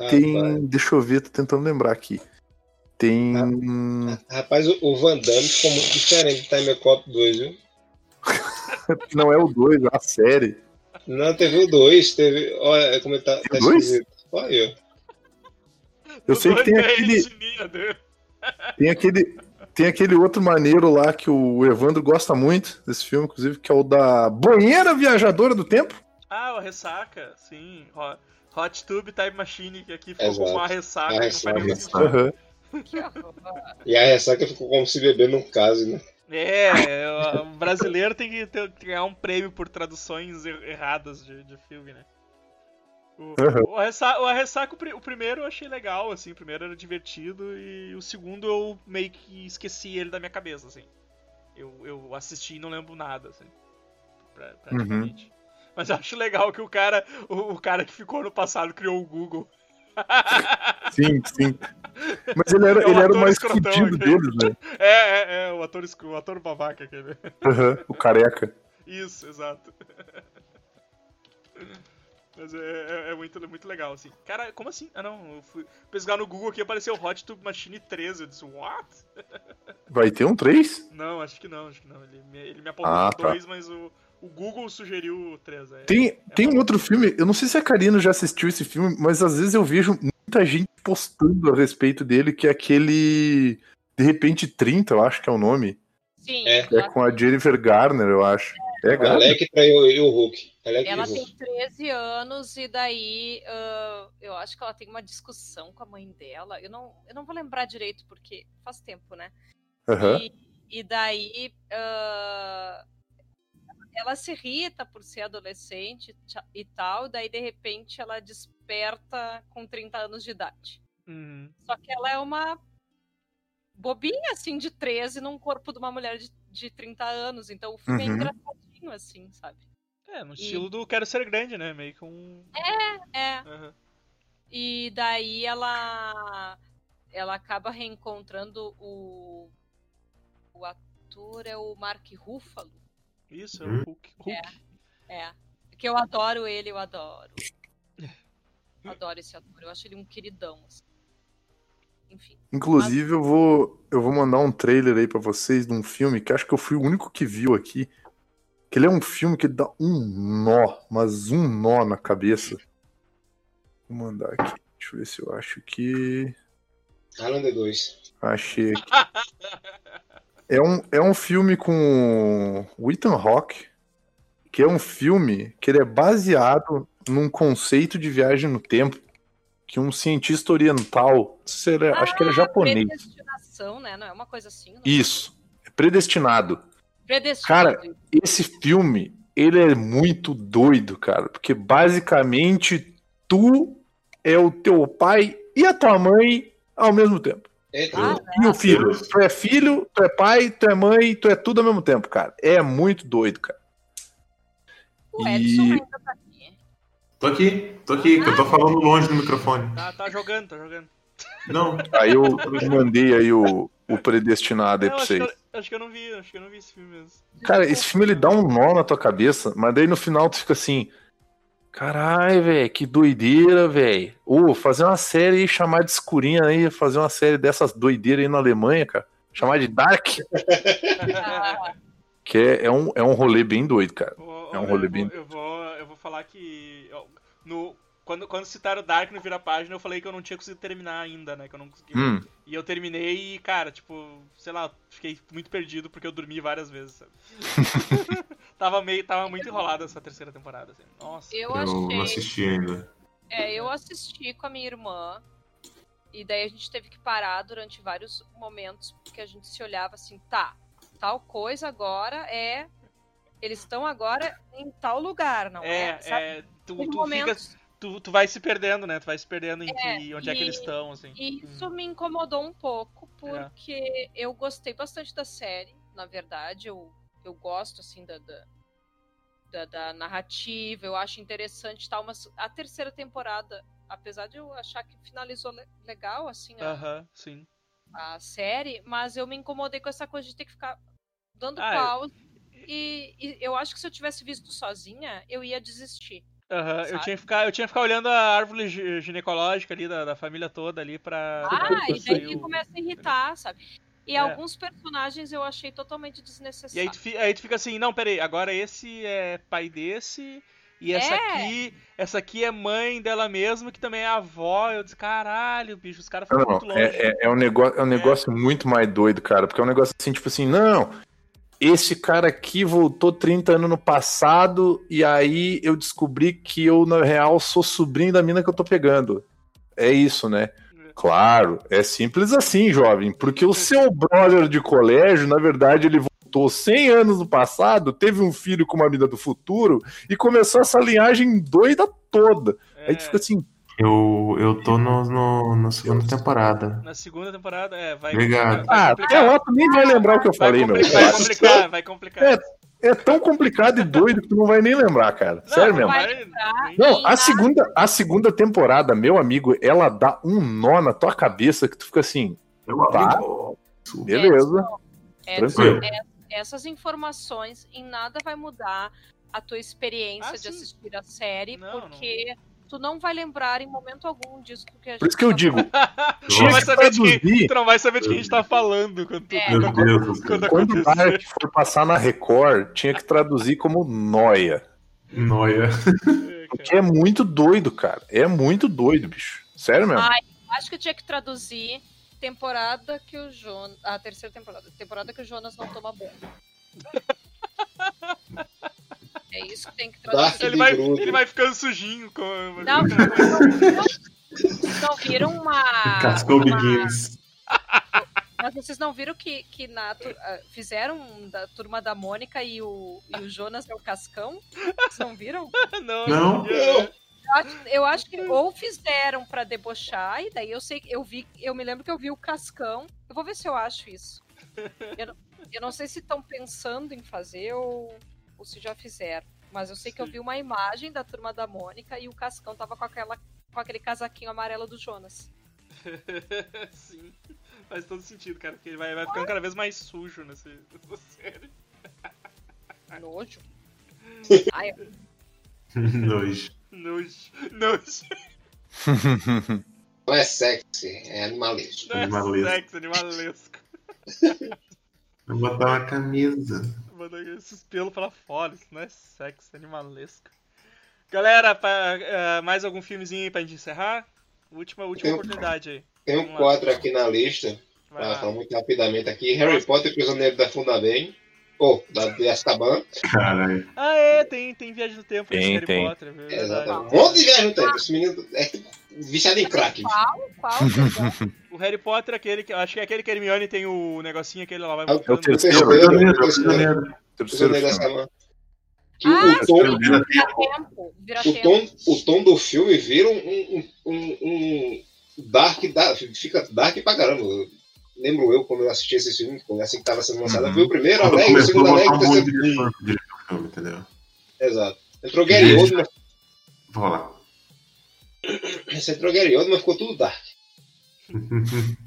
Tem. Deixa eu ver, tô tentando lembrar aqui. Tem. rapaz, o, Van Damme ficou muito diferente do Time Cop 2, viu? Não é o 2, é a série. Não, teve o 2, teve. Olha como ele tá, tá esquisito. Olha ó. Eu sei que tem aquele. Tem aquele, tem aquele outro maneiro lá que o Evandro gosta muito desse filme, inclusive, que é o da Banheira Viajadora do Tempo. Ah, o Ressaca, sim. Ho- Hot Tube Time Machine, que aqui ficou Exato. como uma ressaca, A que não faz nenhum ressaca. Que horror. E a ressaca ficou como se beber num caso, né? É, o brasileiro tem que ter- ganhar um prêmio por traduções er- erradas de, de filme, né? O, Aham. o, Ressaca, o, o primeiro eu achei legal, assim, o primeiro era divertido e o segundo eu meio que esqueci ele da minha cabeça, assim. Eu, eu assisti e não lembro nada, assim, pra- praticamente. Mas eu acho legal que o cara, o, o cara que ficou no passado criou o Google. Sim, sim. Mas ele era, É ele era o mais fudido aqui. deles, né? É, é, é, o ator, o ator babaca aquele. Aham, o careca. Isso, exato. Mas é, é- é muito, muito legal, assim. Cara, como assim? Ah, não. Eu fui pesquisar no Google aqui apareceu Hot Tube Machine 13. Eu disse, what? Vai ter um 3? Não, acho que não, acho que não. Ele me, ele me apontou Ah, tá. 2, mas o, o Google sugeriu o 3. É, Tem, é tem um outro filme, eu não sei se a Karina já assistiu esse filme, mas às vezes eu vejo muita gente postando a respeito dele, que é aquele. De repente 30, eu acho que é o nome. Sim, É. É com a Jennifer Garner, eu acho. É, A Garner? Alec traiu e o Hulk. Alec e o Ela Hulk. tem 13 anos e daí ah, eu acho que ela tem uma discussão com a mãe dela. Eu não, eu não vou lembrar direito porque faz tempo, né? Aham. E, e daí ah, ela se irrita por ser adolescente e tal, daí de repente ela desperta com 30 anos de idade. Uhum. Só que ela é uma bobinha assim de 13 num corpo de uma mulher de, de 30 anos, então o filme é Uhum. engraçadinho assim, sabe? É, no E- estilo do Quero Ser Grande, né? Meio que um. É, Aham. E daí ela ela acaba reencontrando o o ator é o Mark Ruffalo. Isso, é Hum. o Hulk. Hulk. É. Que eu adoro ele, eu adoro. Adoro esse ator, eu acho ele um queridão. assim. Enfim. Inclusive, eu vou, eu vou mandar um trailer aí pra vocês de um filme que acho que eu fui o único que viu aqui. Que ele é um filme que dá um nó, mas um nó na cabeça. Vou mandar aqui. Deixa eu ver se eu acho que. Highlander 2. Achei aqui. É um, é um filme com o Ethan Hawke, que é um filme que ele é baseado num conceito de viagem no tempo que um cientista oriental, se ele é- acho que ele é japonês. Predestinação, né? Não é uma coisa assim. Não? Isso, é predestinado. Predestinado. Cara, esse filme, ele é muito doido, cara, porque basicamente tu é o teu pai e a tua mãe ao mesmo tempo. É, Ah, E o filho, tu é filho, tu é pai, tu é mãe, tu é tudo ao mesmo tempo, cara. É muito doido, cara. o Edson e- ainda tá aqui. Tô aqui, tô aqui, que eu tô falando longe do microfone. Tá, tá jogando, tá jogando. Não, Aí eu mandei aí o, o predestinado aí Não, pra acho, que vocês. eu, acho que eu não vi, acho que eu não vi esse filme mesmo. Cara, esse filme ele dá um nó na tua cabeça, mas daí no final tu fica assim. Caralho, velho, que doideira, velho. Ô, fazer uma série aí, chamar de escurinha aí, fazer uma série dessas doideiras aí na Alemanha, cara. Chamar de Dark. Que é, é um, é um rolê bem doido, cara. É um eu rolê vou- bem- Eu vou, eu vou falar que. No, quando, quando citaram Dark no Vira Página, eu falei que eu não tinha conseguido terminar ainda, né? Que eu não consegui. Hum, E eu terminei e, cara, tipo, sei lá, fiquei muito perdido porque eu dormi várias vezes, sabe? tava, meio, tava muito enrolada essa terceira temporada, assim. Nossa. eu eu não achei. assisti ainda. É, eu assisti com a minha irmã. E daí a gente teve que parar durante vários momentos, porque a gente se olhava assim, tá, tal coisa agora é. Eles estão agora em tal lugar, não é? É, Sabe? é. Tu, tu, fica, momentos- tu, tu vai se perdendo, né? Tu vai se perdendo em É, que, onde é que e- eles estão, assim. E isso me incomodou um pouco, É. porque eu gostei bastante da série, na verdade. Eu, eu gosto, assim, da, da, da- da narrativa, eu acho interessante e tal, mas a terceira temporada, apesar de eu achar que finalizou le- legal, assim, a, Aham, sim. a série, mas eu me incomodei com essa coisa de ter que ficar dando Ah, é. pausa. E, e eu acho que se eu tivesse visto sozinha, eu ia desistir. Aham, eu tinha que ficar, eu tinha que ficar olhando a árvore gi- ginecológica ali da, da família toda ali pra. Ah, e daí o- começa a irritar, sabe? E É. alguns personagens eu achei totalmente E aí desnecessários. tu, aí tu fica assim, não, peraí, agora esse é pai desse, e essa É. aqui, essa aqui é mãe dela mesma, que também é avó. Eu disse, caralho, bicho, os caras foram não, muito longe. é, é, é um negócio, é um negócio muito mais doido, cara. Porque é um negócio assim, tipo assim, não. Esse cara aqui voltou 30 anos no passado e aí eu descobri que eu, na real, sou sobrinho da mina que eu tô pegando. É isso, né? Claro, é simples assim, jovem. Porque o seu brother de colégio, na verdade, ele voltou 100 anos no passado, teve um filho com uma mina do futuro e começou essa linhagem doida toda. Aí tu É, fica assim, Eu, eu tô no, no- na segunda temporada. na segunda temporada, é, vai. Obrigado. vai ah, complicar. até lá tu nem vai lembrar o que eu Vai, falei, meu. vai complicar, vai complicar. É, É tão complicado e doido que tu não vai nem lembrar, cara. Não, Sério não mesmo. vai. Não, a segunda, a segunda temporada, meu amigo, ela dá um nó na tua cabeça que tu fica assim, Eu Tá. amigo. beleza, Edson, tranquilo. é- essas informações em nada vai mudar a tua experiência Ah, de assistir a série, Não, porque tu não vai lembrar em momento algum disso que a Por isso que eu tá digo, Tu não, vai saber de quem, tu não vai saber de quem a gente tá falando quando, tu- É. Meu Deus quando quando o. Dark for passar na Record, tinha que traduzir como noia. Noia. Porque é muito doido, cara. É muito doido, bicho. Sério mesmo. Ai, acho que eu tinha que traduzir temporada que o Jonas. A terceira temporada. Temporada que o Jonas não toma banho. É isso que tem que traduzir. Ele vai, ele vai ficando sujinho. Com... Não, não, vocês não viram uma. Cascou uma- Begins. Mas vocês não viram que, que na, ah, fizeram da turma da Mônica e o, e o Jonas é o Cascão? Vocês não viram? não, Não. eu- Eu acho, eu acho que ou fizeram pra debochar, e daí eu sei que eu vi, eu me lembro que eu vi o Cascão. Eu vou ver se eu acho isso. Eu não, eu não sei se estão pensando em fazer ou, ou se já fizeram. Mas eu sei que eu vi uma imagem da turma da Mônica e o Cascão tava com, aquela, com aquele casaquinho amarelo do Jonas. Sim. Faz todo sentido, cara, porque ele vai, vai ficando cada vez mais sujo nessa, nessa série. Nojo. Ai, Nojo. Nojo. Nojo. Não é sexy, é animalesco. Não é Animalesco. sexo, animalesco. Vou botar uma camisa. Manda esses pelos pra fora, isso não é sexo, é animalesco. Galera, pra, eh, mais algum filmezinho aí pra gente encerrar? Última, última Eu- oportunidade aí. Tem um quadro aqui na lista, Vai lá. falar muito rapidamente aqui. Harry Potter, Prisioneiro da Fundabem. Ou, da de Azkaban. Caralho. Ah, é, tem, tem Viagem no Tempo nesse Tem, Harry tem. Potter, é. Exatamente. Um monte de viagem no tempo. Esse menino é viciado em crack. qual? Qual? O Harry Potter, aquele que. Acho que é aquele que a Hermione tem o negocinho que ele lá vai É o- É o terceiro, terceiro da filme. Azkaban. Que Ah, o, tom, Vira tempo. Vira o, tom, o tom do filme vira um, um, um, um dark, dark, fica dark pra caramba. Lembro eu quando eu assisti esse filme, quando assim que tava sendo lançado, Uhum. vi o primeiro Quando alegre, o segundo a alegre, botar o terceiro. filme, entendeu? Exato. Entrou Gary Oldman, Vou lá. esse entrou Gary Oldman, ficou tudo dark.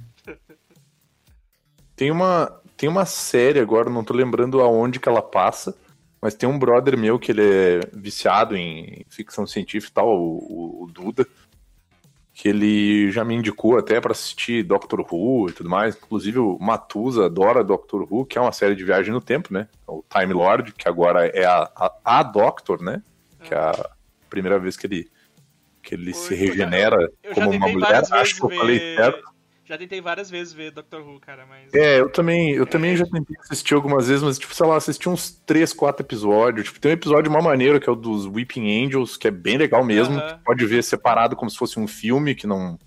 Tem uma, tem uma série agora, não tô lembrando aonde que ela passa, mas tem um brother meu que ele é viciado em ficção científica e tal, o- o Duda, que ele já me indicou até pra assistir Doctor Who e tudo mais. Inclusive o Matusa adora Doctor Who, que é uma série de viagem no tempo, né? O Time Lord, que agora é a, a, a Doctor, né? Que é a primeira vez que ele, que ele se Oi, já- regenera já como uma mulher. Acho que eu falei certo. Já tentei várias vezes ver Doctor Who, cara, mas. É, eu também, eu também já tentei assistir algumas vezes, mas, tipo, sei lá, assisti uns 3, 4 episódios. Tipo, tem um episódio uma maneira, que é o dos Weeping Angels, que é bem legal mesmo. Aham. que pode ver separado como se fosse um filme, que não,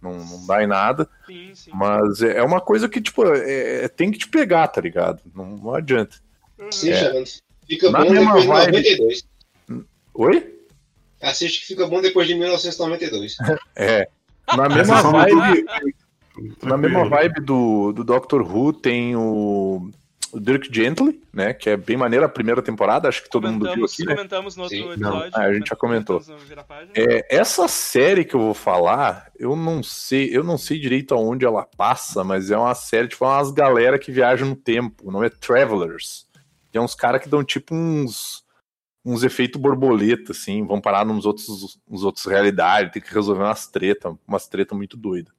não, não dá em nada. Sim, sim. Mas é é uma coisa que, tipo, é- é- tem que te pegar, tá ligado? Não, não adianta. Sim, É. Fica Na bom mesma depois de vibe. 92. Oi? Assiste que fica bom depois de 1992. É. Na mesma só vibe. Na mesma vibe do, do Doctor Who tem o, o Dirk Gently, né? Que é bem maneiro a primeira temporada, acho que todo mundo viu aqui, né? comentamos no outro Sim. episódio. Ah, a gente já comentou. É, essa série que eu vou falar, eu não sei, eu não sei direito aonde ela passa, mas é uma série, tipo, umas galera que viajam no tempo. O nome é Travelers. Tem uns caras que dão tipo uns uns efeitos borboleta, assim, vão parar nos outros, nos outros realidades, tem que resolver umas treta, umas treta muito doidas.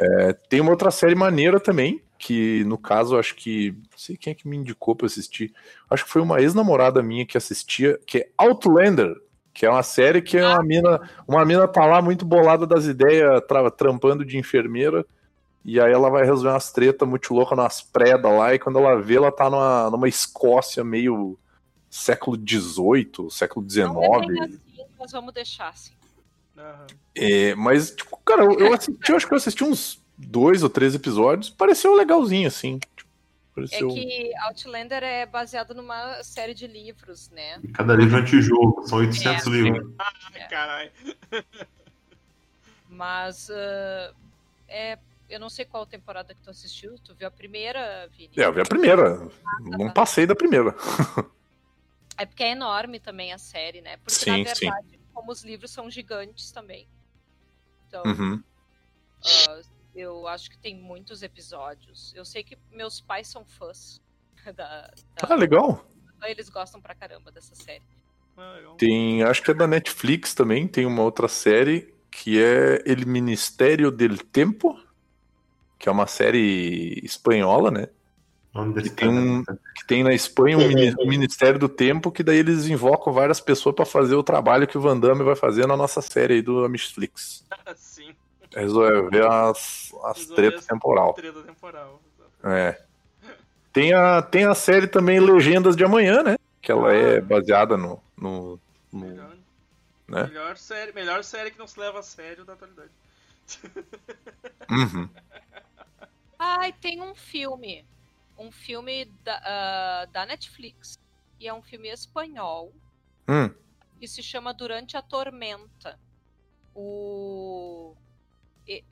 É, tem uma outra série maneira também, que no caso acho que. Não sei quem é que me indicou pra assistir. Acho que foi uma ex-namorada minha que assistia, que é Outlander, que é uma série que é uma mina. Uma mina tá lá muito bolada das ideias, tra- trampando de enfermeira. E aí ela vai resolver umas tretas muito loucas nas predas lá, e quando ela vê, ela tá numa, numa Escócia meio século XVIII, século XIX. assim, mas vamos deixar assim. Aham. É, mas, tipo, cara, eu, eu assisti, eu acho que eu assisti uns dois ou três episódios, pareceu legalzinho, assim. Tipo, É pareceu... que Outlander é baseado numa série de livros, né? Cada livro é um tijolo, são 800 É. livros. Ai, caralho. Mas ah, é, eu não sei qual temporada que tu assistiu. Tu viu a primeira, Vini? É, eu vi a primeira. Não passei da primeira. É porque é enorme também a série, né? Porque Sim, na sim. Como os livros são gigantes também. Então, Uhum. ah, eu acho que tem muitos episódios. Eu sei que meus pais são fãs da, da- Ah, legal. Eles gostam pra caramba dessa série. Ah. Tem, acho que é da Netflix também, tem uma outra série que é El Ministério del Tempo, que é uma série espanhola, né? Que tem, um, que tem na Espanha um mini- um Ministério do Tempo, que daí eles invocam várias pessoas pra fazer o trabalho que o Van Damme vai fazer na nossa série aí do Netflix. Sim. Resolver as, as tretas as temporal. Treta temporal. É. Tem a, tem a série também Legendas de Amanhã, né? Que ela é baseada no. no, no- Melhor, né? melhor, série, melhor série que não se leva a sério da atualidade. Uhum. Ai, tem um filme. Um filme da, ah, da Netflix. E é um filme espanhol. Hum. que se chama Durante a Tormenta. O. e-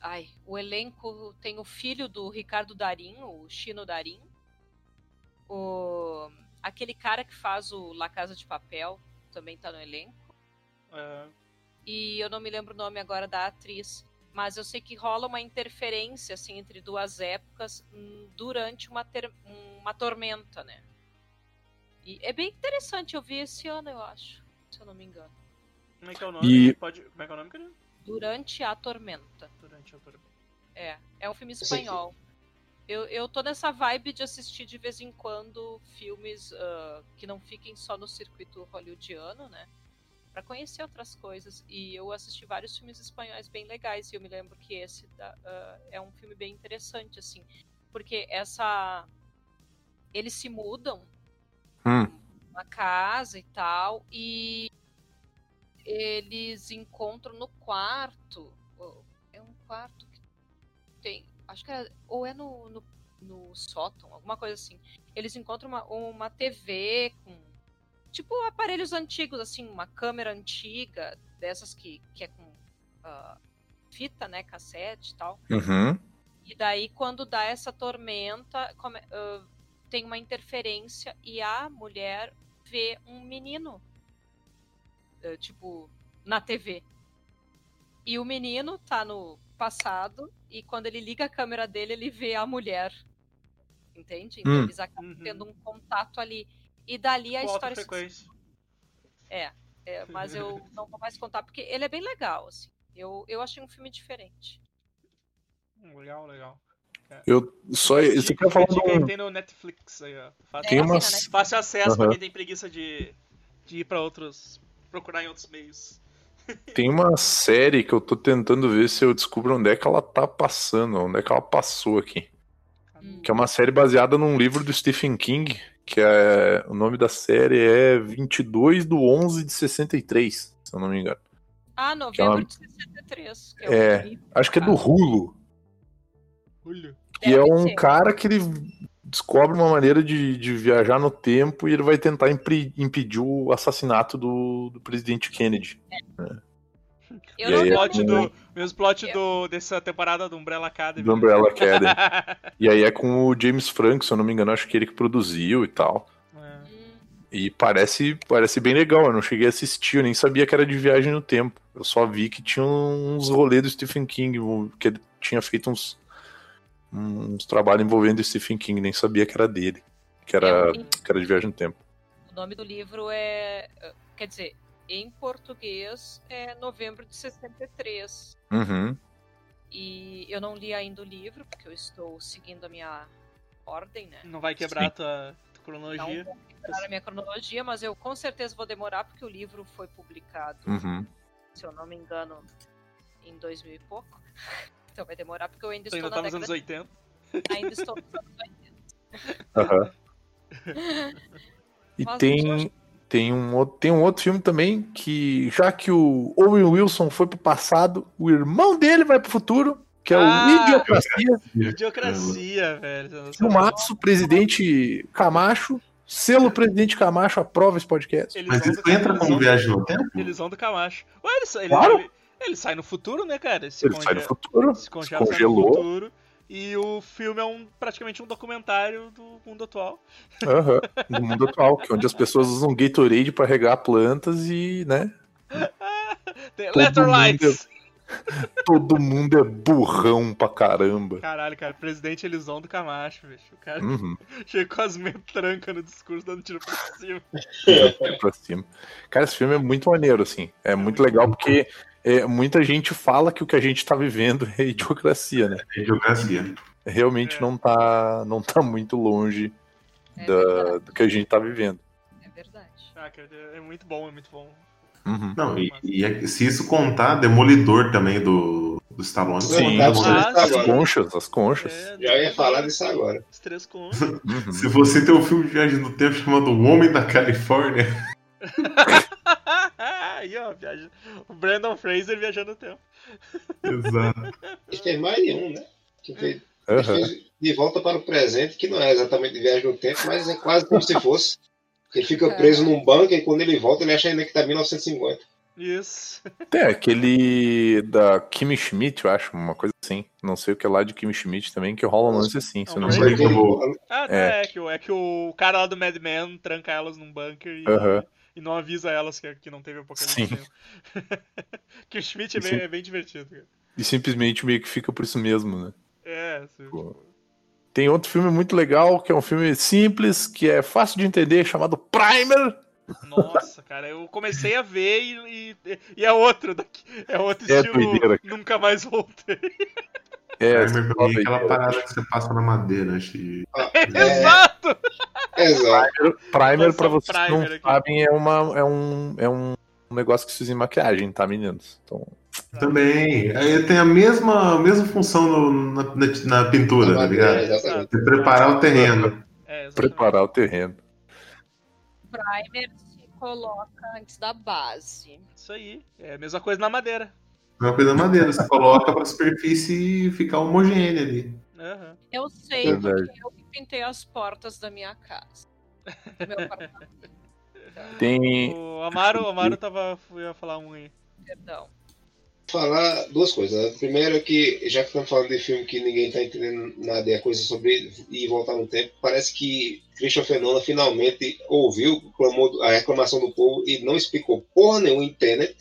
Ai, o elenco tem o filho do Ricardo Darim, o Chino Darim. O... Aquele cara que faz o La Casa de Papel também tá no elenco. É, E eu não me lembro o nome agora da atriz. Mas eu sei que rola uma interferência assim, entre duas épocas hum, durante uma, ter- uma tormenta, né? E é bem interessante, eu vi esse ano, eu acho, se eu não me engano. como é que é o nome? E- Pode... Como é que é o nome, querido? Durante a tormenta. Durante a tormenta. É, é um filme espanhol. Eu, eu tô nessa vibe de assistir de vez em quando filmes ah, que não fiquem só no circuito hollywoodiano, né? Pra conhecer outras coisas. E eu assisti vários filmes espanhóis bem legais. E eu me lembro que esse da- ah, é um filme bem interessante, assim. Porque essa. Eles se mudam Hum. uma casa e tal, e eles encontram no quarto. É um quarto que tem. Acho que é. Ou é no, no, no sótão, alguma coisa assim. Eles encontram uma, uma TV com. Tipo aparelhos antigos, assim, uma câmera antiga, dessas que, que é com ah, fita, né? Cassete e tal. Uhum. E daí, quando dá essa tormenta, come- ah, tem uma interferência e a mulher vê um menino, ah, tipo, na TV. E o menino tá no passado e quando ele liga a câmera dele, ele vê a mulher. Entende? Então Hum. eles acabam tendo um contato ali. E dali a Com história se frequência. é, é, mas eu não vou mais contar porque ele é bem legal, assim. Eu, eu achei um filme diferente. Legal, legal. Eu só. Você Dica- quer falar de dica aí um. tem no Netflix aí, ó. Fácil, Tem É, umas. assim, fácil acesso pra Aham. quem tem preguiça de, de ir pra outros. procurar em outros meios. Tem uma série que eu tô tentando ver se eu descubro onde é que ela tá passando, onde é que ela passou aqui. Hum. Que é uma série baseada num livro do Stephen King, que é. O nome da série é 22 do 11 de 63, se eu não me engano. Ah, Que é novembro uma- de 63. Que É, vi. Acho que é do Hulu. Olha. Que Deve é um ser. cara que ele descobre uma maneira de, de viajar no tempo e ele vai tentar impri- impedir o assassinato do, do presidente Kennedy. Eu E não, aí, não- do, mesmo plot do, dessa temporada do Umbrella Academy. Do Umbrella Academy. E aí é com o James Franco, se eu não me engano, acho que ele que produziu e tal. É. E parece, parece bem legal. Eu não cheguei a assistir, eu nem sabia que era de viagem no tempo. Eu só vi que tinha uns rolês do Stephen King, que ele tinha feito uns, uns trabalhos envolvendo o Stephen King, nem sabia que era dele. Que era, É que era de viagem no tempo. O nome do livro é. Quer dizer, em português é novembro de 63. Uhum. E eu não li ainda o livro, porque eu estou seguindo a minha ordem, né? Não vai quebrar Sim. a tua Não cronologia. vou quebrar a minha cronologia, mas eu com certeza vou demorar, porque o livro foi publicado, Uhum. se eu não me engano, em 2000 e pouco. Então vai demorar, porque eu ainda Tu estou ainda na tá nos década... anos 80. Ainda estou nos anos 80. Aham. E Mas tem, tem, um, outro- tem um outro filme também que, já que o Owen Wilson foi pro passado, o irmão dele vai pro futuro, que é o Ah! Idiocracia. Idiocracia, velho. Filmaço, presidente Camacho. Selo presidente Camacho aprova esse podcast. Eles Mas vão isso do- entra como viagem no tempo? Eles vão do Camacho. Ué, ele, Claro. ele, ele sai no futuro, né, cara? Se Ele sai do futuro, Se se congela, no congelou. futuro. E o filme é um, praticamente um documentário do mundo atual. Aham, no mundo atual, que é onde as pessoas usam Gatorade pra regar plantas e, né? Tem Todo Electrolytes! Todo mundo é burrão pra caramba. Caralho, cara, presidente Elizondo Camacho, bicho. O cara Uhum. chega com as metrancas no discurso, dando tiro pra cima. Vai pra cima. Cara, esse filme é muito maneiro, assim. É muito legal porque é, muita gente fala que o que a gente tá vivendo é idiocracia, né? Idiocracia. Realmente É. não, tá, não tá muito longe É da- do que a gente tá vivendo. É verdade. Ah, é muito bom, é muito bom. Uhum. Não, e, e é- se isso contar, Demolidor também do, do Stallone. Sim, As agora. conchas, as conchas. É, Já ia falar disso agora. Os três com Uhum. Se você tem um filme de viagem no tempo chamado O Homem da Califórnia, Aí, ó, viaja. O Brandon Fraser viajando no tempo. exato. Ele fez mais de um, né? Fez, fez De Volta para o Presente, que não é exatamente de viagem no tempo, mas é quase como se fosse. Ele fica preso num banco e quando ele volta, ele acha ainda que tá em 1950. Isso. Tem aquele da Kimi Schmidt, eu acho, uma coisa assim. Não sei o que é lá de Kimi Schmidt também, que rola um lance assim, se não Não, me engano. Ah, não, É. é. que, o- é que o cara lá do Mad Men tranca elas num bunker e, Aham. E não avisa elas que, que não teve apocalipse Sim. nenhum. que o Schmidt é bem, Sim. é bem divertido, cara. E simplesmente meio que fica por isso mesmo, né? É, assim, Pô. Tem outro filme muito legal, que é um filme simples, que é fácil de entender, chamado Primer. Nossa, cara, eu comecei a ver e, e, e é outro daqui. É outro É estilo. doideira, nunca mais voltei. É, Primer pra mim é aquela parada que você passa na madeira, acho que. É, Exato! exato. Primer, pra Lançou vocês que Primer não aqui. sabem, é, uma, é, um, é um negócio que se usa em maquiagem, tá, meninos? Então, Também. Aí tem a mesma, a mesma função no- na, na- na pintura, tá ligado? Exatamente. Você preparar o terreno. É, preparar o terreno. primer se coloca antes da base. Isso aí. É a mesma coisa na madeira. É uma coisa madeira, você coloca pra superfície ficar homogênea ali. Aham. Eu sei Verdade. porque eu que pintei as portas da minha casa. Tem. O Amaro, o Amaro tava. Ia falar um aí. Perdão. falar duas coisas. A primeira é que, já que estamos falando de filme que ninguém está entendendo nada e é coisa sobre ir e voltar no tempo, parece que Christopher Nolan finalmente ouviu clamou, a reclamação do povo e não explicou porra nenhuma em Tenet.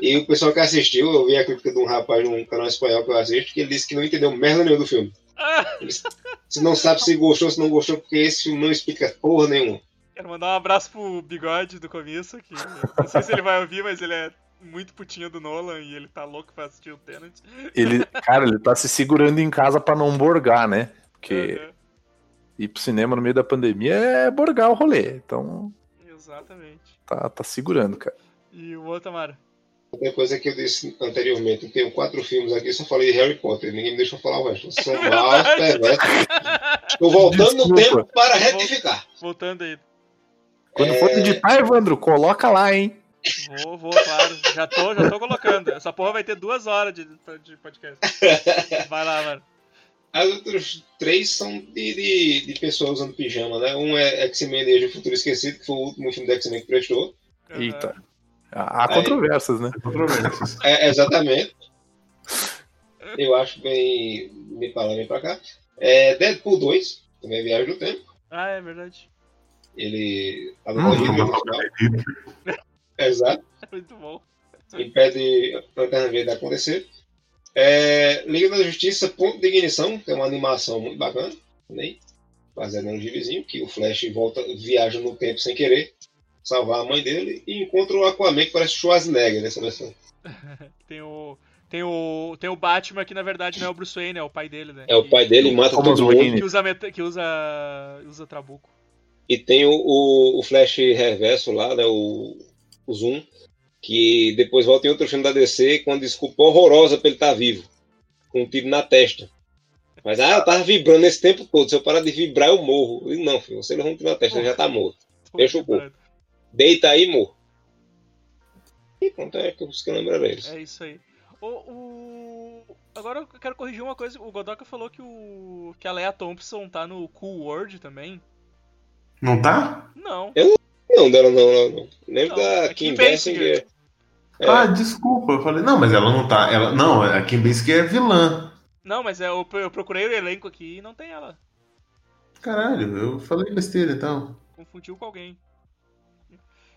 E o pessoal que assistiu, eu vi a crítica de um rapaz num canal espanhol que eu assisto, que ele disse que não entendeu merda nenhuma do filme. Ah, Se não sabe se gostou, se não gostou, porque esse filme não explica porra nenhuma. quero mandar um abraço pro Bigode do começo, que não sei se ele vai ouvir, mas ele é muito putinho do Nolan e ele tá louco pra assistir o Tenet. Ele, cara, ele tá se segurando em casa pra não borgar, né? Porque Aham, ir pro cinema no meio da pandemia é borgar o rolê. Então, Exatamente. tá, tá segurando, cara. E o outro, Amaro? Outra coisa que eu disse anteriormente, eu tenho quatro filmes aqui, só falei de Harry Potter, ninguém me deixou falar o resto. São maus, perversos. Estou voltando no Desculpa. tempo para retificar. Voltando aí. Quando É. for editar, Evandro, coloca lá, hein? Vou, vou, claro. Já tô, já tô colocando. Essa porra vai ter duas horas de, de podcast. Vai lá, mano. As outras três são de, de, de pessoas usando pijama, né? Um é X-Men Age do Futuro Esquecido, que foi o último filme do X-Men que prestou. Eita. Há controvérsias, né? Controvérsias. É, exatamente. Eu acho bem. Me lá, bem pra cá. É Deadpool 2, também é Viagem do Tempo. Ah, é verdade. Ele Hum, horrível no final. Exato. Muito bom. impede a Lanterna Verde de acontecer. É, Liga da Justiça, Ponto de Ignição, que é uma animação muito bacana, também, baseada no gibizinho, que o Flash volta, viaja no tempo sem querer, salvar a mãe dele, e encontra o Aquaman, que parece Schwarzenegger nessa versão. Tem o. Tem o. Tem o Batman que na verdade não é o Bruce Wayne, é o pai dele, né? É o pai dele, mata Thomas todo mundo. Que usa, meta- que usa. usa trabuco. E tem o, o, o Flash reverso lá, né? O, o Zoom, que depois volta em outro filme da DC com uma desculpa horrorosa pra ele estar vivo. Com um tiro na testa. Mas, ah, eu tava vibrando esse tempo todo. Se eu parar de vibrar, eu morro. Digo, não, filho, você levou um tiro na testa, ele já tá morto. Deixa o corpo. Deita aí, morro. E pronto, é que eu lembro era eles. É isso aí. O, o- Agora eu quero corrigir uma coisa. O Godoka falou que o. que a Leia Thompson tá no Cool World também. Não tá? Não. Não, dela não, não, não. Lembro Não, da é Kim Kim Basinger. É. Ah, desculpa. Eu falei, não, mas ela não tá. Ela, não, a Kim Basinger é vilã. Não, mas é, eu, eu procurei o elenco aqui e não tem ela. Caralho, eu falei besteira então. Confundiu com alguém.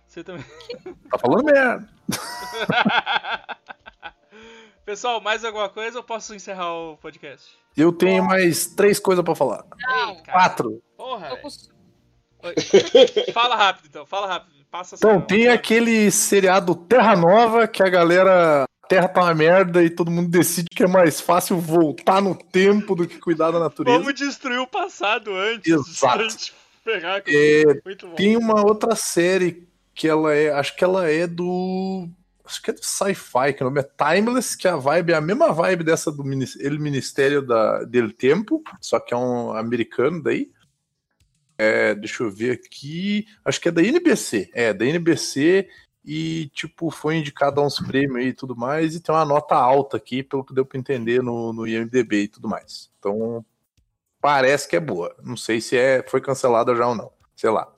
Você também. Tá falando merda. Pessoal, mais alguma coisa ou posso encerrar o podcast? Eu tenho mais três coisas pra falar. Não, Ei. Quatro. Porra. Fala rápido então, fala rápido. Passa Então, tem aquele seriado Terra Nova que a galera. A Terra tá uma merda e todo mundo decide que é mais fácil voltar no tempo do que cuidar da natureza. Vamos destruir o passado antes. Exato. pra gente Ferrar com É, Muito bom. Tem uma outra série que ela é. Acho que ela é do. Acho que é do sci-fi, que o nome é Timeless, que a vibe é a mesma vibe dessa do minis- El Ministério da, del Tempo, só que é um americano daí. É, deixa eu ver aqui. Acho que é da NBC. É, da NBC. E, tipo, foi indicado a uns prêmios e tudo mais. E tem uma nota alta aqui, pelo que deu pra entender no, no IMDB e tudo mais. Então, parece que é boa. Não sei se é, foi cancelada já ou não. Sei lá.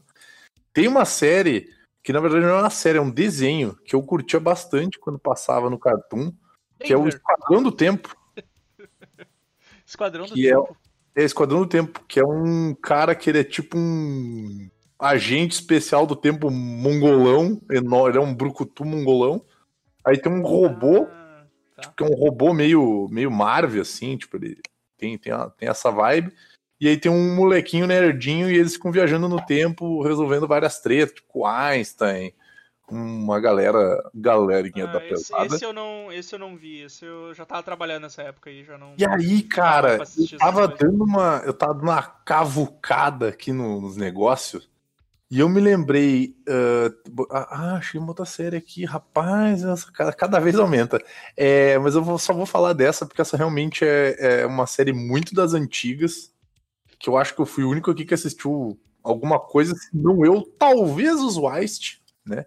Tem uma série que na verdade não é uma série, é um desenho que eu curtia bastante quando passava no Cartoon, que é o. Esquadrão do Tempo. Esquadrão do que é- Tempo. É Esquadrão do Tempo, que é um cara que ele é tipo um agente especial do tempo mongolão, enorme, ele é um brucutu mongolão. Aí tem um robô, Ah, tá. que é um robô meio, meio Marvel, assim, tipo, ele tem, tem, a- tem essa vibe. E aí tem um molequinho nerdinho e eles ficam viajando no tempo, resolvendo várias tretas, tipo Einstein, uma galera, galerinha da Ah, esse, pesada. esse eu não, esse eu não vi. Esse eu já tava trabalhando nessa época aí, já não. E aí, cara, eu tava dando uma. Eu tava dando uma cavucada aqui no- nos negócios. E eu me lembrei. ah, bo- ah, achei uma outra série aqui, rapaz. Essa cada, cada vez aumenta. É, mas eu vou- só vou falar dessa, porque essa realmente é, é uma série muito das antigas. Que eu acho que eu fui o único aqui que assistiu alguma coisa, se não eu, talvez os Weist, né?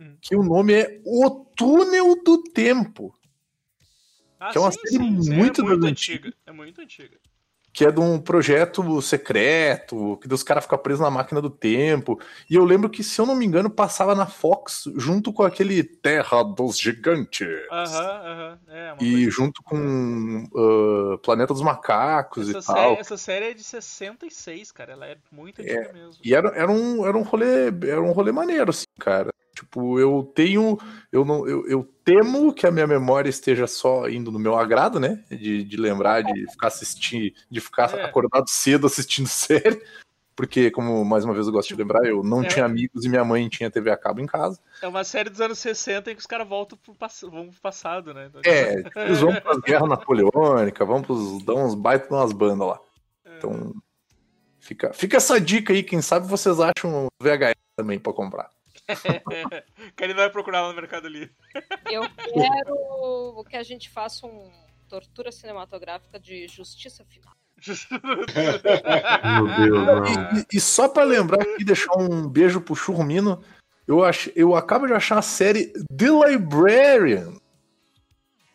Hum. Que o nome é O Túnel do Tempo. Ah, que é uma sim, série sim, muito é muito antiga. É muito antiga. Que é de um projeto secreto, que os caras ficam presos na máquina do tempo. E eu lembro que, se eu não me engano, passava na Fox junto com aquele Terra dos Gigantes. Aham, aham. É, uma E coisa- junto com ah, Planeta dos Macacos essa, e tal. série, essa série é de 66, cara. Ela é muito antiga mesmo. E era, era, um, era um rolê, era um rolê maneiro, assim, cara. Tipo, eu tenho. Eu, não, eu, eu temo que a minha memória esteja só indo no meu agrado, né? De, de lembrar, de ficar assistindo, de ficar É. acordado cedo assistindo série. Porque, como mais uma vez eu gosto de lembrar, eu não É. tinha amigos e minha mãe tinha TV a cabo em casa. É uma série dos anos 60 em que os caras voltam pro, pass... vão pro passado, né? Então, É, tipo, eles vão pra guerra napoleônica, vão pros. dar uns baitos umas bandas lá. É. Então. Fica, fica essa dica aí, quem sabe vocês acham VHS também pra comprar. que ele vai procurar lá no Mercado Livre. Eu quero que a gente faça um tortura cinematográfica de justiça final. Meu Deus. E, e só pra lembrar aqui, deixar um beijo pro Churrumino, eu, ach, eu acabo de achar a série The Librarian,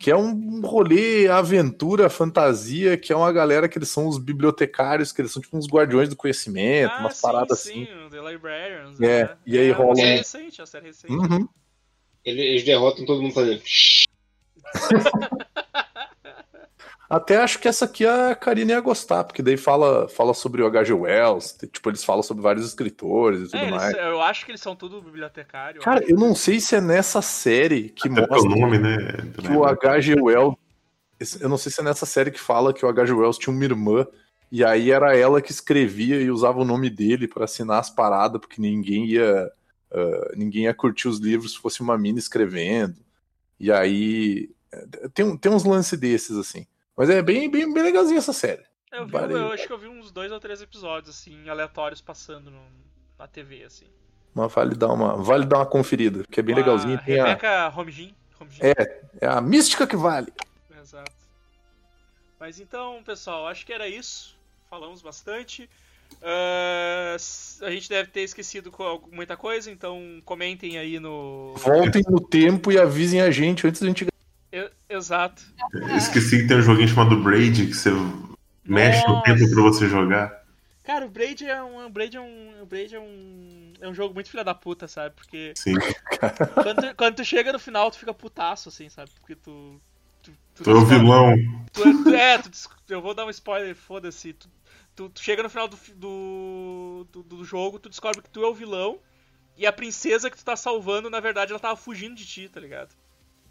que é um rolê, aventura, fantasia, que é uma galera que eles são os bibliotecários, que eles são tipo uns guardiões do conhecimento, ah, umas sim, paradas sim, assim. o The Librarians. É, né? e aí é rola série recente, a série recente. Uhum. Eles, eles derrotam todo mundo fazendo. Até acho que essa aqui a Karine ia gostar, porque daí fala, fala sobre o H.G. Wells, tipo, eles falam sobre vários escritores e tudo É, eles- mais. eu acho que eles são tudo bibliotecário. Cara, eu não sei se é nessa série que Até mostra nome, né? que o H.G. Wells. Eu não sei se é nessa série que fala que o H.G. Wells tinha uma irmã, e aí era ela que escrevia e usava o nome dele pra assinar as paradas, porque ninguém ia. ah, ninguém ia curtir os livros se fosse uma mina escrevendo. E aí. eh, Tem, um- tem uns lances desses, assim. Mas é bem, bem, bem legalzinha essa série. Eu, vi, eu acho que eu vi uns dois ou três episódios, assim, aleatórios passando no- na TV, assim. Mas vale dar uma, vale dar uma conferida, que é bem a legalzinho. Tem a, Rebecca Homjin. Homjin. é, é a mística que vale. Exato. Mas então, pessoal, acho que era isso. Falamos bastante. S- a gente deve ter esquecido muita coisa, então comentem aí no. Voltem no tempo e avisem a gente antes da gente. E- Exato. Eu esqueci que tem um joguinho chamado Braid que você mexe no tempo pra você jogar. Cara, o Braid é um. O Braid é um. O Braid é um. É um jogo muito filha da puta, sabe? Porque Sim. quando tu, quando tu chega no final, tu fica putaço, assim, sabe? Porque tu. Tu, tu Tu é o vilão. Tu, é- tu- é, eu vou dar um spoiler, foda-se. Tu, tu- tu chega no final do, do, do, do jogo, tu descobre que tu é o vilão e a princesa que tu tá salvando, na verdade, ela tava fugindo de ti, tá ligado?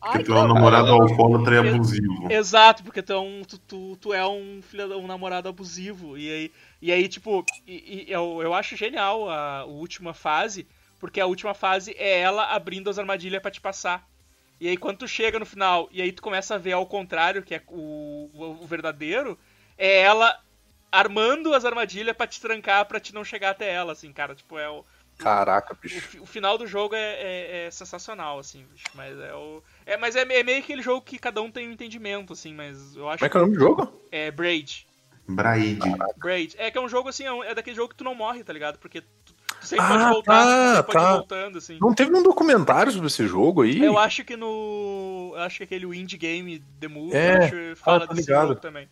Porque Ai, tu é um namorado alcoólatra e abusivo. Exato, porque tu é um, tu, tu, tu é um, filho, um namorado abusivo. E aí, e aí tipo, e, e eu, eu acho genial a, a última fase, porque a última fase é ela abrindo as armadilhas pra te passar. E aí quando tu chega no final e aí tu começa a ver ao contrário, que é o, o, o verdadeiro, é ela armando as armadilhas pra te trancar pra te não chegar até ela, assim, cara. Tipo, é o, Caraca, o, bicho. fi- o final do jogo é, é- é sensacional, assim, bicho. Mas é o. É, mas é, é meio aquele jogo que cada um tem um entendimento, assim, mas eu acho Como é que é o nome do jogo? é Braid. Braid. Braid. É que é um jogo assim, é, um- é daquele jogo que tu não morre, tá ligado? Porque tu, tu sempre Ah, pode voltar, tá, sempre pode ir tá. voltando, assim. Não teve um documentário sobre esse jogo aí? Eu acho que no. Eu acho que aquele Indie Game The Movie É, acho, fala ah, tô desse ligado. jogo também.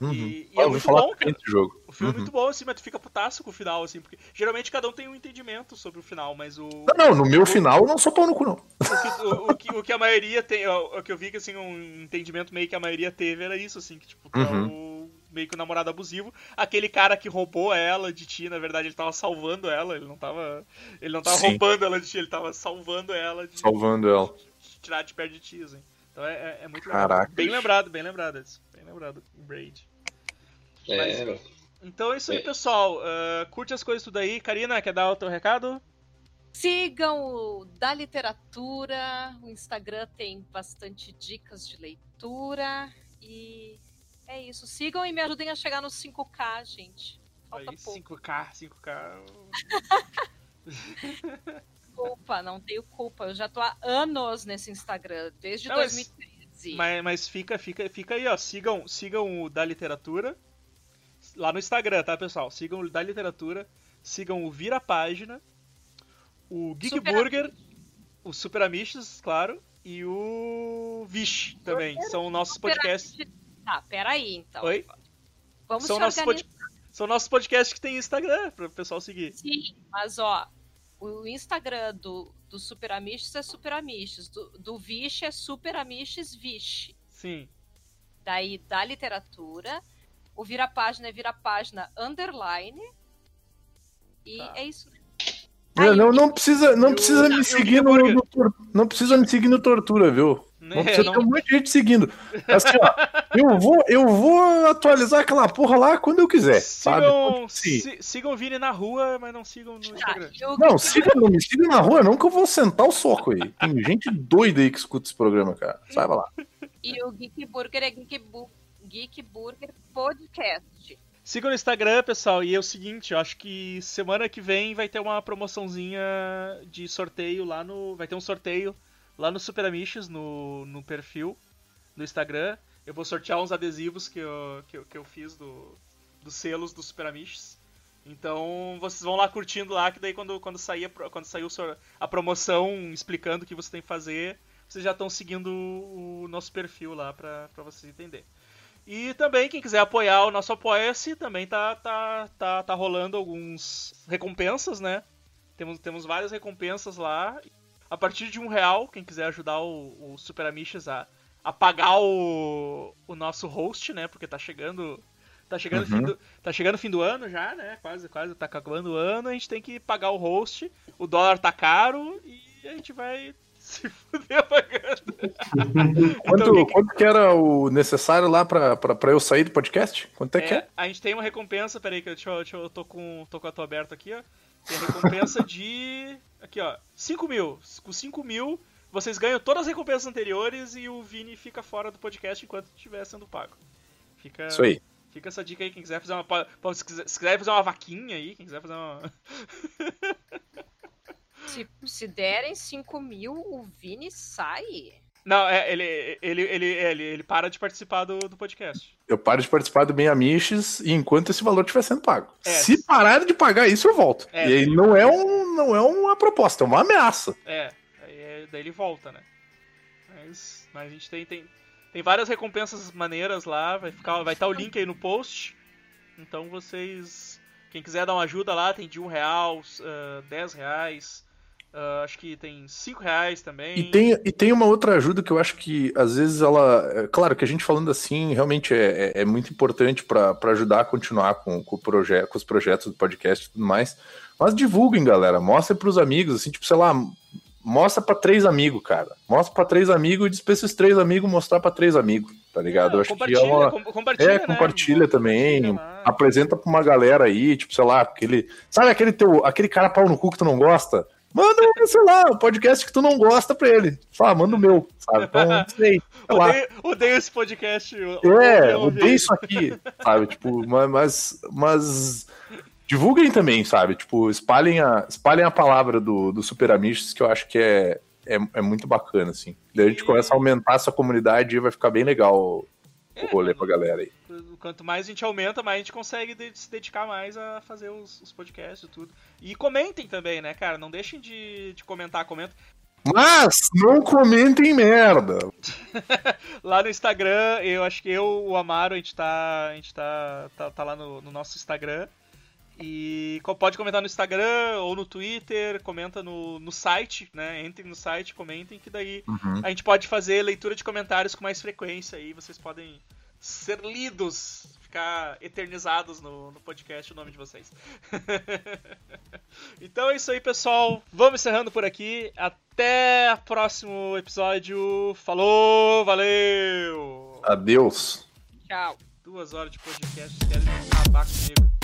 Uhum. E, e é muito falar bom, cara. jogo. O filme é Uhum. muito bom, assim, mas tu fica putaço com o final, assim, porque geralmente cada um tem um entendimento sobre o final, mas o. Não, não, no meu final eu não sou pau no cu, não. O que, o, o que, o que a maioria tem, o, o que eu vi que assim, um entendimento meio que a maioria teve era isso, assim, que tipo, tu é o, meio que o namorado abusivo, aquele cara que roubou ela de ti, na verdade ele tava salvando ela, ele não tava. Ele não tava Sim. roubando ela de ti, ele tava salvando ela de, Salvando ela. de tirar de perto de ti, assim. Então é, é, é muito legal. Caraca. Bem lembrado, bem lembrado. Bem lembrado, Braid. É, Mas- Então é isso aí, pessoal. Ah, curte as coisas tudo aí. Karina, quer dar o teu recado? Sigam o da literatura. O Instagram tem bastante dicas de leitura. E é isso. Sigam e me ajudem a chegar nos 5K, gente. Falta Aí, pouco. 5K, 5K. Culpa, não tenho culpa. Eu já tô há anos nesse Instagram, desde Não, mas- 2013. Mas, mas fica, fica, fica aí, ó. Sigam, sigam o da literatura lá no Instagram, tá, pessoal? Sigam o da literatura, sigam o Vira Página, o Geek Super Burger, o Super Amishes, claro, e o Vish também. São nossos podcasts. Tá, peraí, então. Oi? Vamos São nossos, pod... São nossos podcasts que tem Instagram para o pessoal seguir. Sim, mas ó, o Instagram do, do Super Amishes é Super Amishes, do, do Vish é Super Amishes Vish. Sim. Daí da literatura, o vira página é vira página underline. E Tá. é isso. né? Não, não, precisa, não precisa e o me seguir no, no Não precisa me seguir no tortura, viu? Não É, precisa não- ter um monte de gente seguindo. Assim, ó, eu vou, eu vou atualizar aquela porra lá quando eu quiser? Sigam, Sim. si- sigam o Vini na rua, mas não sigam no Tá, Instagram. o Não, siga, não me siga na rua, não, que eu vou sentar o soco aí. Tem gente doida aí que escuta esse programa, cara. Saiba lá. E o Geek Burger é Geek, Bu- Geek Burger Podcast. Sigam no Instagram, pessoal. E é o seguinte, eu acho que semana que vem vai ter uma promoçãozinha de sorteio lá no. Vai ter um sorteio lá no Super Amiches, no, no perfil do Instagram. Eu vou sortear uns adesivos que eu, que eu, que eu fiz do, dos selos do Super Amiches. Então vocês vão lá curtindo lá, que daí quando, quando sair, a quando sair a promoção explicando o que você tem que fazer, vocês já estão seguindo o nosso perfil lá pra, pra vocês entenderem. E também, quem quiser apoiar o nosso Apoia-se, também tá, tá, tá, tá rolando alguns recompensas, né? Temos, temos várias recompensas lá. A partir de um real, quem quiser ajudar o, o Super Amishes a, a pagar o, o nosso host, né? Porque tá chegando. Tá chegando, Uhum. fim do, tá chegando o fim do ano já, né? Quase, quase tá acabando o ano. A gente tem que pagar o host. O dólar tá caro e a gente vai se fuder pagando. Quanto, Então, quem- quanto que era o necessário lá pra, pra, pra eu sair do podcast? Quanto é, que é? É, a gente tem uma recompensa, peraí, que eu, deixa deixa eu- tô com, tô com a tua aberta aqui, ó. Tem a recompensa de. Aqui, ó. 5 mil. Com 5 mil, vocês ganham todas as recompensas anteriores e o Vini fica fora do podcast enquanto estiver sendo pago. Fica, Isso aí. Fica essa dica aí, quem quiser fazer uma. se, quiser, se quiser fazer uma vaquinha aí, quem quiser fazer uma. Se, se derem 5 mil, o Vini sai. Não, é, ele, ele, ele, ele, ele para de participar do, do podcast. Eu paro de participar do Bem Amiches e enquanto esse valor estiver sendo pago. É. Se parar de pagar isso, eu volto. É, e aí não é, um, não é uma proposta, é uma ameaça. É, aí é- daí ele volta, né? Mas, mas a gente tem, tem, tem várias recompensas maneiras lá, vai ficar, vai estar o link aí no post. Então vocês, quem quiser dar uma ajuda lá, tem de um real, ah, 10 reais, ah, acho que tem 5 reais também. E tem, e tem uma outra ajuda que eu acho que às vezes ela. é, Claro que a gente falando assim realmente é, é- é muito importante para ajudar a continuar com, com, o proje com os projetos do podcast e tudo mais. Mas divulguem, galera. Mostrem para os amigos, assim, tipo, sei lá, mostra pra três amigos, cara. Mostra pra três amigos e diz pra esses três amigos mostrar pra três amigos, tá ligado? Eu acho que é uma. com- compartilha, É, né? compartilha também. Compartilha. Apresenta pra uma galera aí, tipo, sei lá, aquele. Sabe aquele teu. aquele cara pau no cu que tu não gosta? Manda, sei lá, um podcast que tu não gosta pra ele. Fala, manda o meu, sabe? Então, não sei. sei. Odeio, odeio esse podcast. eu- É, eu odeio isso aqui, sabe? Tipo, ma- mas, mas divulguem também, sabe? Tipo, espalhem a, espalhem a palavra do, do Super Amistos, que eu acho que é, é, é muito bacana, assim. Daí a gente começa a aumentar essa comunidade e vai ficar bem legal o, o rolê pra galera aí. Quanto mais a gente aumenta, mais a gente consegue de- se dedicar mais a fazer os, os podcasts e tudo. E comentem também, né, cara? Não deixem de, de comentar, comenta. Mas não comentem merda. Lá no Instagram, eu acho que eu, o Amaro, a gente tá, a gente tá, tá, tá lá no, no nosso Instagram. E pode comentar no Instagram ou no Twitter, comenta no, no site, né? Entrem no site, comentem, que daí Uhum. a gente pode fazer leitura de comentários com mais frequência aí. Vocês podem ser lidos, ficar eternizados no, no podcast o nome de vocês. então é isso aí, pessoal. Vamos encerrando por aqui. Até o próximo episódio. Falou, valeu! Adeus. Tchau. Duas horas de podcast, querem acabar comigo.